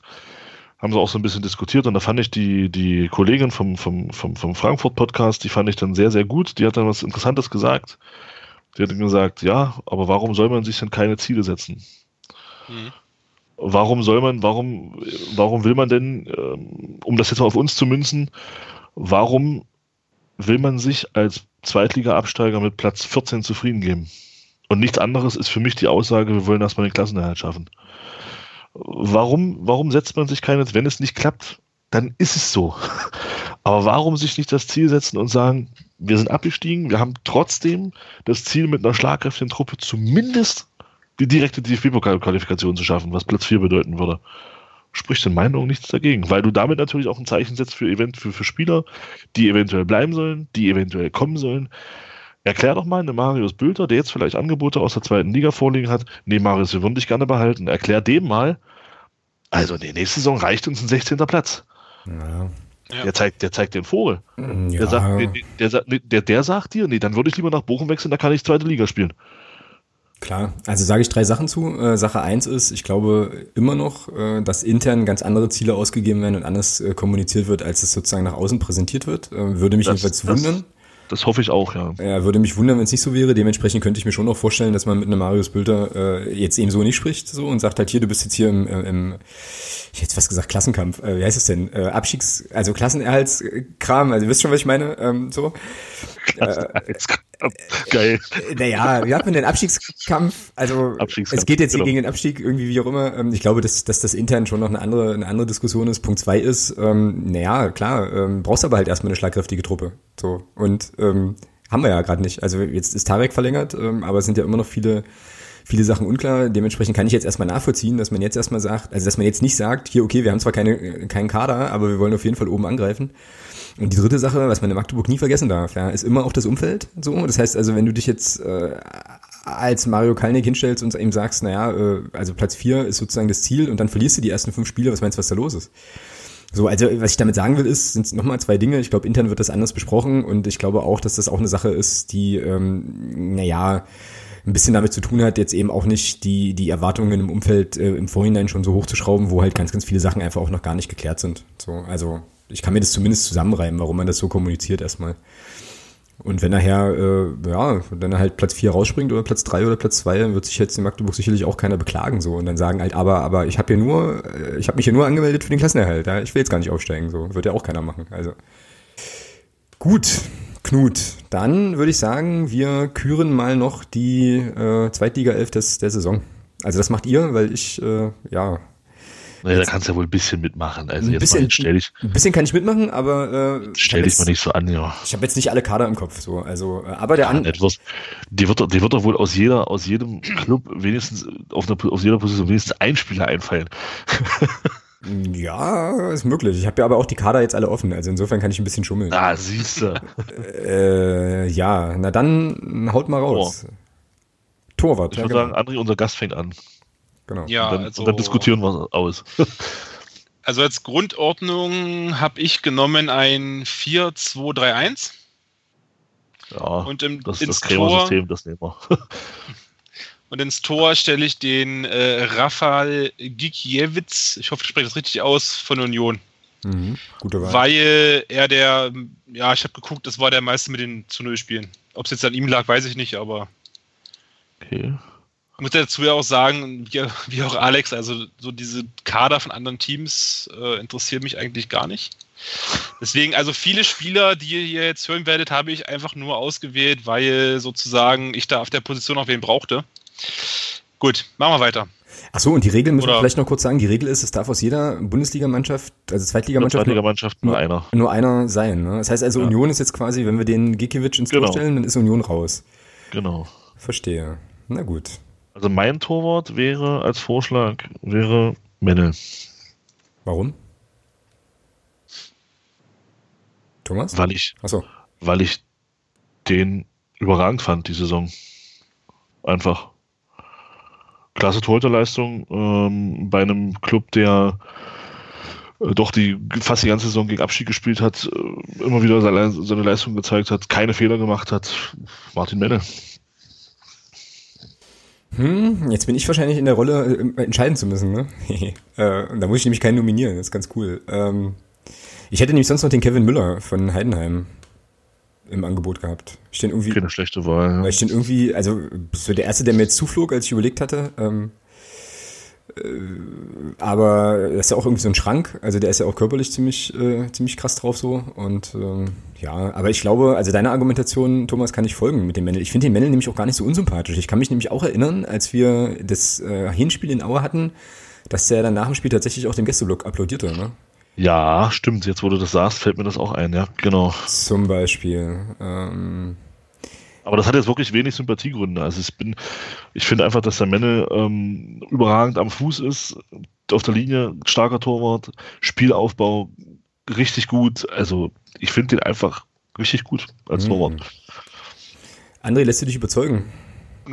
haben sie auch so ein bisschen diskutiert und da fand ich die, die Kollegin vom, vom, vom, vom Frankfurt-Podcast, die fand ich dann sehr, sehr gut. Die hat dann was Interessantes gesagt. Die hat dann gesagt, ja, aber warum soll man sich denn keine Ziele setzen? Mhm. Warum soll man, warum, warum will man denn, ähm, um das jetzt mal auf uns zu münzen, warum will man sich als Zweitliga-Absteiger mit Platz 14 zufrieden geben? Und nichts anderes ist für mich die Aussage, wir wollen erstmal den Klassenerhalt schaffen. Warum, warum setzt man sich keine, wenn es nicht klappt, dann ist es so. Aber warum sich nicht das Ziel setzen und sagen, wir sind abgestiegen, wir haben trotzdem das Ziel mit einer schlagkräftigen Truppe zumindest die direkte DFB-Qualifikation zu schaffen, was Platz 4 bedeuten würde. Spricht in meinen Augen nichts dagegen, weil du damit natürlich auch ein Zeichen setzt für, Event, für, für Spieler, die eventuell bleiben sollen, die eventuell kommen sollen, Erklär doch mal einem Marius Bülter, der jetzt vielleicht Angebote aus der zweiten Liga vorliegen hat, nee, Marius, wir würden dich gerne behalten. Erklär dem mal, also die nächste Saison reicht uns ein 16. Platz. Ja. Der, zeigt, der zeigt den Vogel. Ja. Der, sagt, der, der, der, sagt dir, nee, dann würde ich lieber nach Bochum wechseln, da kann ich zweite Liga spielen. Klar, also sage ich drei Sachen zu. Äh, Sache eins ist, ich glaube immer noch, äh, dass intern ganz andere Ziele ausgegeben werden und anders äh, kommuniziert wird, als es sozusagen nach außen präsentiert wird. Äh, würde mich das, jedenfalls wundern. Das, das hoffe ich auch, ja. Ja, würde mich wundern, wenn es nicht so wäre. Dementsprechend könnte ich mir schon auch vorstellen, dass man mit einem Marius Bülter äh, jetzt eben so nicht spricht so und sagt halt hier, du bist jetzt hier im, äh, im ich hätte fast gesagt Klassenkampf, äh, wie heißt es denn? Äh, Abstiegs-, also Klassenerhaltskram, also ihr wisst schon, was ich meine, ähm, so. Klassenerhaltskram. Geil. Äh, naja, wie hat man den Abstiegskampf? Also Abstiegskampf, es geht jetzt genau. gegen den Abstieg, irgendwie wie auch immer. Ähm, ich glaube, dass, dass das intern schon noch eine andere, eine andere Diskussion ist. Punkt zwei ist, ähm, naja, klar, ähm, brauchst aber halt erstmal eine schlagkräftige Truppe. So. Und ähm, haben wir ja gerade nicht. Also jetzt ist Tarek verlängert, ähm, aber es sind ja immer noch viele viele Sachen unklar. Dementsprechend kann ich jetzt erstmal nachvollziehen, dass man jetzt erstmal sagt, also dass man jetzt nicht sagt, hier, okay, wir haben zwar keine, keinen Kader, aber wir wollen auf jeden Fall oben angreifen. Und die dritte Sache, was man in Magdeburg nie vergessen darf, ja, ist immer auch das Umfeld. So, das heißt also, wenn du dich jetzt äh, als Mario Kalnick hinstellst und ihm sagst, naja, äh, also Platz vier ist sozusagen das Ziel und dann verlierst du die ersten fünf Spiele, was meinst du, was da los ist? So, also was ich damit sagen will, ist, sind nochmal zwei Dinge. Ich glaube, intern wird das anders besprochen und ich glaube auch, dass das auch eine Sache ist, die, ähm, naja, ein bisschen damit zu tun hat, jetzt eben auch nicht die, die Erwartungen im Umfeld äh, im Vorhinein schon so hochzuschrauben, wo halt ganz, ganz viele Sachen einfach auch noch gar nicht geklärt sind. So, also ich kann mir das zumindest zusammenreimen, warum man das so kommuniziert erstmal. Und wenn nachher, äh, ja, wenn er halt Platz 4 rausspringt oder Platz 3 oder Platz 2, dann wird sich jetzt in Magdeburg sicherlich auch keiner beklagen so und dann sagen halt, aber, aber ich habe hier nur, äh, ich habe mich hier nur angemeldet für den Klassenerhalt, ja? ich will jetzt gar nicht aufsteigen, so wird ja auch keiner machen. Also gut, Knut, dann würde ich sagen, wir küren mal noch die äh, Zweitliga-Elf des, der Saison. Also das macht ihr, weil ich, äh, ja. Naja, da kannst du ja wohl ein bisschen mitmachen. Also ein bisschen, mal, stell dich, ein bisschen kann ich mitmachen, aber äh, stell dich mal nicht so an, ja. Ich habe jetzt nicht alle Kader im Kopf, so. Also, äh, aber der ja, andere. Die wird, die wird doch wohl aus jeder, aus jedem Club wenigstens auf, einer, auf jeder Position wenigstens ein Spieler einfallen. Ja, ist möglich. Ich habe ja aber auch die Kader jetzt alle offen, also insofern kann ich ein bisschen schummeln. Ah, siehst du. äh, ja, na dann haut mal raus. Tor. Torwart. Ich ja, würde genau. sagen, André, unser Gast fängt an. Genau. Ja, und dann, also, und dann diskutieren wir aus. also als Grundordnung habe ich genommen ein 4-2-3-1. Ja, und im, das ist das Krämer-System, das nehmen wir. Und ins Tor stelle ich den äh, Rafael Gikiewicz, ich hoffe, ich spreche das richtig aus, von Union. Mhm. Gute Wahl. Weil er der, ja, ich habe geguckt, das war der meiste mit den zu Null Spielen. Ob es jetzt an ihm lag, weiß ich nicht, aber Okay. Ich muss dazu ja auch sagen, wie, wie auch Alex, also so diese Kader von anderen Teams äh, interessieren mich eigentlich gar nicht. Deswegen, also viele Spieler, die ihr hier jetzt hören werdet, habe ich einfach nur ausgewählt, weil sozusagen ich da auf der Position auch wen brauchte. Gut, machen wir weiter. Ach so, und die Regel müssen wir vielleicht noch kurz sagen. Die Regel ist, es darf aus jeder Bundesligamannschaft, also Zweitligamannschaft, nur, Zweitligamannschaft nur einer. nur einer sein. Ne? Das heißt also, Ja. Union ist jetzt quasi, wenn wir den Gikiewicz ins Tor Genau. stellen, dann ist Union raus. Genau. Verstehe. Na gut. Also mein Torwart wäre als Vorschlag wäre Mennel. Warum? Thomas? Weil ich, Achso. weil ich den überragend fand, die Saison. Einfach. Klasse Torhüterleistung ähm, bei einem Club, der äh, doch die fast die ganze Saison gegen Abstieg gespielt hat, äh, immer wieder seine, seine Leistung gezeigt hat, keine Fehler gemacht hat. Martin Mennel. Hm, jetzt bin ich wahrscheinlich in der Rolle, äh, entscheiden zu müssen, ne? äh, und da muss ich nämlich keinen nominieren, das ist ganz cool. Ähm, ich hätte nämlich sonst noch den Kevin Müller von Heidenheim im Angebot gehabt. Ich den irgendwie, Keine schlechte Wahl. weil Ja. ich den irgendwie, also so der erste, der mir jetzt zuflog, als ich überlegt hatte. Ähm, äh, aber das ist ja auch irgendwie so ein Schrank, also der ist ja auch körperlich ziemlich, äh, ziemlich krass drauf so. Und ähm, ja, aber ich glaube, also deiner Argumentation, Thomas, kann ich folgen mit dem Mendel. Ich finde den Mendel nämlich auch gar nicht so unsympathisch. Ich kann mich nämlich auch erinnern, als wir das äh, Hinspiel in Aue hatten, dass der dann nach dem Spiel tatsächlich auch dem Gästeblock applaudierte, ne? ja, stimmt. Jetzt, wo du das sagst, fällt mir das auch ein. Ja, genau. Zum Beispiel. Ähm, Aber das hat jetzt wirklich wenig Sympathiegründe. Also ich bin, ich finde einfach, dass der Menne ähm, überragend am Fuß ist, auf der Linie, starker Torwart, Spielaufbau richtig gut. Also ich finde den einfach richtig gut als Mhm. Torwart. André, lässt du dich überzeugen?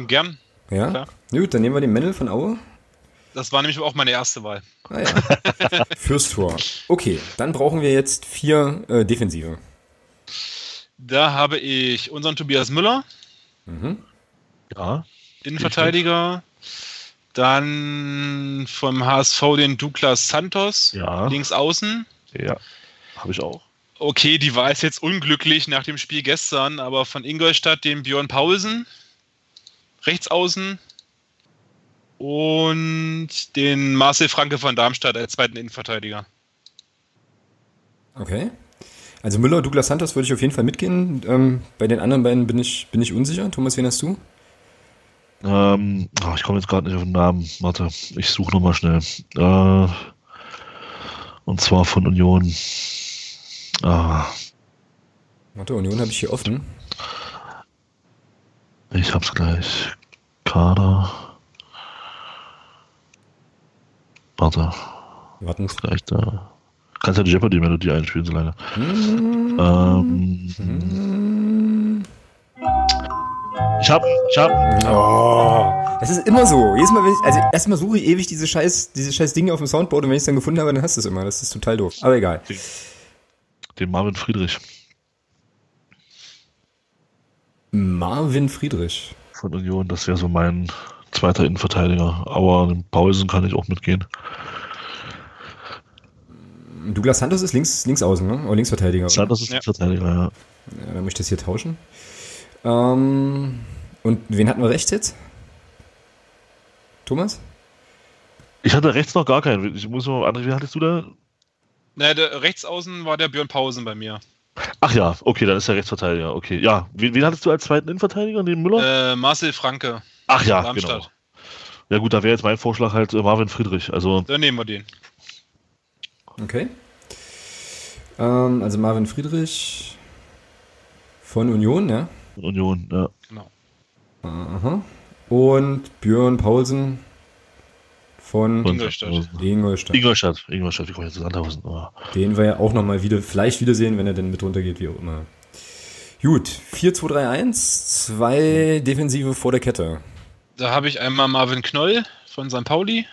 Gern. Ja? Klar. Gut, dann nehmen wir den Mendel von Aue. Das war nämlich auch meine erste Wahl. Ah ja. Fürs Tor. Okay, dann brauchen wir jetzt vier äh, Defensive. Da habe ich unseren Tobias Müller, Mhm. Ja, Innenverteidiger. Dann vom HSV den Douglas Santos, ja, links außen. ja, habe ich auch. Okay, die war es jetzt unglücklich nach dem Spiel gestern, aber von Ingolstadt den Björn Paulsen, rechts außen. Und den Marcel Franke von Darmstadt als zweiten Innenverteidiger. Okay. Also Müller, Douglas Santos würde ich auf jeden Fall mitgehen. Ähm, bei den anderen beiden bin ich, bin ich unsicher. Thomas, wen hast du? Ähm, ah, ich komme jetzt gerade nicht auf den Namen. Warte, ich suche nochmal schnell. Äh, und zwar von Union. Ah, Warte, Union habe ich hier offen. ich hab's gleich. Kader. Warte, Warten. gleich da. Kannst ja die Jeopardy-Melodie einspielen, so lange. Hm. Ähm, ich hab, ich hab, Oh, das ist immer so. Jedes Mal, wenn ich, also erstmal suche ich ewig diese scheiß, diese scheiß Dinge auf dem Soundboard und wenn ich es dann gefunden habe, dann hast du es immer. Das ist total doof. Aber egal. den Marvin Friedrich Marvin Friedrich. von Union. Das wäre so mein zweiter Innenverteidiger. Aber den Paulsen kann ich auch mitgehen. Douglas Santos ist links, links außen, ne? Oder Linksverteidiger. Oder? Santos ist Ja. ein Verteidiger, ja. Ja, dann möchte ich das hier tauschen. Ähm, und wen hatten wir rechts jetzt? Thomas? Ich hatte rechts noch gar keinen. Ich muss mal, André, wie hattest du da? Na, der rechts außen war der Björn Pausen bei mir. Ach ja, okay, dann ist der Rechtsverteidiger. Okay, ja. Wen, wen hattest du als zweiten Innenverteidiger? Den Müller? Äh, Marcel Franke, Ach ja, Darmstadt. genau. Ja gut, da wäre jetzt mein Vorschlag halt äh, Marvin Friedrich. Also Dann nehmen wir den. Okay. Ähm, also Marvin Friedrich von Union, ja. Union, ja. Genau. Aha. Und Björn Paulsen von Ingolstadt. Ingolstadt. Ingolstadt. Ingolstadt, wie komme ich jetzt zu Sandhausen? Oh. Den wir ja auch nochmal wieder, vielleicht wiedersehen, wenn er denn mit runtergeht, wie auch immer. Gut, 4-2-3-1, zwei Defensive vor der Kette. Da habe ich einmal Marvin Knoll von St. Pauli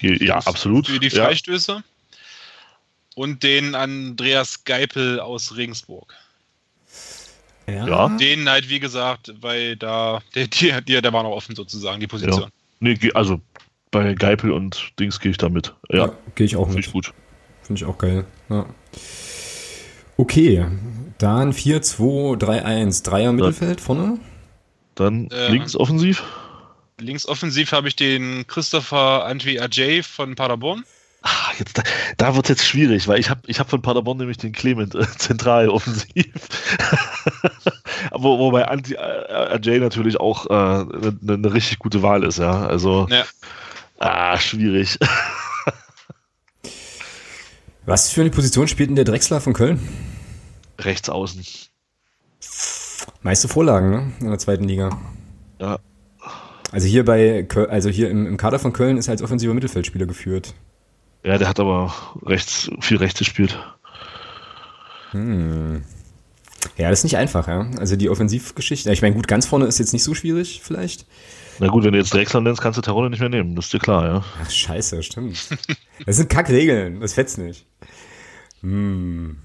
Ja, absolut. für die ja. Und den Andreas Geipel aus Regensburg. Ja. ja. Den halt, wie gesagt, weil da, der, der, der, der war noch offen sozusagen, die Position. Ja. Nee, also bei Geipel und Dings gehe ich da mit. Ja, ja gehe ich auch Find mit. gut. Finde ich auch geil. Ja. Okay, dann 4, 2, 3, 1. Dreier Mittelfeld vorne. Dann äh, links offensiv. Links offensiv habe ich den Christopher Antwi Ajay von Paderborn. Ach, jetzt, da, da wird es jetzt schwierig, weil ich habe ich hab von Paderborn nämlich den Clement äh, zentral offensiv. Aber wobei Anti äh, Ajay natürlich auch eine äh, ne, ne richtig gute Wahl ist, ja. Also ja. Ah, schwierig. Was für eine Position spielt denn der Drechsler von Köln? Rechts außen. Meiste Vorlagen, ne? In der zweiten Liga. Ja. Also hier bei also hier im, im Kader von Köln ist er als offensiver Mittelfeldspieler geführt. Ja, der hat aber rechts, viel rechts gespielt. Hm. Ja, das ist nicht einfach, ja. Also die Offensivgeschichte. Ich meine, gut, ganz vorne ist jetzt nicht so schwierig, vielleicht. Na gut, wenn du jetzt Drexler nennst, kannst du Terror nicht mehr nehmen, das ist dir klar, ja. Ach, scheiße, stimmt. Das sind Kackregeln, das fetzt nicht. Hm.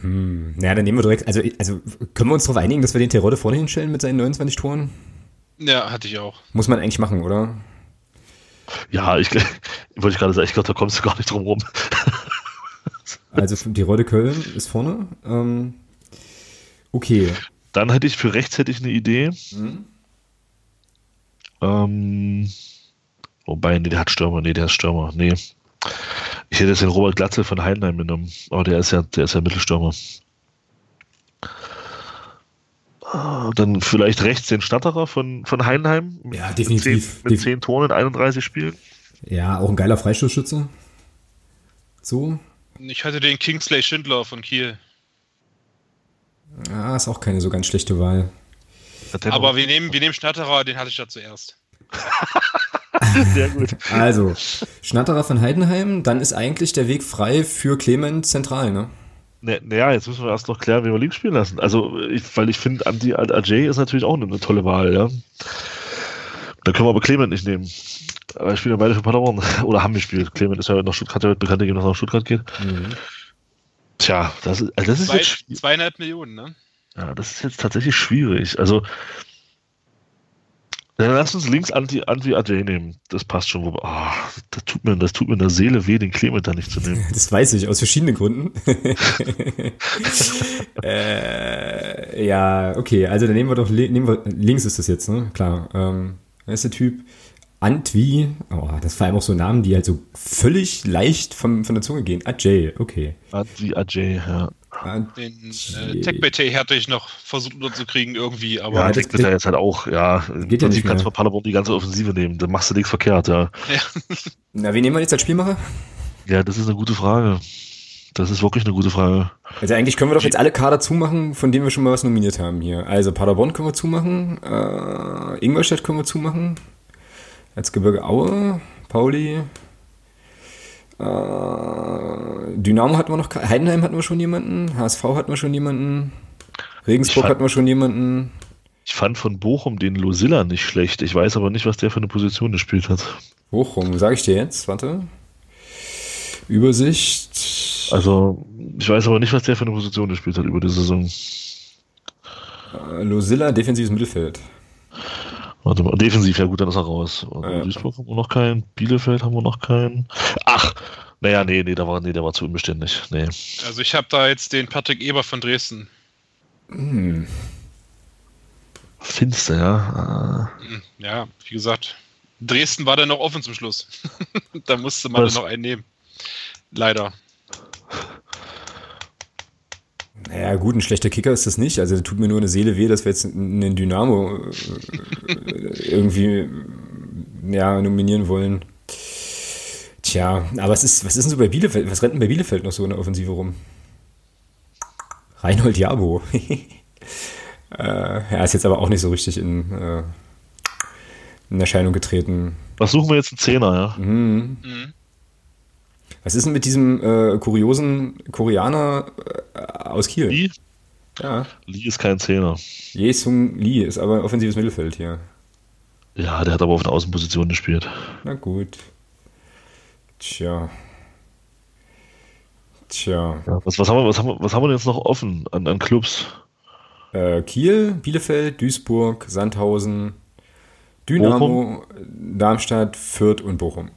Hm. Naja, dann nehmen wir direkt, also, also können wir uns darauf einigen, dass wir den Terodde vorne hinstellen mit seinen 29 Toren? Ja, hatte ich auch. Muss man eigentlich machen, oder? Ja, ich wollte ich gerade sagen, ich glaube, da kommst du gar nicht drum rum. also die Rolle Köln ist vorne. Ähm, okay. Dann hätte ich für rechts hätte ich eine Idee. Hm? Ähm, wobei, nee, der hat Stürmer, nee, der ist Stürmer, nee. Ich hätte jetzt den Robert Glatze von Heidenheim genommen, aber der ist ja, der ist ja Mittelstürmer. Ah, dann vielleicht rechts den Statterer von, von Heidenheim. Ja, definitiv. Mit 10, mit 10 Toren in 31 Spielen. Ja, auch ein geiler Freistoßschütze. So. Ich hatte den Kingsley Schindler von Kiel. Ah, ist auch keine so ganz schlechte Wahl. Aber wir nehmen, wir nehmen Schnatterer, den hatte ich ja zuerst. Sehr gut. Also, Schnatterer von Heidenheim, dann ist eigentlich der Weg frei für Clement zentral, ne? Naja, jetzt müssen wir erst noch klären, wie wir links spielen lassen. Also, ich, weil ich finde, Anti Ajay ist natürlich auch eine, eine, tolle Wahl, ja. Da können wir aber Clement nicht nehmen. Aber wir spielen ja beide für Paderborn. Oder haben wir gespielt. Clement ist ja nach Stuttgart, wird bekannt gegeben, dass er nach Stuttgart geht. Mhm. Tja, das ist, also das ist Zwei, jetzt zweieinhalb Millionen, ne? Ja, das ist jetzt tatsächlich schwierig. Also, dann lass uns links Anti, Anti Ajay nehmen. Das passt schon. Oh, das, tut mir, das tut mir in der Seele weh, den Clement da nicht zu nehmen. Das weiß ich, aus verschiedenen Gründen. äh, ja, okay, also dann nehmen wir doch nehmen wir, links ist das jetzt, ne? Klar. Ähm, wer ist der Typ? Antwi, oh, das vor allem auch so Namen, die halt so völlig leicht vom, von der Zunge gehen. Ajay, okay. Antwi Ajay, ja. Den äh, TechBT hätte ich noch versucht unterzukriegen irgendwie, aber. Ja, TechBT jetzt halt auch, ja. Geht ja nicht kannst du von Paderborn die ganze Offensive nehmen, dann machst du nichts verkehrt, ja. ja. Na, wen nehmen wir jetzt als Spielmacher? Ja, das ist eine gute Frage. Das ist wirklich eine gute Frage. Also eigentlich können wir doch jetzt alle Kader zumachen, von denen wir schon mal was nominiert haben hier. Also Paderborn können wir zumachen, äh, Ingolstadt können wir zumachen, Erzgebirge Aue, Pauli, äh, Dynamo hatten wir noch, Heidenheim hatten wir schon jemanden, HSV hatten wir schon jemanden, Regensburg fand, hatten wir schon jemanden. Ich fand von Bochum den Losilla nicht schlecht. Ich weiß aber nicht, was der für eine Position gespielt hat. Bochum, sage ich dir jetzt, warte. Übersicht. Also, ich weiß aber nicht, was der für eine Position gespielt hat über die Saison. Äh, Losilla, defensives Mittelfeld. Warte mal, defensiv, ja gut, dann ist er raus. Ja. Duisburg haben wir noch keinen, Bielefeld haben wir noch keinen. Ach, naja, nee, nee, der war, nee, der war zu unbeständig. Nee. Also ich habe da jetzt den Patrick Eber von Dresden. Hm. Finster, ja. Hm, ja, wie gesagt, Dresden war dann noch offen zum Schluss. da musste man dann noch einen nehmen. Leider. Naja, gut, ein schlechter Kicker ist das nicht. Also tut mir nur eine Seele weh, dass wir jetzt einen Dynamo äh, irgendwie ja, nominieren wollen. Tja, aber was ist, was ist denn so bei Bielefeld? Was rennt denn bei Bielefeld noch so in der Offensive rum? Reinhold Jabo. äh, ja, ist jetzt aber auch nicht so richtig in, äh, in Erscheinung getreten. Was suchen wir jetzt? Einen Zehner, ja? Mhm. mhm. Was ist denn mit diesem äh, kuriosen Koreaner äh, aus Kiel? Lee? Ja. Lee ist kein Zehner. Jesung Lee ist aber offensives Mittelfeld hier. Ja, der hat aber auf der Außenposition gespielt. Na gut. Tja. Tja. Ja, was, was, haben wir, was, haben wir, was haben wir denn jetzt noch offen an, an Clubs? Äh, Kiel, Bielefeld, Duisburg, Sandhausen, Dynamo, Darmstadt, Fürth und Bochum.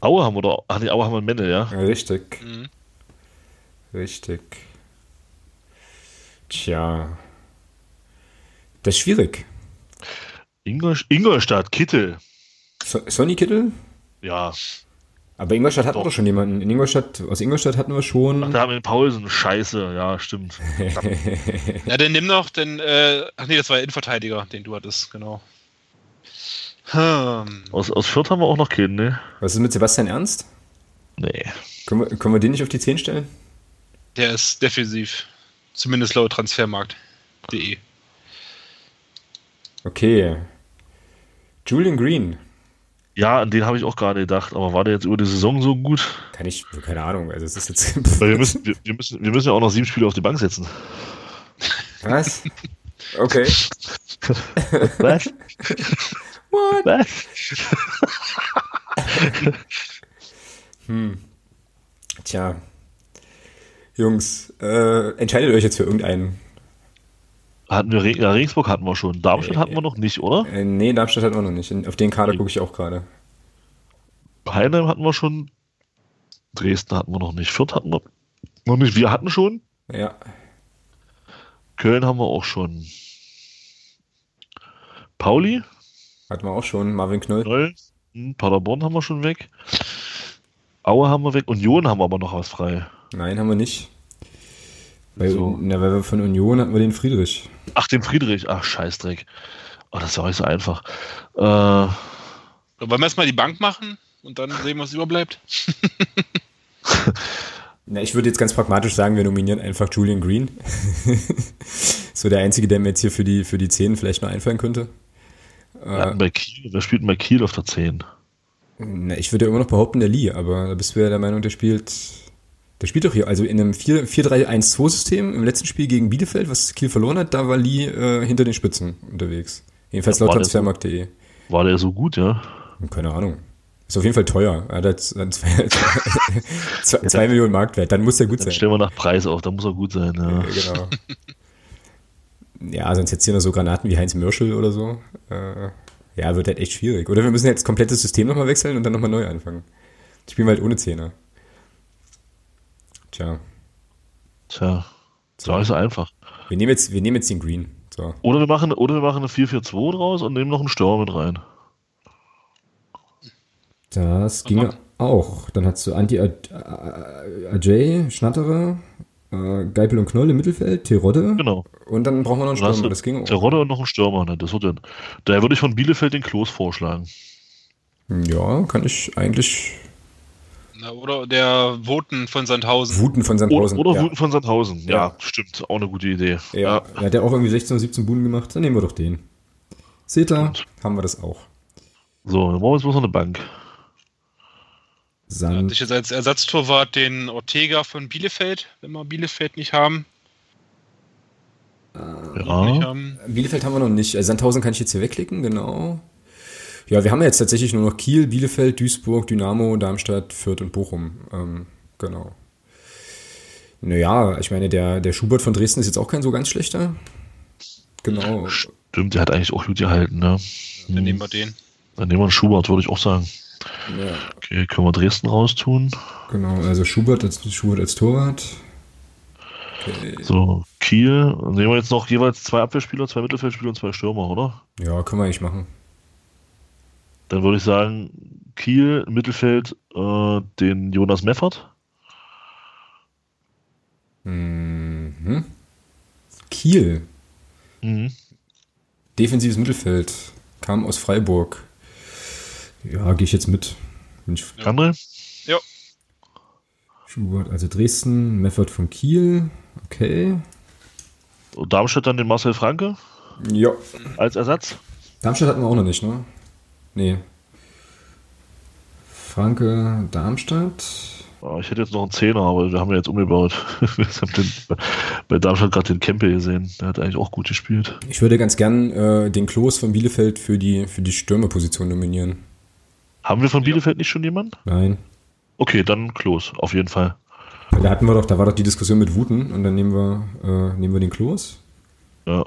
Aue haben wir doch. Ach nee, Aue haben wir Mende, ja. Richtig. Mhm. Richtig. Tja. Das ist schwierig. Ingolst Ingolstadt, Kittel. So Sonny Kittel? Ja. Aber Ingolstadt hatten wir Doch. doch schon jemanden. In Ingolstadt, aus Ingolstadt hatten wir schon. Ach, da haben wir den Paulsen. Scheiße, ja, stimmt. Ja, dann nimm noch den, äh, ach nee, das war der Innenverteidiger, den du hattest, genau. Hm. Aus, aus Fürth haben wir auch noch keinen, ne? Was ist mit Sebastian Ernst? Nee. Können wir, können wir den nicht auf die 10 stellen? Der ist defensiv. Zumindest laut Transfermarkt.de. Okay. Julian Green. Ja, an den habe ich auch gerade gedacht, aber war der jetzt über die Saison so gut? Kann ich, keine Ahnung. Also, es ist jetzt. Wir müssen, wir, wir müssen, wir müssen ja auch noch sieben Spiele auf die Bank setzen. Was? Okay. Was? What? Was? Hm. Tja. Jungs, äh, entscheidet euch jetzt für irgendeinen. Hatten wir, Re ja, Regensburg hatten wir schon. Darmstadt hatten wir noch nicht, oder? Äh, nee, Darmstadt hat man noch nicht. Auf den Kader gucke ich auch gerade. Heinheim hatten wir schon. Dresden hatten wir noch nicht. Fürth hatten wir noch nicht. Wir hatten schon. Ja. Köln haben wir auch schon. Pauli, Hatten wir auch schon. Marvin Knoll. Knoll, hm, Paderborn haben wir schon weg. Aue haben wir weg. Union haben wir aber noch was frei. Nein, haben wir nicht. Weil, So. na, weil wir von Union hatten wir den Friedrich. Ach, den Friedrich. Ach, Scheißdreck. Oh, das ist ja auch nicht so einfach. Äh, Wollen wir erstmal die Bank machen und dann sehen, was überbleibt? Na, ich würde jetzt ganz pragmatisch sagen, wir nominieren einfach Julian Green. so der einzige, der mir jetzt hier für die, für die 10 vielleicht noch einfallen könnte. Bei Kiel, wer spielt bei Kiel auf der 10? Na, ich würde ja immer noch behaupten, der Lee, aber da bist du ja der Meinung, der spielt. Der spielt doch hier, also in einem 4 4-3-1-2-System im letzten Spiel gegen Bielefeld, was Kiel verloren hat, da war Lee äh, hinter den Spitzen unterwegs. Jedenfalls Ja, laut der so? Transfermarkt.de. War der so gut, ja? Keine Ahnung. Ist auf jeden Fall teuer. Er hat äh, zwei, zwei, zwei Millionen Marktwert. Dann muss er gut Dann sein. stellen wir nach Preis auf, da muss er gut sein, ja. Ja, genau. ja, sonst jetzt hier noch so Granaten wie Heinz Mörschel oder so. Äh, ja, wird halt echt schwierig. Oder wir müssen jetzt komplettes System nochmal wechseln und dann nochmal neu anfangen. Spielen wir halt ohne Zehner. Tja, Tja, ist so einfach. wir nehmen jetzt, wir nehmen jetzt den Green. So. Oder wir machen, oder wir machen eine 4-4-2 draus und nehmen noch einen Stürmer mit rein. Das ginge auch. Dann hast du Anti Aj- Ajay, Schnatterer, äh, Geipel und Knoll im Mittelfeld, Terodde. Genau. Und dann brauchen wir noch einen Stürmer. Das ginge Der auch. Rodde und noch einen Stürmer. Ne? Das wird dann. Daher würde ich von Bielefeld den Klos vorschlagen. Ja, kann ich eigentlich. Na, oder der Voten von Sandhausen. Wuten von Oder, Sandhausen. oder ja. Wuten von Sandhausen. Ja, Ja. stimmt. Auch eine gute Idee. Ja, er hat ja auch irgendwie 16 oder 17 Buden gemacht. Dann nehmen wir doch den. Seht ihr, Gut. haben wir das auch. So, dann brauchen wir jetzt bloß noch eine Bank. Hatte Sand. ich jetzt als Ersatztorwart den Ortega von Bielefeld, wenn wir Bielefeld nicht haben. Nicht Ja. haben. Bielefeld haben wir noch nicht. Also Sandhausen kann ich jetzt hier wegklicken, genau. Ja, wir haben jetzt tatsächlich nur noch Kiel, Bielefeld, Duisburg, Dynamo, Darmstadt, Fürth und Bochum. Ähm, genau. Naja, ich meine, der, der Schubert von Dresden ist jetzt auch kein so ganz schlechter. Genau. Stimmt, der hat eigentlich auch gut gehalten. Ne? Dann nehmen wir den. Dann nehmen wir einen Schubert, würde ich auch sagen. Ja, Okay, können wir Dresden raustun. genau. Also Schubert als, Schubert als Torwart. Okay. So, Kiel. Dann nehmen wir jetzt noch jeweils zwei Abwehrspieler, zwei Mittelfeldspieler und zwei Stürmer, oder? Ja, können wir eigentlich machen. Dann würde ich sagen, Kiel, im Mittelfeld, äh, den Jonas Meffert. Mhm. Kiel. Mhm. Defensives Mittelfeld. Kam aus Freiburg. Ja, gehe ich jetzt mit. Bin ich André? Ja. Schubert, also Dresden, Meffert von Kiel. Okay. Und Darmstadt dann den Marcel Franke Ja. als Ersatz. Darmstadt hatten wir auch noch nicht, ne? Nee. Franke, Darmstadt. Ah, Ich hätte jetzt noch einen Zehner, aber wir haben ja jetzt umgebaut. Wir haben den, bei Darmstadt gerade den Kempe gesehen. Der hat eigentlich auch gut gespielt. Ich würde ganz gern äh, den Klos von Bielefeld für die, für die Stürmerposition nominieren. Haben wir von Bielefeld nicht schon jemanden? Nein. Okay, dann Klos, auf jeden Fall. Weil da hatten wir doch, da war doch die Diskussion mit Wuten und dann nehmen wir, äh, nehmen wir den Klos. Ja.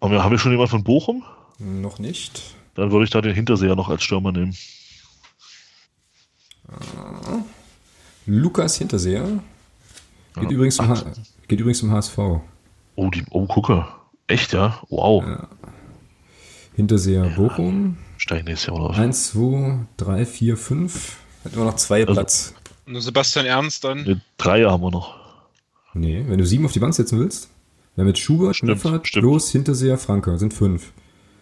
haben wir, haben wir schon jemanden von Bochum? Noch nicht. Dann würde ich da den Hinterseher noch als Stürmer nehmen. Lukas Hinterseher. Geht, Ja. übrigens, zum Ach. Geht übrigens zum HSV. Oh, die, oh, gucke. Echt, ja? Wow. Hinterseher Bochum. Steigen nächstes Jahr oder was? 1, 2, 3, 4, 5. Hat immer noch zwei Also- Platz. Nur Sebastian Ernst dann. Ne, drei haben wir noch. Nee, wenn du sieben auf die Bank setzen willst. Haben jetzt Schubert, Stimmt, stimmt. Klos, Hinterseher, Franke. Sind fünf.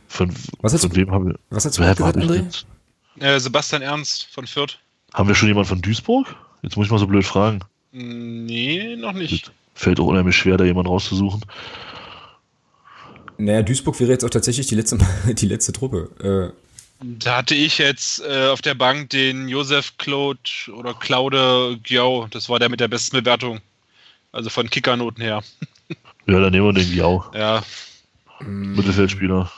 Von, Was hast von du- wem haben wir. Was hast du gesagt, André? Äh, Sebastian Ernst von Fürth. Haben wir schon jemanden von Duisburg? Jetzt muss ich mal so blöd fragen. Nee, noch nicht. Fällt auch unheimlich schwer, da jemanden rauszusuchen. Naja, Duisburg wäre jetzt auch tatsächlich die letzte, die letzte Truppe. Da hatte ich jetzt äh, auf der Bank den Josef Claude oder Claude Giau. Das war der mit der besten Bewertung. Also von Kickernoten her. Ja, dann nehmen wir den Giau. Ja, Mittelfeldspieler.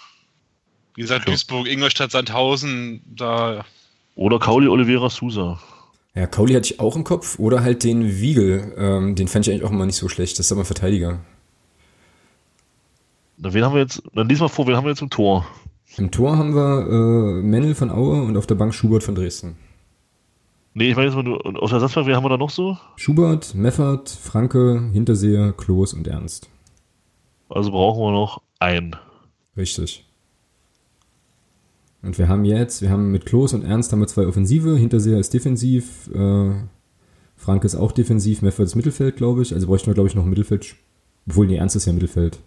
wie gesagt, Ja. Duisburg, Ingolstadt, Sandhausen, da Oder Kauli Oliveira Sousa. ja, Kauli hatte ich auch im Kopf. Oder halt den Wiegel. Ähm, den fand ich eigentlich auch immer nicht so schlecht. Das ist aber ein Verteidiger. Na, wen haben wir jetzt? Dann lies mal vor, wen haben wir jetzt im Tor? Im Tor haben wir äh, Mennel von Aue und auf der Bank Schubert von Dresden. Nee, ich meine jetzt mal nur, und auf der Ersatzbank, wen haben wir da noch so? Schubert, Meffert, Franke, Hinterseher, Klos und Ernst. Also brauchen wir noch einen. Richtig. Und wir haben jetzt, wir haben mit Klos und Ernst haben wir zwei Offensive, Hinterseher ist defensiv, äh, Franke ist auch defensiv, Meffert ist Mittelfeld, glaube ich. Also bräuchten wir, glaube ich, noch ein Mittelfeld. Obwohl, nee, Ernst ist ja Mittelfeld.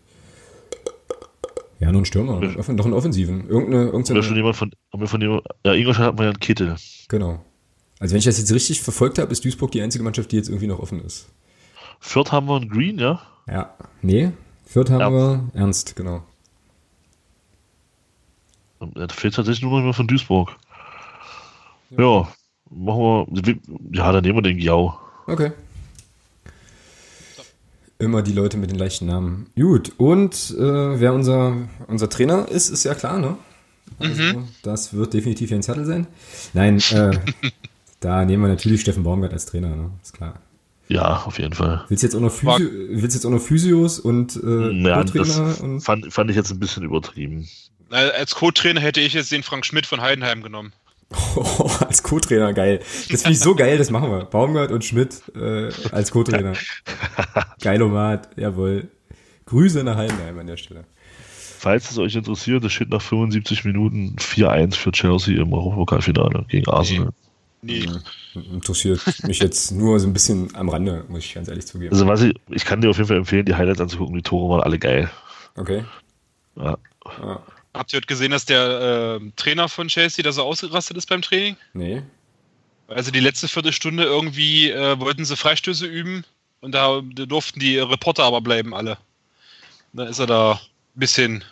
Ja, nur ein Stürmer. Doch einen Offensiven. Irgendeine, irgendeine, schon jemand von, haben wir von jemand, ja, Ingolstadt hatten wir ja einen Kittel. genau. Also wenn ich das jetzt richtig verfolgt habe, ist Duisburg die einzige Mannschaft, die jetzt irgendwie noch offen ist. Fürth haben wir einen Green, ja? Ja. Nee, Fürth haben Ernst. wir Ernst, genau. Da fehlt tatsächlich nur noch jemand von Duisburg. Ja, machen wir, ja, dann nehmen wir den Giau. Okay. Immer die Leute mit den leichten Namen. Gut, und äh, wer unser, unser Trainer ist, ist ja klar, ne? Also, Das wird definitiv Jens Hattel sein. Nein, äh, da nehmen wir natürlich Steffen Baumgart als Trainer, ne? Ist klar. Ja, auf jeden Fall. Willst jetzt auch noch, Physio, willst jetzt auch noch Physios und äh, Ja, das Co-Trainer und fand, fand ich jetzt ein bisschen übertrieben. als Co-Trainer hätte ich jetzt den Frank Schmidt von Heidenheim genommen. Oh, als Co-Trainer, geil. Das finde ich so geil, das machen wir. Baumgart und Schmidt äh, als Co-Trainer. Geilomat, jawohl. Grüße nach Heidenheim an der Stelle. Falls es euch interessiert, es steht nach 75 Minuten 4-1 für Chelsea im Europapokalfinale gegen Arsenal. Nee. Interessiert mich jetzt nur so ein bisschen am Rande, muss ich ganz ehrlich zugeben. Also was ich, ich kann dir auf jeden Fall empfehlen, die Highlights anzugucken. Die Tore waren alle geil. Okay. Ja. Ah, Habt ihr heute gesehen, dass der äh, Trainer von Chelsea da so ausgerastet ist beim Training? nee. Also die letzte Viertelstunde irgendwie äh, wollten sie Freistöße üben und da durften die Reporter aber bleiben alle. Dann ist er da ein bisschen,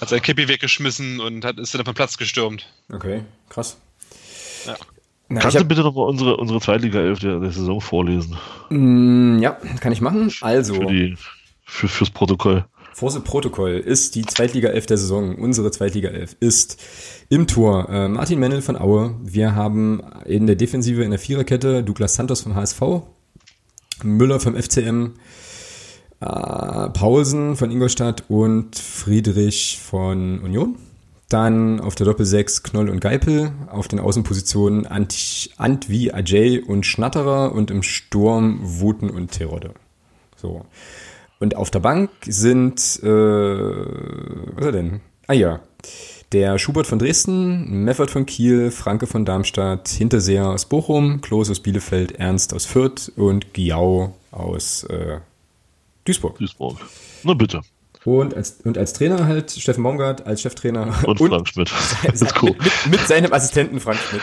hat sein Käppi weggeschmissen und hat, ist dann vom Platz gestürmt. Okay, krass. Ja. Na, Kannst ich du hab, bitte noch mal unsere, unsere Zweitliga-Elf der, der Saison vorlesen? Mm, ja, kann ich machen. Also, Für die, für, fürs Protokoll. Forse Protokoll ist die Zweitliga-Elf der Saison. Unsere Zweitliga-Elf ist im Tor äh, Martin Mennel von Aue. Wir haben in der Defensive in der Viererkette Douglas Santos vom HSV, Müller vom FCM, äh, Paulsen von Ingolstadt und Friedrich von Union. Dann auf der Doppel-6 Knoll und Geipel, auf den Außenpositionen Ant, Antwi, Ajay und Schnatterer und im Sturm Wuten und Terodde. So. Und auf der Bank sind, äh, was ist er denn? Ah ja, der Schubert von Dresden, Meffert von Kiel, Franke von Darmstadt, Hinterseher aus Bochum, Klos aus Bielefeld, Ernst aus Fürth und Giau aus äh, Duisburg. Duisburg. Na bitte. Und als, und als Trainer halt Steffen Baumgart, als Cheftrainer Und Frank Schmidt. Das ist cool. mit, mit seinem Assistenten Frank Schmidt.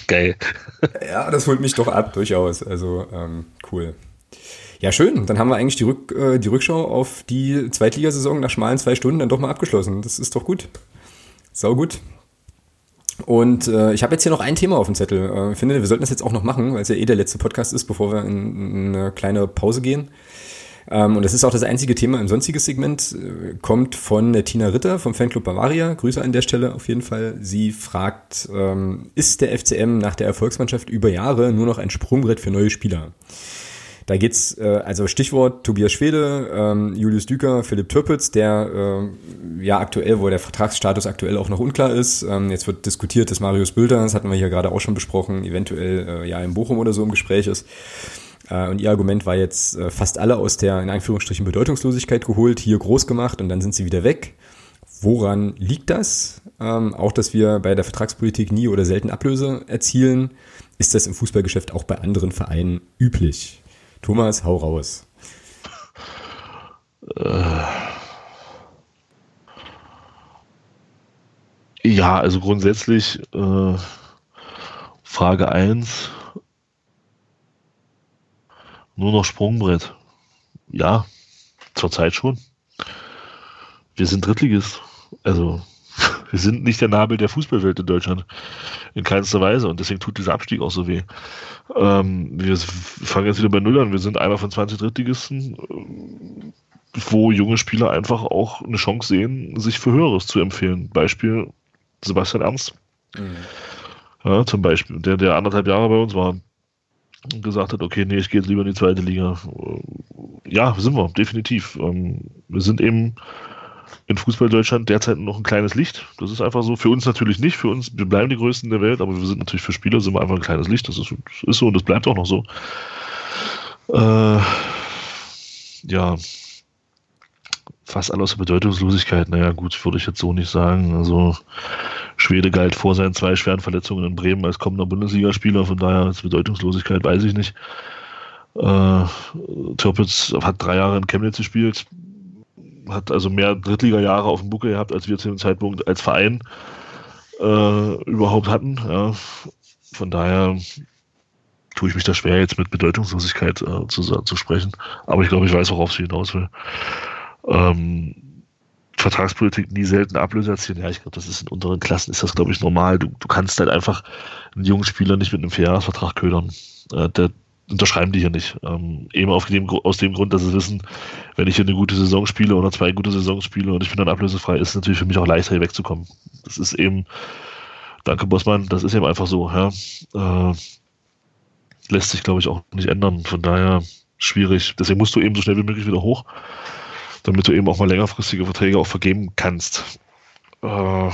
Geil. Ja, das holt mich doch ab, durchaus. Also ähm, cool. Ja, schön. Dann haben wir eigentlich die, Rück, äh, die Rückschau auf die Zweitligasaison nach schmalen zwei Stunden dann doch mal abgeschlossen. Das ist doch gut. Sau gut. Und äh, ich habe jetzt hier noch ein Thema auf dem Zettel. Äh, ich finde, wir sollten das jetzt auch noch machen, weil es ja eh der letzte Podcast ist, bevor wir in, in eine kleine Pause gehen. Ähm, und das ist auch das einzige Thema im sonstiges Segment. Äh, kommt von der Tina Ritter vom Fanclub Bavaria. Grüße an der Stelle auf jeden Fall. Sie fragt, ähm, ist der FCM nach der Erfolgsmannschaft über Jahre nur noch ein Sprungbrett für neue Spieler? Da geht's, äh, also Stichwort Tobias Schwede, ähm, Julius Düker, Philipp Türpitz, der äh, ja aktuell, wo der Vertragsstatus aktuell auch noch unklar ist. Ähm, jetzt wird diskutiert, dass Marius Bülter, das hatten wir hier gerade auch schon besprochen, eventuell äh, ja in Bochum oder so im Gespräch ist. Äh, und ihr Argument war jetzt äh, fast alle aus der in Anführungsstrichen Bedeutungslosigkeit geholt, hier groß gemacht und dann sind sie wieder weg. Woran liegt das? Ähm, auch, dass wir bei der Vertragspolitik nie oder selten Ablöse erzielen. Ist das im Fußballgeschäft auch bei anderen Vereinen üblich? Thomas, hau raus. Äh, ja, also grundsätzlich äh, Frage 1. Nur noch Sprungbrett. Ja, zurzeit schon. Wir sind Drittligist. Also wir sind nicht der Nabel der Fußballwelt in Deutschland. In keinster Weise. Und deswegen tut dieser Abstieg auch so weh. Ähm, wir fangen jetzt wieder bei Null an. Wir sind einer von 20 Drittligisten, äh, wo junge Spieler einfach auch eine Chance sehen, sich für Höheres zu empfehlen. Beispiel Sebastian Ernst. Mhm. Ja, zum Beispiel, der, der anderthalb Jahre bei uns war und gesagt hat, okay, nee, ich gehe jetzt lieber in die zweite Liga. Ja, sind wir, definitiv. Ähm, wir sind eben in Fußball Deutschland derzeit noch ein kleines Licht. Das ist einfach so. Für uns natürlich nicht. Für uns, wir bleiben die Größten der Welt, aber wir sind natürlich für Spieler sind wir einfach ein kleines Licht. Das ist, ist so und das bleibt auch noch so. Äh, ja, fast alles Bedeutungslosigkeit. Naja, gut, würde ich jetzt so nicht sagen. Also Schwede galt vor seinen zwei schweren Verletzungen in Bremen als kommender Bundesligaspieler. Von daher als Bedeutungslosigkeit weiß ich nicht. Äh, Türpitz hat drei Jahre in Chemnitz gespielt hat also mehr Drittliga-Jahre auf dem Buckel gehabt, als wir zu dem Zeitpunkt als Verein äh, überhaupt hatten. Ja. Von daher tue ich mich da schwer, jetzt mit Bedeutungslosigkeit äh, zu, zu sprechen. Aber ich glaube, ich weiß, worauf sie hinaus will. Ähm, Vertragspolitik nie selten Ablöse erzielen. Ja, ich glaube, das ist in unteren Klassen ist das, glaube ich, normal. Du, du kannst halt einfach einen jungen Spieler nicht mit einem Vierjahresvertrag ködern. Äh, der, unterschreiben die hier nicht. Ähm, eben auf dem, aus dem Grund, dass sie wissen, wenn ich hier eine gute Saison spiele oder zwei gute Saisons spiele und ich bin dann ablösefrei, ist es natürlich für mich auch leichter, hier wegzukommen. Das ist eben, danke Bossmann, das ist eben einfach so. Ja. Äh, lässt sich, glaube ich, auch nicht ändern. Von daher schwierig. Deswegen musst du eben so schnell wie möglich wieder hoch, damit du eben auch mal längerfristige Verträge auch vergeben kannst. Äh,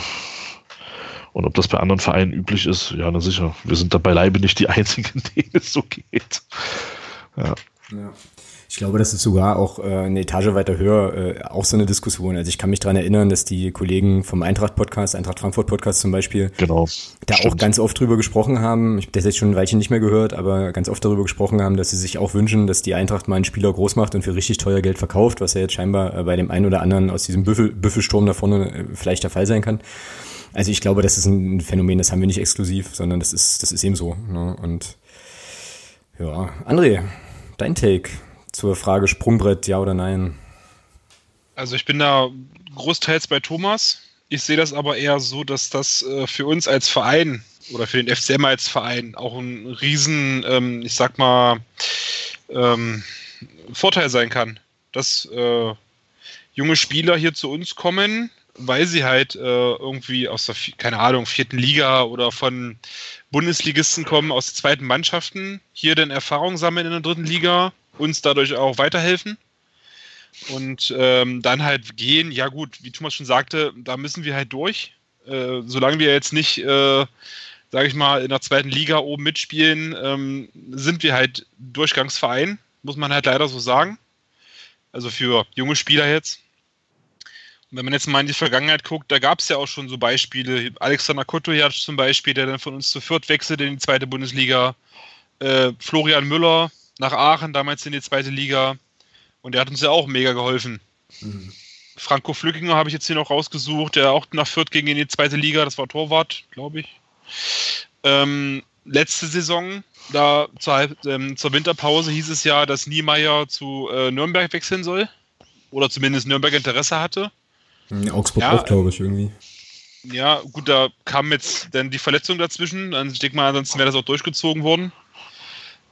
und ob das bei anderen Vereinen üblich ist, ja, na sicher. Wir sind da beileibe nicht die Einzigen, denen es so geht. Ja. ja. Ich glaube, das ist sogar auch äh, eine Etage weiter höher äh, auch so eine Diskussion. Also ich kann mich daran erinnern, dass die Kollegen vom Eintracht-Podcast, Eintracht Frankfurt-Podcast zum Beispiel, genau, da stimmt. auch ganz oft drüber gesprochen haben. Ich habe das jetzt schon ein Weilchen nicht mehr gehört, aber ganz oft darüber gesprochen haben, dass sie sich auch wünschen, dass die Eintracht mal einen Spieler groß macht und für richtig teuer Geld verkauft, was ja jetzt scheinbar äh, bei dem einen oder anderen aus diesem Büffel, Büffelsturm da vorne äh, vielleicht der Fall sein kann. Also ich glaube, das ist ein Phänomen, das haben wir nicht exklusiv, sondern das ist, das ist eben so. Ne? Und ja, André, dein Take zur Frage Sprungbrett, ja oder nein? Also ich bin da großteils bei Thomas. Ich sehe das aber eher so, dass das äh, für uns als Verein oder für den FCM als Verein auch ein riesen, ähm, ich sag mal, ähm, Vorteil sein kann, dass äh, junge Spieler hier zu uns kommen, weil sie halt äh, irgendwie aus der, keine Ahnung, vierten Liga oder von Bundesligisten kommen, aus zweiten Mannschaften, hier dann Erfahrung sammeln in der dritten Liga, uns dadurch auch weiterhelfen und ähm, dann halt gehen, ja gut, wie Thomas schon sagte, da müssen wir halt durch. Äh, solange wir jetzt nicht, äh, sage ich mal, in der zweiten Liga oben mitspielen, ähm, sind wir halt Durchgangsverein, muss man halt leider so sagen. Also für junge Spieler jetzt wenn man jetzt mal in die Vergangenheit guckt, da gab es ja auch schon so Beispiele. Alexander Kotojac zum Beispiel, der dann von uns zu Fürth wechselte in die zweite Bundesliga. Äh, Florian Müller nach Aachen, damals in die zweite Liga. Und der hat uns ja auch mega geholfen. Mhm. Franco Flückinger habe ich jetzt hier noch rausgesucht, der auch nach Fürth ging in die zweite Liga. Das war Torwart, glaube ich. Ähm, letzte Saison, da zur, ähm, zur, Winterpause hieß es ja, dass Niemeyer zu äh, Nürnberg wechseln soll. Oder zumindest Nürnberg Interesse hatte. Augsburg ja, auch, glaube ich, irgendwie. Ja, gut, da kam jetzt dann die Verletzung dazwischen. Dann ich denke mal, ansonsten wäre das auch durchgezogen worden.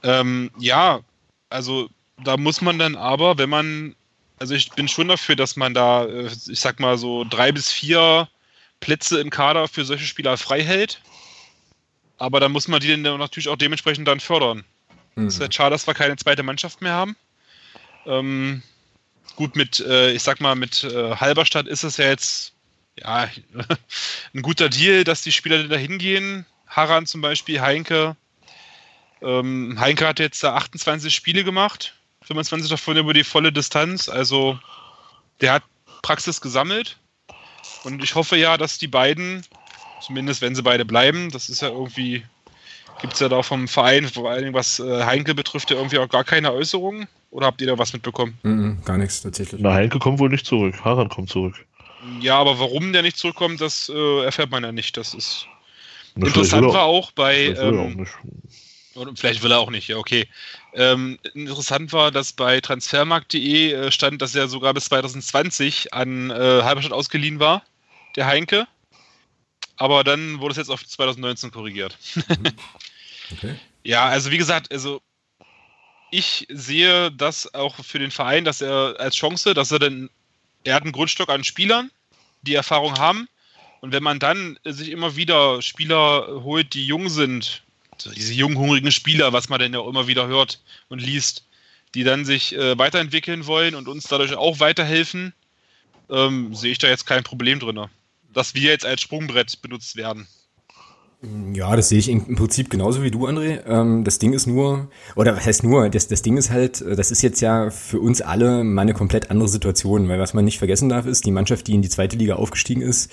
Ähm, ja, also da muss man dann aber, wenn man, also ich bin schon dafür, dass man da, äh, ich sag mal so drei bis vier Plätze im Kader für solche Spieler frei hält. Aber dann muss man die dann natürlich auch dementsprechend dann fördern. Mhm. Es ist halt schade, dass wir keine zweite Mannschaft mehr haben. Ähm, gut, mit, äh, ich sag mal, mit äh, Halberstadt ist es ja jetzt ja, ein guter Deal, dass die Spieler da hingehen. Haran zum Beispiel, Heinke. Ähm, Heinke hat jetzt da 28 Spiele gemacht, 25 davon über die volle Distanz. Also der hat Praxis gesammelt. Und ich hoffe ja, dass die beiden, zumindest wenn sie beide bleiben, das ist ja irgendwie, gibt es ja da vom Verein, vor allem was äh, Heinke betrifft, ja irgendwie auch gar keine Äußerungen. Oder habt ihr da was mitbekommen? Mm -mm, gar nichts tatsächlich. Na, Heinke kommt wohl nicht zurück. Haran kommt zurück. Ja, aber warum der nicht zurückkommt, das äh, erfährt man ja nicht. Das ist Na, interessant war auch bei. Ähm, vielleicht will er auch nicht, ja, okay. Ähm, interessant war, dass bei transfermarkt.de äh, stand, dass er sogar bis 2020 an äh, Halberstadt ausgeliehen war, der Heinke. Aber dann wurde es jetzt auf 2019 korrigiert. Mhm. okay. Ja, also wie gesagt, also ich sehe das auch für den Verein, dass er als Chance, dass er dann er hat einen Grundstock an Spielern, die Erfahrung haben. Und wenn man dann sich immer wieder Spieler holt, die jung sind, diese jungen, hungrigen Spieler, was man denn ja immer wieder hört und liest, die dann sich äh, weiterentwickeln wollen und uns dadurch auch weiterhelfen, ähm, sehe ich da jetzt kein Problem drin. Dass wir jetzt als Sprungbrett benutzt werden. Ja, das sehe ich im Prinzip genauso wie du, André. Ähm, das Ding ist nur, oder was heißt nur, das, das Ding ist halt, äh, das ist jetzt ja für uns alle mal eine komplett andere Situation, weil was man nicht vergessen darf, ist, die Mannschaft, die in die zweite Liga aufgestiegen ist,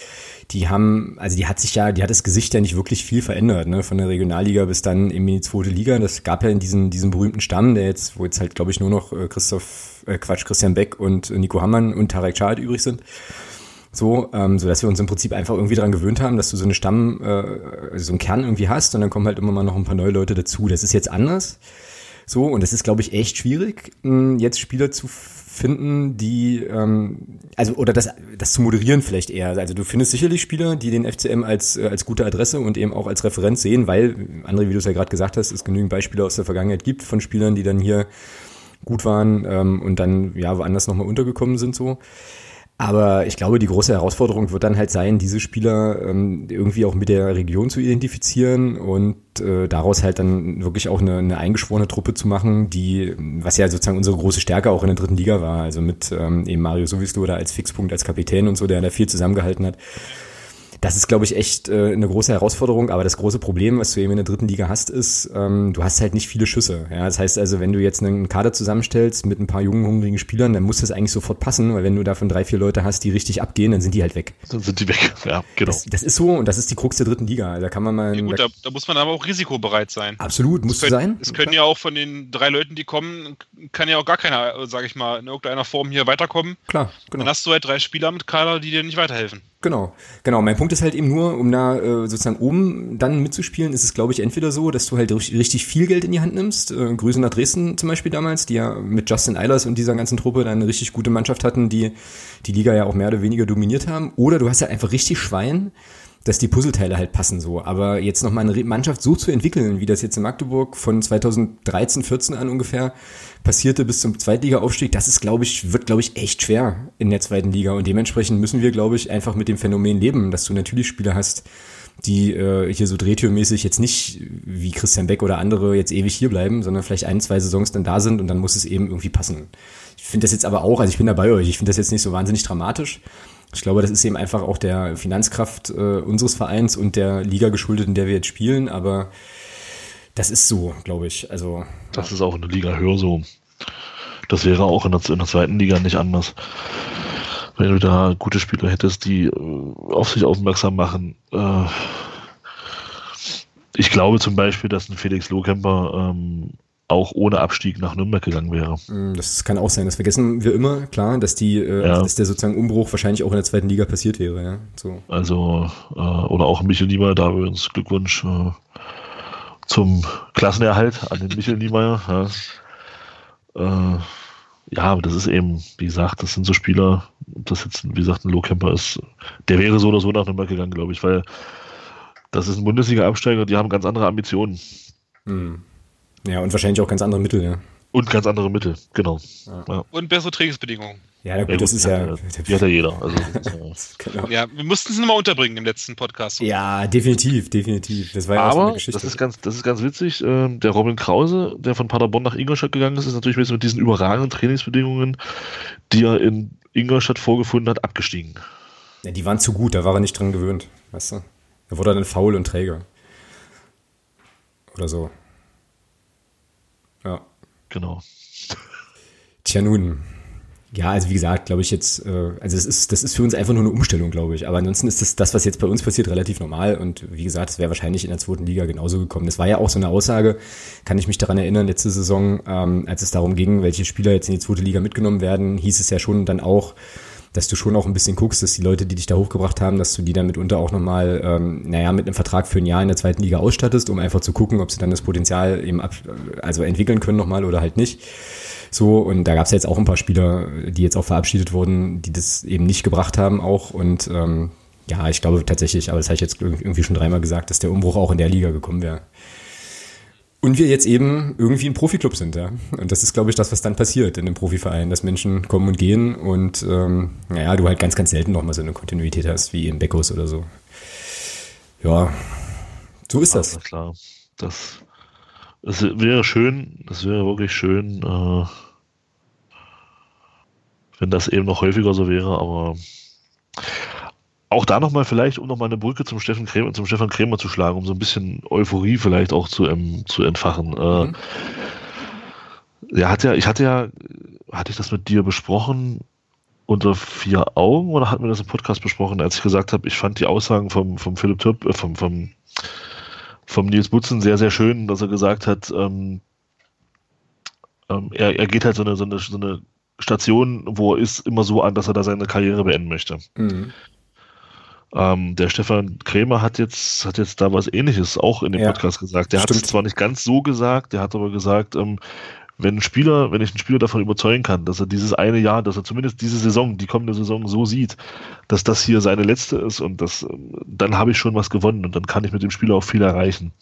die haben, also die hat sich ja, die hat das Gesicht ja nicht wirklich viel verändert, ne, von der Regionalliga bis dann in die zweite Liga. Das gab ja in diesen, diesen berühmten Stamm, der jetzt, wo jetzt halt, glaube ich, nur noch äh, Christoph, äh, Quatsch, Christian Beck und Nico Hammann und Tarek Schad übrig sind so, ähm, so dass wir uns im Prinzip einfach irgendwie daran gewöhnt haben, dass du so eine Stamm, äh, so einen Kern irgendwie hast und dann kommen halt immer mal noch ein paar neue Leute dazu. Das ist jetzt anders. So, und das ist, glaube ich, echt schwierig, mh, jetzt Spieler zu finden, die, ähm, also, oder das, das zu moderieren vielleicht eher. Also du findest sicherlich Spieler, die den FCM als, äh, als gute Adresse und eben auch als Referenz sehen, weil, André, wie du es ja gerade gesagt hast, es genügend Beispiele aus der Vergangenheit gibt von Spielern, die dann hier gut waren ähm, und dann ja woanders nochmal untergekommen sind so. Aber ich glaube, die große Herausforderung wird dann halt sein, diese Spieler ähm, irgendwie auch mit der Region zu identifizieren und äh, daraus halt dann wirklich auch eine, eine eingeschworene Truppe zu machen, die, was ja sozusagen unsere große Stärke auch in der dritten Liga war, also mit ähm, eben Mario Sowislo da als Fixpunkt, als Kapitän und so, der da viel zusammengehalten hat das ist, glaube ich, echt äh, eine große Herausforderung. Aber das große Problem, was du eben in der dritten Liga hast, ist, ähm, du hast halt nicht viele Schüsse. Ja, das heißt also, wenn du jetzt einen Kader zusammenstellst mit ein paar jungen, hungrigen Spielern, dann muss das eigentlich sofort passen, weil wenn du davon drei, vier Leute hast, die richtig abgehen, dann sind die halt weg. Dann sind die weg, ja, genau. Das, das ist so und das ist die Krux der dritten Liga. Da kann man mal. Ja, gut, da, da, muss man aber auch risikobereit sein. Absolut, muss sein. Es können ja auch von den drei Leuten, die kommen, kann ja auch gar keiner, sage ich mal, in irgendeiner Form hier weiterkommen. Klar, genau. Dann hast du halt drei Spieler mit Kader, die dir nicht weiterhelfen. Genau, genau. Mein Punkt ist halt eben nur, um da äh, sozusagen oben dann mitzuspielen, ist es, glaube ich, entweder so, dass du halt richtig viel Geld in die Hand nimmst. Äh, Grüße nach Dresden zum Beispiel damals, die ja mit Justin Eilers und dieser ganzen Truppe dann eine richtig gute Mannschaft hatten, die die Liga ja auch mehr oder weniger dominiert haben. Oder du hast halt einfach richtig Schwein, dass die Puzzleteile halt passen so. Aber jetzt nochmal eine Mannschaft so zu entwickeln, wie das jetzt in Magdeburg von 2013, 14 an ungefähr passierte bis zum Zweitliga-Aufstieg, das ist, glaube ich, wird, glaube ich, echt schwer in der zweiten Liga. Und dementsprechend müssen wir, glaube ich, einfach mit dem Phänomen leben, dass du natürlich Spieler hast, die äh, hier so drehtürmäßig jetzt nicht wie Christian Beck oder andere jetzt ewig hier bleiben, sondern vielleicht ein, zwei Saisons dann da sind und dann muss es eben irgendwie passen. Ich finde das jetzt aber auch, also ich bin da bei euch, ich finde das jetzt nicht so wahnsinnig dramatisch. Ich glaube, das ist eben einfach auch der Finanzkraft äh, unseres Vereins und der Liga geschuldet, in der wir jetzt spielen, aber das ist so, glaube ich. Also, das ist auch in der Liga höher so. Das wäre auch in der, in der zweiten Liga nicht anders. Wenn du da gute Spieler hättest, die äh, auf sich aufmerksam machen. Äh, ich glaube zum Beispiel, dass ein Felix Lohkemper ähm, auch ohne Abstieg nach Nürnberg gegangen wäre. Mm, das kann auch sein. Das vergessen wir immer, klar, dass die, äh, ja. dass der sozusagen Umbruch wahrscheinlich auch in der zweiten Liga passiert wäre. Ja? So. Also äh, oder auch Michel Niemeyer, da übrigens Glückwunsch äh, zum Klassenerhalt an den Michel Niemeyer. Ja. Äh, ja, aber das ist eben, wie gesagt, das sind so Spieler, das jetzt, wie gesagt, ein Lohkemper ist, der wäre so oder so nach Nürnberg gegangen, glaube ich, weil das ist ein Bundesliga-Absteiger, die haben ganz andere Ambitionen. Hm. Ja, und wahrscheinlich auch ganz andere Mittel, ja. Und ganz andere Mittel, genau. Ja. Und bessere Trainingsbedingungen. Ja, gut, ja, das ist ja. Die hat ja jeder. Also, genau. Ja, wir mussten es nochmal unterbringen im letzten Podcast. Ja, definitiv, definitiv. Das war ja Aber, auch so eine Geschichte. Das ist ganz, das ist ganz witzig. Ähm, der Robin Krause, der von Paderborn nach Ingolstadt gegangen ist, ist natürlich mit diesen überragenden Trainingsbedingungen, die er in Ingolstadt vorgefunden hat, abgestiegen. Ja, die waren zu gut, da war er nicht dran gewöhnt, weißt du? Da wurde er dann faul und träge. Oder so. Ja. Genau. Tja, nun. Ja, also wie gesagt, glaube ich jetzt, äh, also das ist, das ist für uns einfach nur eine Umstellung, glaube ich. Aber ansonsten ist das, das, was jetzt bei uns passiert, relativ normal. Und wie gesagt, es wäre wahrscheinlich in der zweiten Liga genauso gekommen. Das war ja auch so eine Aussage, kann ich mich daran erinnern, letzte Saison, ähm, als es darum ging, welche Spieler jetzt in die zweite Liga mitgenommen werden, hieß es ja schon dann auch, dass du schon auch ein bisschen guckst, dass die Leute, die dich da hochgebracht haben, dass du die dann mitunter auch nochmal, ähm, naja, mit einem Vertrag für ein Jahr in der zweiten Liga ausstattest, um einfach zu gucken, ob sie dann das Potenzial eben ab, also entwickeln können nochmal oder halt nicht. So, und da gab es ja jetzt auch ein paar Spieler, die jetzt auch verabschiedet wurden, die das eben nicht gebracht haben auch. Und ähm, ja, ich glaube tatsächlich, aber das habe ich jetzt irgendwie schon dreimal gesagt, dass der Umbruch auch in der Liga gekommen wäre. Und wir jetzt eben irgendwie ein Profiklub sind, ja. Und das ist, glaube ich, das, was dann passiert in einem Profiverein, dass Menschen kommen und gehen und ähm, naja, du halt ganz, ganz selten nochmal so eine Kontinuität hast, wie im Beckos oder so. Ja, so ist das. Ja, klar. Das, das wäre schön, das wäre wirklich schön, äh, wenn das eben noch häufiger so wäre, aber auch da nochmal vielleicht, um nochmal eine Brücke zum Steffen Krämer, zum Stefan Krämer zu schlagen, um so ein bisschen Euphorie vielleicht auch zu, ähm, zu entfachen. Äh, mhm. Er hat ja, ich hatte ja, hatte ich das mit dir besprochen unter vier Augen oder hatten wir das im Podcast besprochen, als ich gesagt habe, ich fand die Aussagen vom, vom Philipp Türp, äh, vom, vom, vom Nils Butzen sehr, sehr schön, dass er gesagt hat, ähm, ähm, er, er geht halt so eine, so, eine, so eine Station, wo er ist, immer so an, dass er da seine Karriere beenden möchte. Mhm. Ähm, der Stefan Krämer hat jetzt, hat jetzt da was ähnliches auch in dem ja, Podcast gesagt. Der hat es zwar nicht ganz so gesagt, der hat aber gesagt, ähm, wenn ein Spieler, wenn ich einen Spieler davon überzeugen kann, dass er dieses eine Jahr, dass er zumindest diese Saison, die kommende Saison so sieht, dass das hier seine letzte ist und das, dann habe ich schon was gewonnen und dann kann ich mit dem Spieler auch viel erreichen.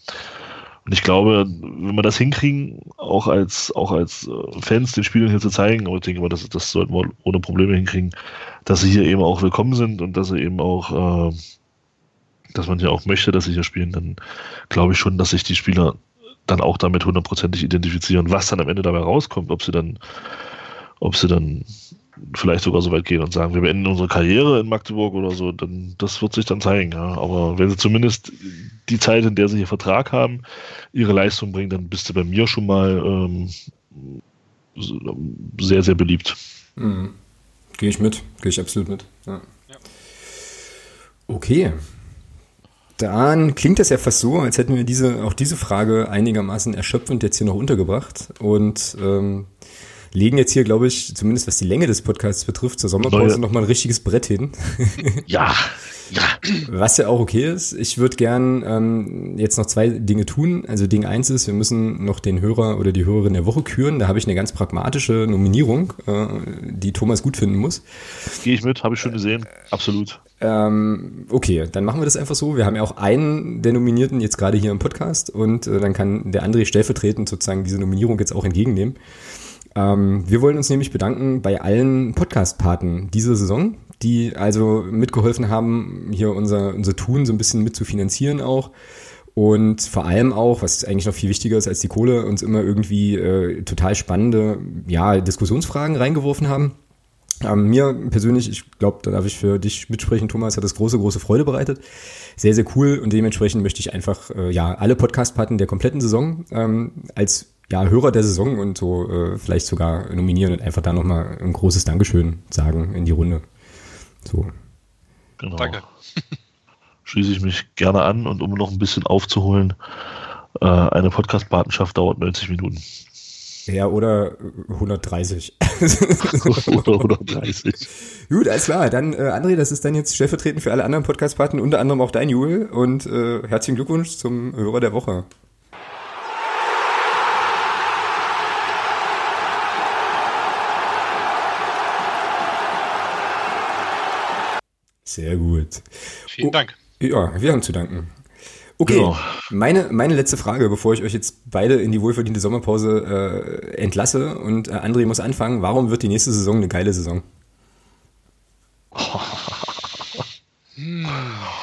Und ich glaube, wenn wir das hinkriegen, auch als, auch als äh, Fans den Spielern hier zu zeigen, aber ich denke mal, das, das sollten wir ohne Probleme hinkriegen, dass sie hier eben auch willkommen sind und dass sie eben auch, äh, dass man ja auch möchte, dass sie hier spielen, dann glaube ich schon, dass sich die Spieler dann auch damit hundertprozentig identifizieren, was dann am Ende dabei rauskommt, ob sie dann, ob sie dann vielleicht sogar so weit gehen und sagen, wir beenden unsere Karriere in Magdeburg oder so, dann das wird sich dann zeigen. Ja. Aber wenn sie zumindest die Zeit, in der sie hier Vertrag haben, ihre Leistung bringen, dann bist du bei mir schon mal ähm, sehr, sehr beliebt. Mhm. Gehe ich mit, gehe ich absolut mit. Ja. Ja. Okay. Dann klingt das ja fast so, als hätten wir diese, auch diese Frage einigermaßen erschöpfend jetzt hier noch untergebracht. Und ähm, legen jetzt hier, glaube ich, zumindest was die Länge des Podcasts betrifft, zur Sommerpause nochmal ein richtiges Brett hin. ja, ja. Was ja auch okay ist. Ich würde gern ähm, jetzt noch zwei Dinge tun. Also Ding eins ist, wir müssen noch den Hörer oder die Hörerin der Woche küren. Da habe ich eine ganz pragmatische Nominierung, äh, die Thomas gut finden muss. Gehe ich mit, habe ich schon gesehen. Absolut. Ähm, okay, dann machen wir das einfach so. Wir haben ja auch einen der Nominierten jetzt gerade hier im Podcast und äh, dann kann der André stellvertretend sozusagen diese Nominierung jetzt auch entgegennehmen. Ähm, wir wollen uns nämlich bedanken bei allen Podcast-Paten dieser Saison, die also mitgeholfen haben, hier unser, unser Tun so ein bisschen mitzufinanzieren auch. Und vor allem auch, was eigentlich noch viel wichtiger ist als die Kohle, uns immer irgendwie äh, total spannende ja, Diskussionsfragen reingeworfen haben. Ähm, mir persönlich, ich glaube, da darf ich für dich mitsprechen, Thomas, hat das große, große Freude bereitet. Sehr, sehr cool und dementsprechend möchte ich einfach äh, ja alle Podcast-Paten der kompletten Saison ähm, als ja, Hörer der Saison und so äh, vielleicht sogar nominieren und einfach da nochmal ein großes Dankeschön sagen in die Runde. So. Genau. Danke. Schließe ich mich gerne an und um noch ein bisschen aufzuholen, äh, eine Podcast-Patenschaft dauert 90 Minuten. Ja, oder 130. oder 130. Gut, alles klar. Dann, äh, André, das ist dann jetzt stellvertretend für alle anderen Podcast-Paten, unter anderem auch dein Jule. Und äh, herzlichen Glückwunsch zum Hörer der Woche. Sehr gut. Vielen Dank. ja, wir haben zu danken. Okay, genau. meine, meine letzte Frage, bevor ich euch jetzt beide in die wohlverdiente Sommerpause äh, entlasse und äh, André muss anfangen. Warum wird die nächste Saison eine geile Saison?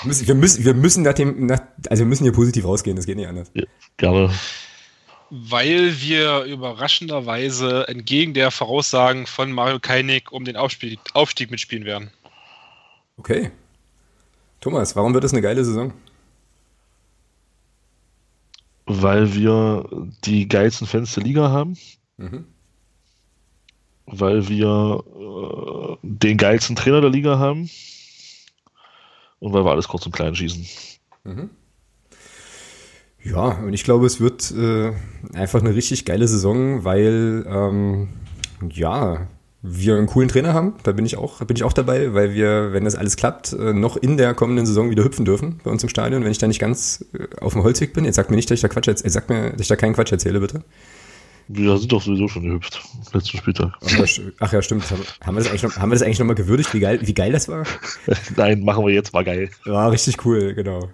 wir, müssen, wir müssen nach dem, nach, also wir müssen hier positiv rausgehen, das geht nicht anders. Ja, gerne. Weil wir überraschenderweise entgegen der Voraussagen von Mario Keinig um den Aufstieg, Aufstieg mitspielen werden. Okay. Thomas, warum wird es eine geile Saison? Weil wir die geilsten Fans der Liga haben. Mhm. Weil wir äh, den geilsten Trainer der Liga haben und weil wir alles kurz und klein schießen. Mhm. Ja, und ich glaube, es wird äh, einfach eine richtig geile Saison, weil ähm, ja, wir einen coolen Trainer haben. Da bin ich auch, bin ich auch dabei, weil wir, wenn das alles klappt, äh, noch in der kommenden Saison wieder hüpfen dürfen bei uns im Stadion, wenn ich da nicht ganz äh, auf dem Holzweg bin. Jetzt sagt mir nicht, dass ich da Quatsch erzähle, sagt mir, dass ich da keinen Quatsch erzähle, bitte. Wir sind doch sowieso schon gehüpft, letzten Spieltag. Ach ja, stimmt. Haben wir das eigentlich noch, haben wir das eigentlich noch mal gewürdigt, wie geil, wie geil das war? Nein, machen wir jetzt mal geil. War richtig cool, genau.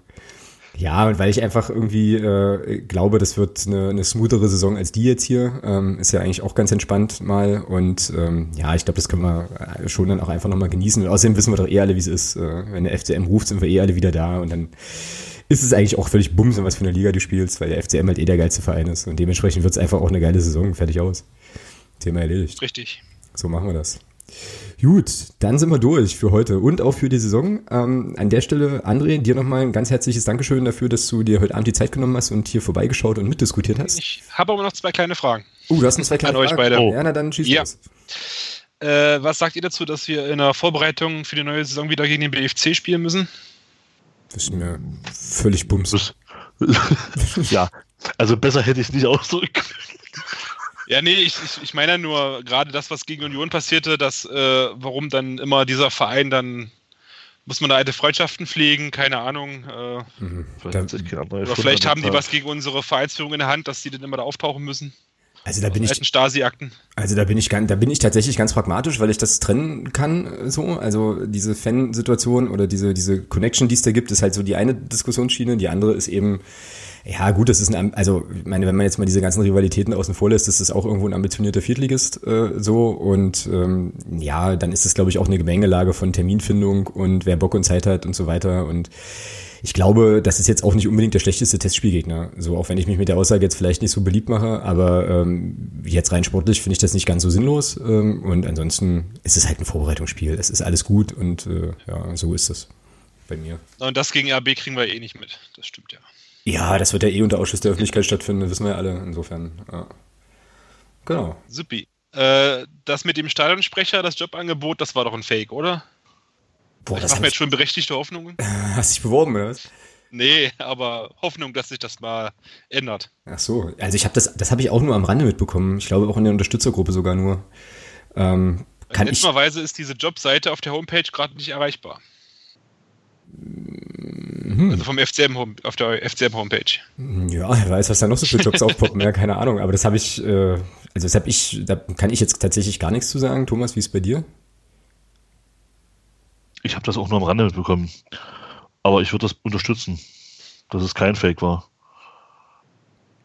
Ja, und weil ich einfach irgendwie äh, glaube, das wird eine, eine smoothere Saison als die jetzt hier. Ähm, ist ja eigentlich auch ganz entspannt mal. Und ähm, ja, ich glaube, das können wir schon dann auch einfach nochmal genießen. Und außerdem wissen wir doch eh alle, wie es ist. Äh, wenn der FCM ruft, sind wir eh alle wieder da. Und dann ist es eigentlich auch völlig bums, in was für eine Liga du spielst, weil der FCM halt eh der geilste Verein ist. Und dementsprechend wird es einfach auch eine geile Saison. Fertig aus. Thema erledigt. Richtig. So machen wir das. Gut, dann sind wir durch für heute und auch für die Saison. Ähm, an der Stelle, André, dir nochmal ein ganz herzliches Dankeschön dafür, dass du dir heute Abend die Zeit genommen hast und hier vorbeigeschaut und mitdiskutiert hast. Ich habe aber noch zwei kleine Fragen. Uh, du hast noch zwei kleine an Fragen? euch beide. Oh. Ja, na dann schieß ja. los. Äh, was sagt ihr dazu, dass wir in der Vorbereitung für die neue Saison wieder gegen den BFC spielen müssen? Das ist mir völlig bums. ja, also besser hätte ich es nicht ausdrücken. Ja, nee, ich, ich, ich meine nur gerade das, was gegen Union passierte, dass, äh, warum dann immer dieser Verein dann muss man da alte Freundschaften pflegen, keine Ahnung. Äh, mhm. Vielleicht oder vielleicht haben die was gegen unsere Vereinsführung in der Hand, dass die dann immer da auftauchen müssen. Also da bin ich Stasi-Akten. Also da bin ich da bin ich tatsächlich ganz pragmatisch, weil ich das trennen kann so, also diese Fan-Situation oder diese diese Connection, die es da gibt, ist halt so die eine Diskussionsschiene, die andere ist eben ja, gut, das ist ein, also, ich meine, wenn man jetzt mal diese ganzen Rivalitäten außen vor lässt, ist das auch irgendwo ein ambitionierter Viertligist äh, so. Und ähm, ja, dann ist es, glaube ich, auch eine Gemengelage von Terminfindung und wer Bock und Zeit hat und so weiter. Und ich glaube, das ist jetzt auch nicht unbedingt der schlechteste Testspielgegner. So, auch wenn ich mich mit der Aussage jetzt vielleicht nicht so beliebt mache, aber ähm, jetzt rein sportlich finde ich das nicht ganz so sinnlos. Ähm, und ansonsten ist es halt ein Vorbereitungsspiel. Es ist alles gut und äh, ja, so ist es bei mir. Und das gegen RB kriegen wir eh nicht mit. Das stimmt ja. Ja, das wird ja eh unter Ausschuss der Öffentlichkeit stattfinden, wissen wir ja alle. Insofern, ja. Genau. Supi. Äh, das mit dem Stadionsprecher, das Jobangebot, das war doch ein Fake, oder? Boah, ich das mache mir jetzt schon berechtigte Hoffnungen. Hast dich beworben, oder was? Nee, aber Hoffnung, dass sich das mal ändert. Ach so, also ich habe das, das habe ich auch nur am Rande mitbekommen. Ich glaube auch in der Unterstützergruppe sogar nur. Ähm, kann ich... ist diese Jobseite auf der Homepage gerade nicht erreichbar. Mhm. Also vom FCM auf der FCM Homepage. Ja, wer weiß, was da noch so für Jobs aufpoppen, ja, keine Ahnung. Aber das habe ich, äh, also das habe ich, da kann ich jetzt tatsächlich gar nichts zu sagen. Thomas, wie ist es bei dir? Ich habe das auch nur am Rande mitbekommen. Aber ich würde das unterstützen, dass es kein Fake war.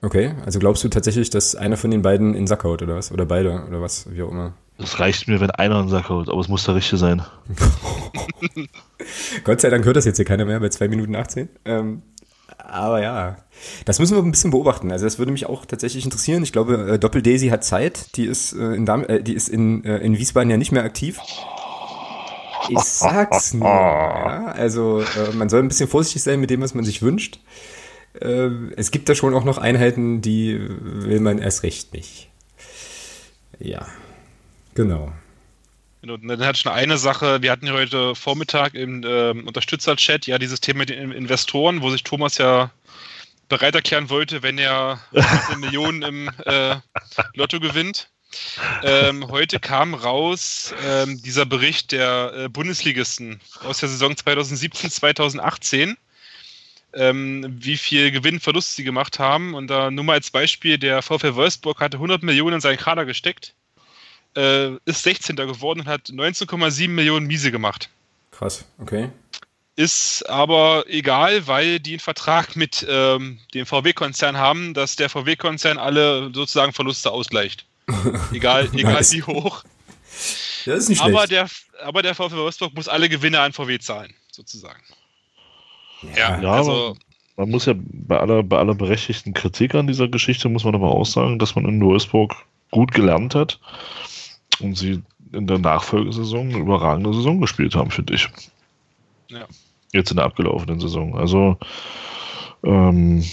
Okay, also glaubst du tatsächlich, dass einer von den beiden in Sack haut oder was? Oder beide oder was, wie auch immer? Das reicht mir, wenn einer in Sack haut, aber es muss der richtige sein. Gott sei Dank hört das jetzt hier keiner mehr bei 2 Minuten 18. Ähm, aber ja, das müssen wir ein bisschen beobachten. Also das würde mich auch tatsächlich interessieren. Ich glaube, äh, Doppel Daisy hat Zeit. Die ist, äh, in, Darm äh, die ist in, äh, in Wiesbaden ja nicht mehr aktiv. Ich sag's nur. Ja? Also äh, man soll ein bisschen vorsichtig sein mit dem, was man sich wünscht. Äh, es gibt da schon auch noch Einheiten, die will man erst recht nicht. Ja. Genau. Und dann hatte ich noch eine Sache, wir hatten ja heute Vormittag im äh, Unterstützer-Chat ja dieses Thema mit den Investoren, wo sich Thomas ja bereit erklären wollte, wenn er eine Million im äh, Lotto gewinnt. Ähm, heute kam raus ähm, dieser Bericht der äh, Bundesligisten aus der Saison 2017, 2018, ähm, wie viel Gewinnverlust sie gemacht haben. Und da nur mal als Beispiel, der VfL Wolfsburg hatte 100 Millionen in seinen Kader gesteckt äh, ist 16. geworden und hat 19,7 Millionen Miese gemacht. Krass, okay. Ist aber egal, weil die einen Vertrag mit ähm, dem VW-Konzern haben, dass der VW-Konzern alle sozusagen Verluste ausgleicht. Egal, egal Nice. wie hoch. Das ist nicht Aber schlecht. der, aber der VW Wolfsburg muss alle Gewinne an VW zahlen, sozusagen. Ja, Ja, also Man muss ja bei aller, bei aller berechtigten Kritik an dieser Geschichte, muss man aber auch sagen, dass man in Wolfsburg gut gelernt hat und sie in der Nachfolgesaison eine überragende Saison gespielt haben, finde ich. Ja. Jetzt in der abgelaufenen Saison. Also, ähm,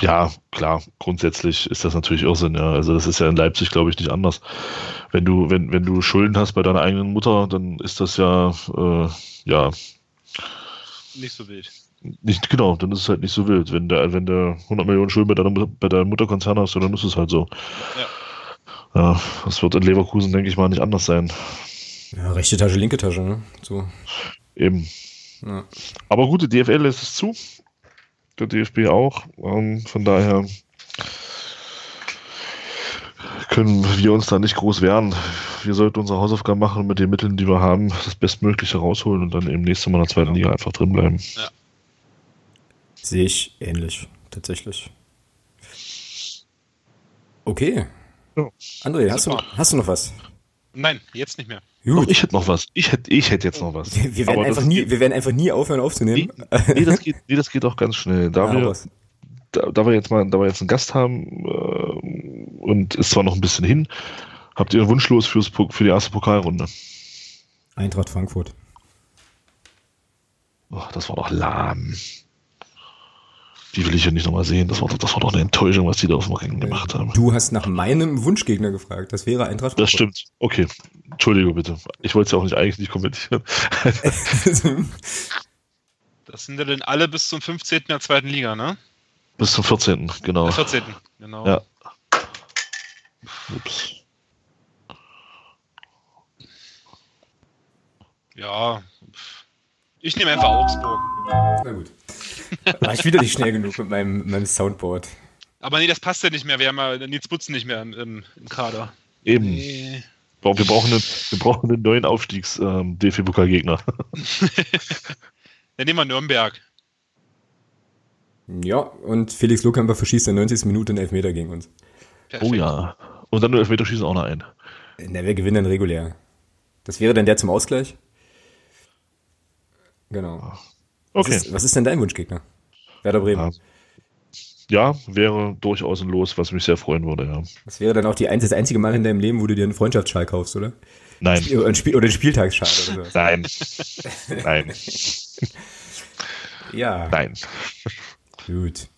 ja, klar, grundsätzlich ist das natürlich Irrsinn, ja. Also das ist ja in Leipzig, glaube ich, nicht anders. Wenn du, wenn, wenn du Schulden hast bei deiner eigenen Mutter, dann ist das ja, äh, ja, nicht so wild. nicht, genau, dann ist es halt nicht so wild. Wenn der, wenn der 100 Millionen Schulden bei deiner, bei deinem Mutterkonzern hast, dann ist es halt so. Ja. Ja, das wird in Leverkusen, denke ich mal, nicht anders sein. Ja, rechte Tasche, linke Tasche, ne? So. Eben. Ja. Aber gut, die DFL lässt es zu. Der DFB auch. Ähm, von daher können wir uns da nicht groß wehren. Wir sollten unsere Hausaufgaben machen und mit den Mitteln, die wir haben, das Bestmögliche rausholen und dann eben nächstes Mal in der zweiten Liga einfach drin bleiben. Sehe ich ähnlich, tatsächlich. Okay. André, hast du, hast du noch was? Nein, jetzt nicht mehr. Doch, ich hätte noch was. Ich hätte, ich hätte jetzt noch was. Wir wir werden, einfach nie, wir werden einfach nie aufhören aufzunehmen. Nee, das geht, nee, das geht auch ganz schnell. Da, Ja, wir, da, da wir jetzt mal, da wir jetzt einen Gast haben äh, und ist zwar noch ein bisschen hin, habt ihr einen Wunsch los fürs, für die erste Pokalrunde? Eintracht Frankfurt. Oh, das war doch lahm. Die will ich ja nicht nochmal sehen. Das war, doch- das war doch eine Enttäuschung, was die da auf dem Ring gemacht haben. Du hast nach meinem Wunschgegner gefragt. Das wäre Eintracht Das stimmt. Okay. Entschuldige bitte. Ich wollte es ja auch nicht eigentlich nicht kommentieren. Das sind ja dann alle bis zum 15. der zweiten Liga, ne? Bis zum 14. Genau. Der 14. Genau. Ja. Ups. Ja. Ich nehme einfach Augsburg. Na gut. War ich wieder nicht schnell genug mit meinem, meinem Soundboard. Aber nee, das passt ja nicht mehr. Wir haben ja Nils Butzen nicht mehr im, im, im Kader. Eben. Nee. Wir brauchen einen, wir brauchen einen neuen Aufstiegs ähm. Dann nehmen wir Nürnberg. Ja, und Felix Lohkamper verschießt in der 90. Minute einen Elfmeter gegen uns. Perfekt. Oh ja. Und dann nur Elfmeterschießen auch noch ein. Na, wir gewinnen dann regulär. Das wäre dann der zum Ausgleich. Genau. Was, Okay. ist, was ist denn dein Wunschgegner? Werder Bremen. Ja. ja, wäre durchaus ein Los, was mich sehr freuen würde, ja. Das wäre dann auch die, das einzige Mal in deinem Leben, wo du dir einen Freundschaftsschal kaufst, oder? Nein. Oder einen, Spiel, oder einen Spieltagsschal oder so. Nein. Nein. Ja, Nein. gut.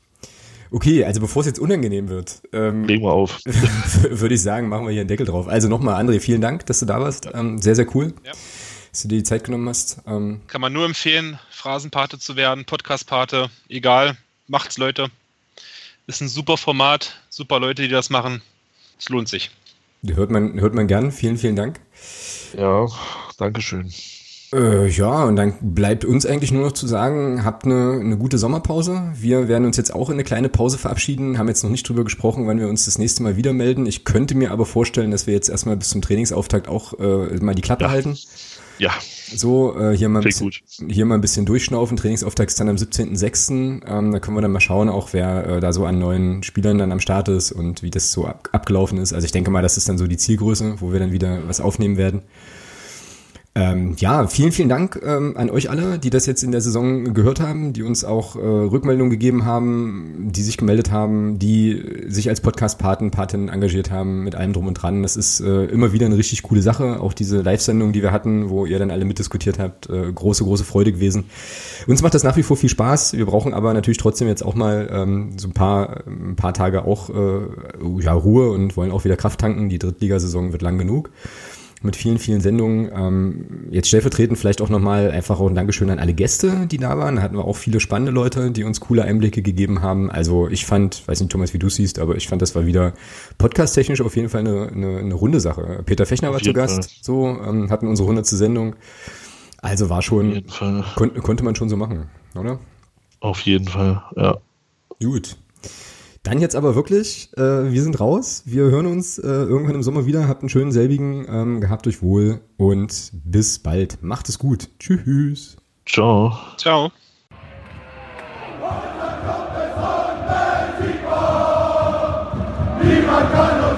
Okay, also bevor es jetzt unangenehm wird, ähm, Legen wir auf. würde ich sagen, machen wir hier einen Deckel drauf. Also nochmal, André, vielen Dank, dass du da warst. Ähm, sehr, sehr cool, Ja. Dass du dir die Zeit genommen hast. Ähm, Kann man nur empfehlen, Phrasenpate zu werden, Podcastpate, egal, macht's Leute. Ist ein super Format, super Leute, die das machen. Es lohnt sich. hört, man, hört man gern. Vielen, vielen Dank. Ja, Dankeschön. Äh, ja, und dann bleibt uns eigentlich nur noch zu sagen, habt eine, eine gute Sommerpause. Wir werden uns jetzt auch in eine kleine Pause verabschieden, haben jetzt noch nicht drüber gesprochen, wann wir uns das nächste Mal wieder melden. Ich könnte mir aber vorstellen, dass wir jetzt erstmal bis zum Trainingsauftakt auch äh, mal die Klappe Ja. halten. Ja, So, äh, hier, mal ein bisschen, hier mal ein bisschen durchschnaufen. Trainingsauftakt ist dann am 17.06. Ähm, da können wir dann mal schauen, auch wer äh, da so an neuen Spielern dann am Start ist und wie das so ab, abgelaufen ist. Also ich denke mal, das ist dann so die Zielgröße, wo wir dann wieder was aufnehmen werden. Ähm, ja, vielen, vielen Dank ähm, an euch alle, die das jetzt in der Saison gehört haben, die uns auch äh, Rückmeldungen gegeben haben, die sich gemeldet haben, die sich als Podcast-Paten, Patin engagiert haben, mit allem drum und dran. Das ist äh, immer wieder eine richtig coole Sache. Auch diese Live-Sendung, die wir hatten, wo ihr dann alle mitdiskutiert habt, äh, große, große Freude gewesen. Uns macht das nach wie vor viel Spaß. Wir brauchen aber natürlich trotzdem jetzt auch mal ähm, so ein paar, ein paar Tage auch äh, ja, Ruhe und wollen auch wieder Kraft tanken. Die Drittligasaison wird lang genug mit vielen, vielen Sendungen. Ähm, jetzt stellvertretend vielleicht auch nochmal einfach auch ein Dankeschön an alle Gäste, die da waren. Da hatten wir auch viele spannende Leute, die uns coole Einblicke gegeben haben. Also ich fand, weiß nicht Thomas, wie du siehst, aber ich fand, das war wieder podcast-technisch auf jeden Fall eine, eine, eine runde Sache. Peter Fechner war zu Gast, Fall. so, ähm, hatten unsere hundertste Sendung. Also war schon, kon konnte man schon so machen, oder? Auf jeden Fall, ja. Gut. Dann jetzt aber wirklich, äh, wir sind raus. Wir hören uns äh, irgendwann im Sommer wieder. Habt einen schönen selbigen, ähm, gehabt euch wohl und bis bald. Macht es gut. Tschüss. Ciao. Ciao. Niemand kann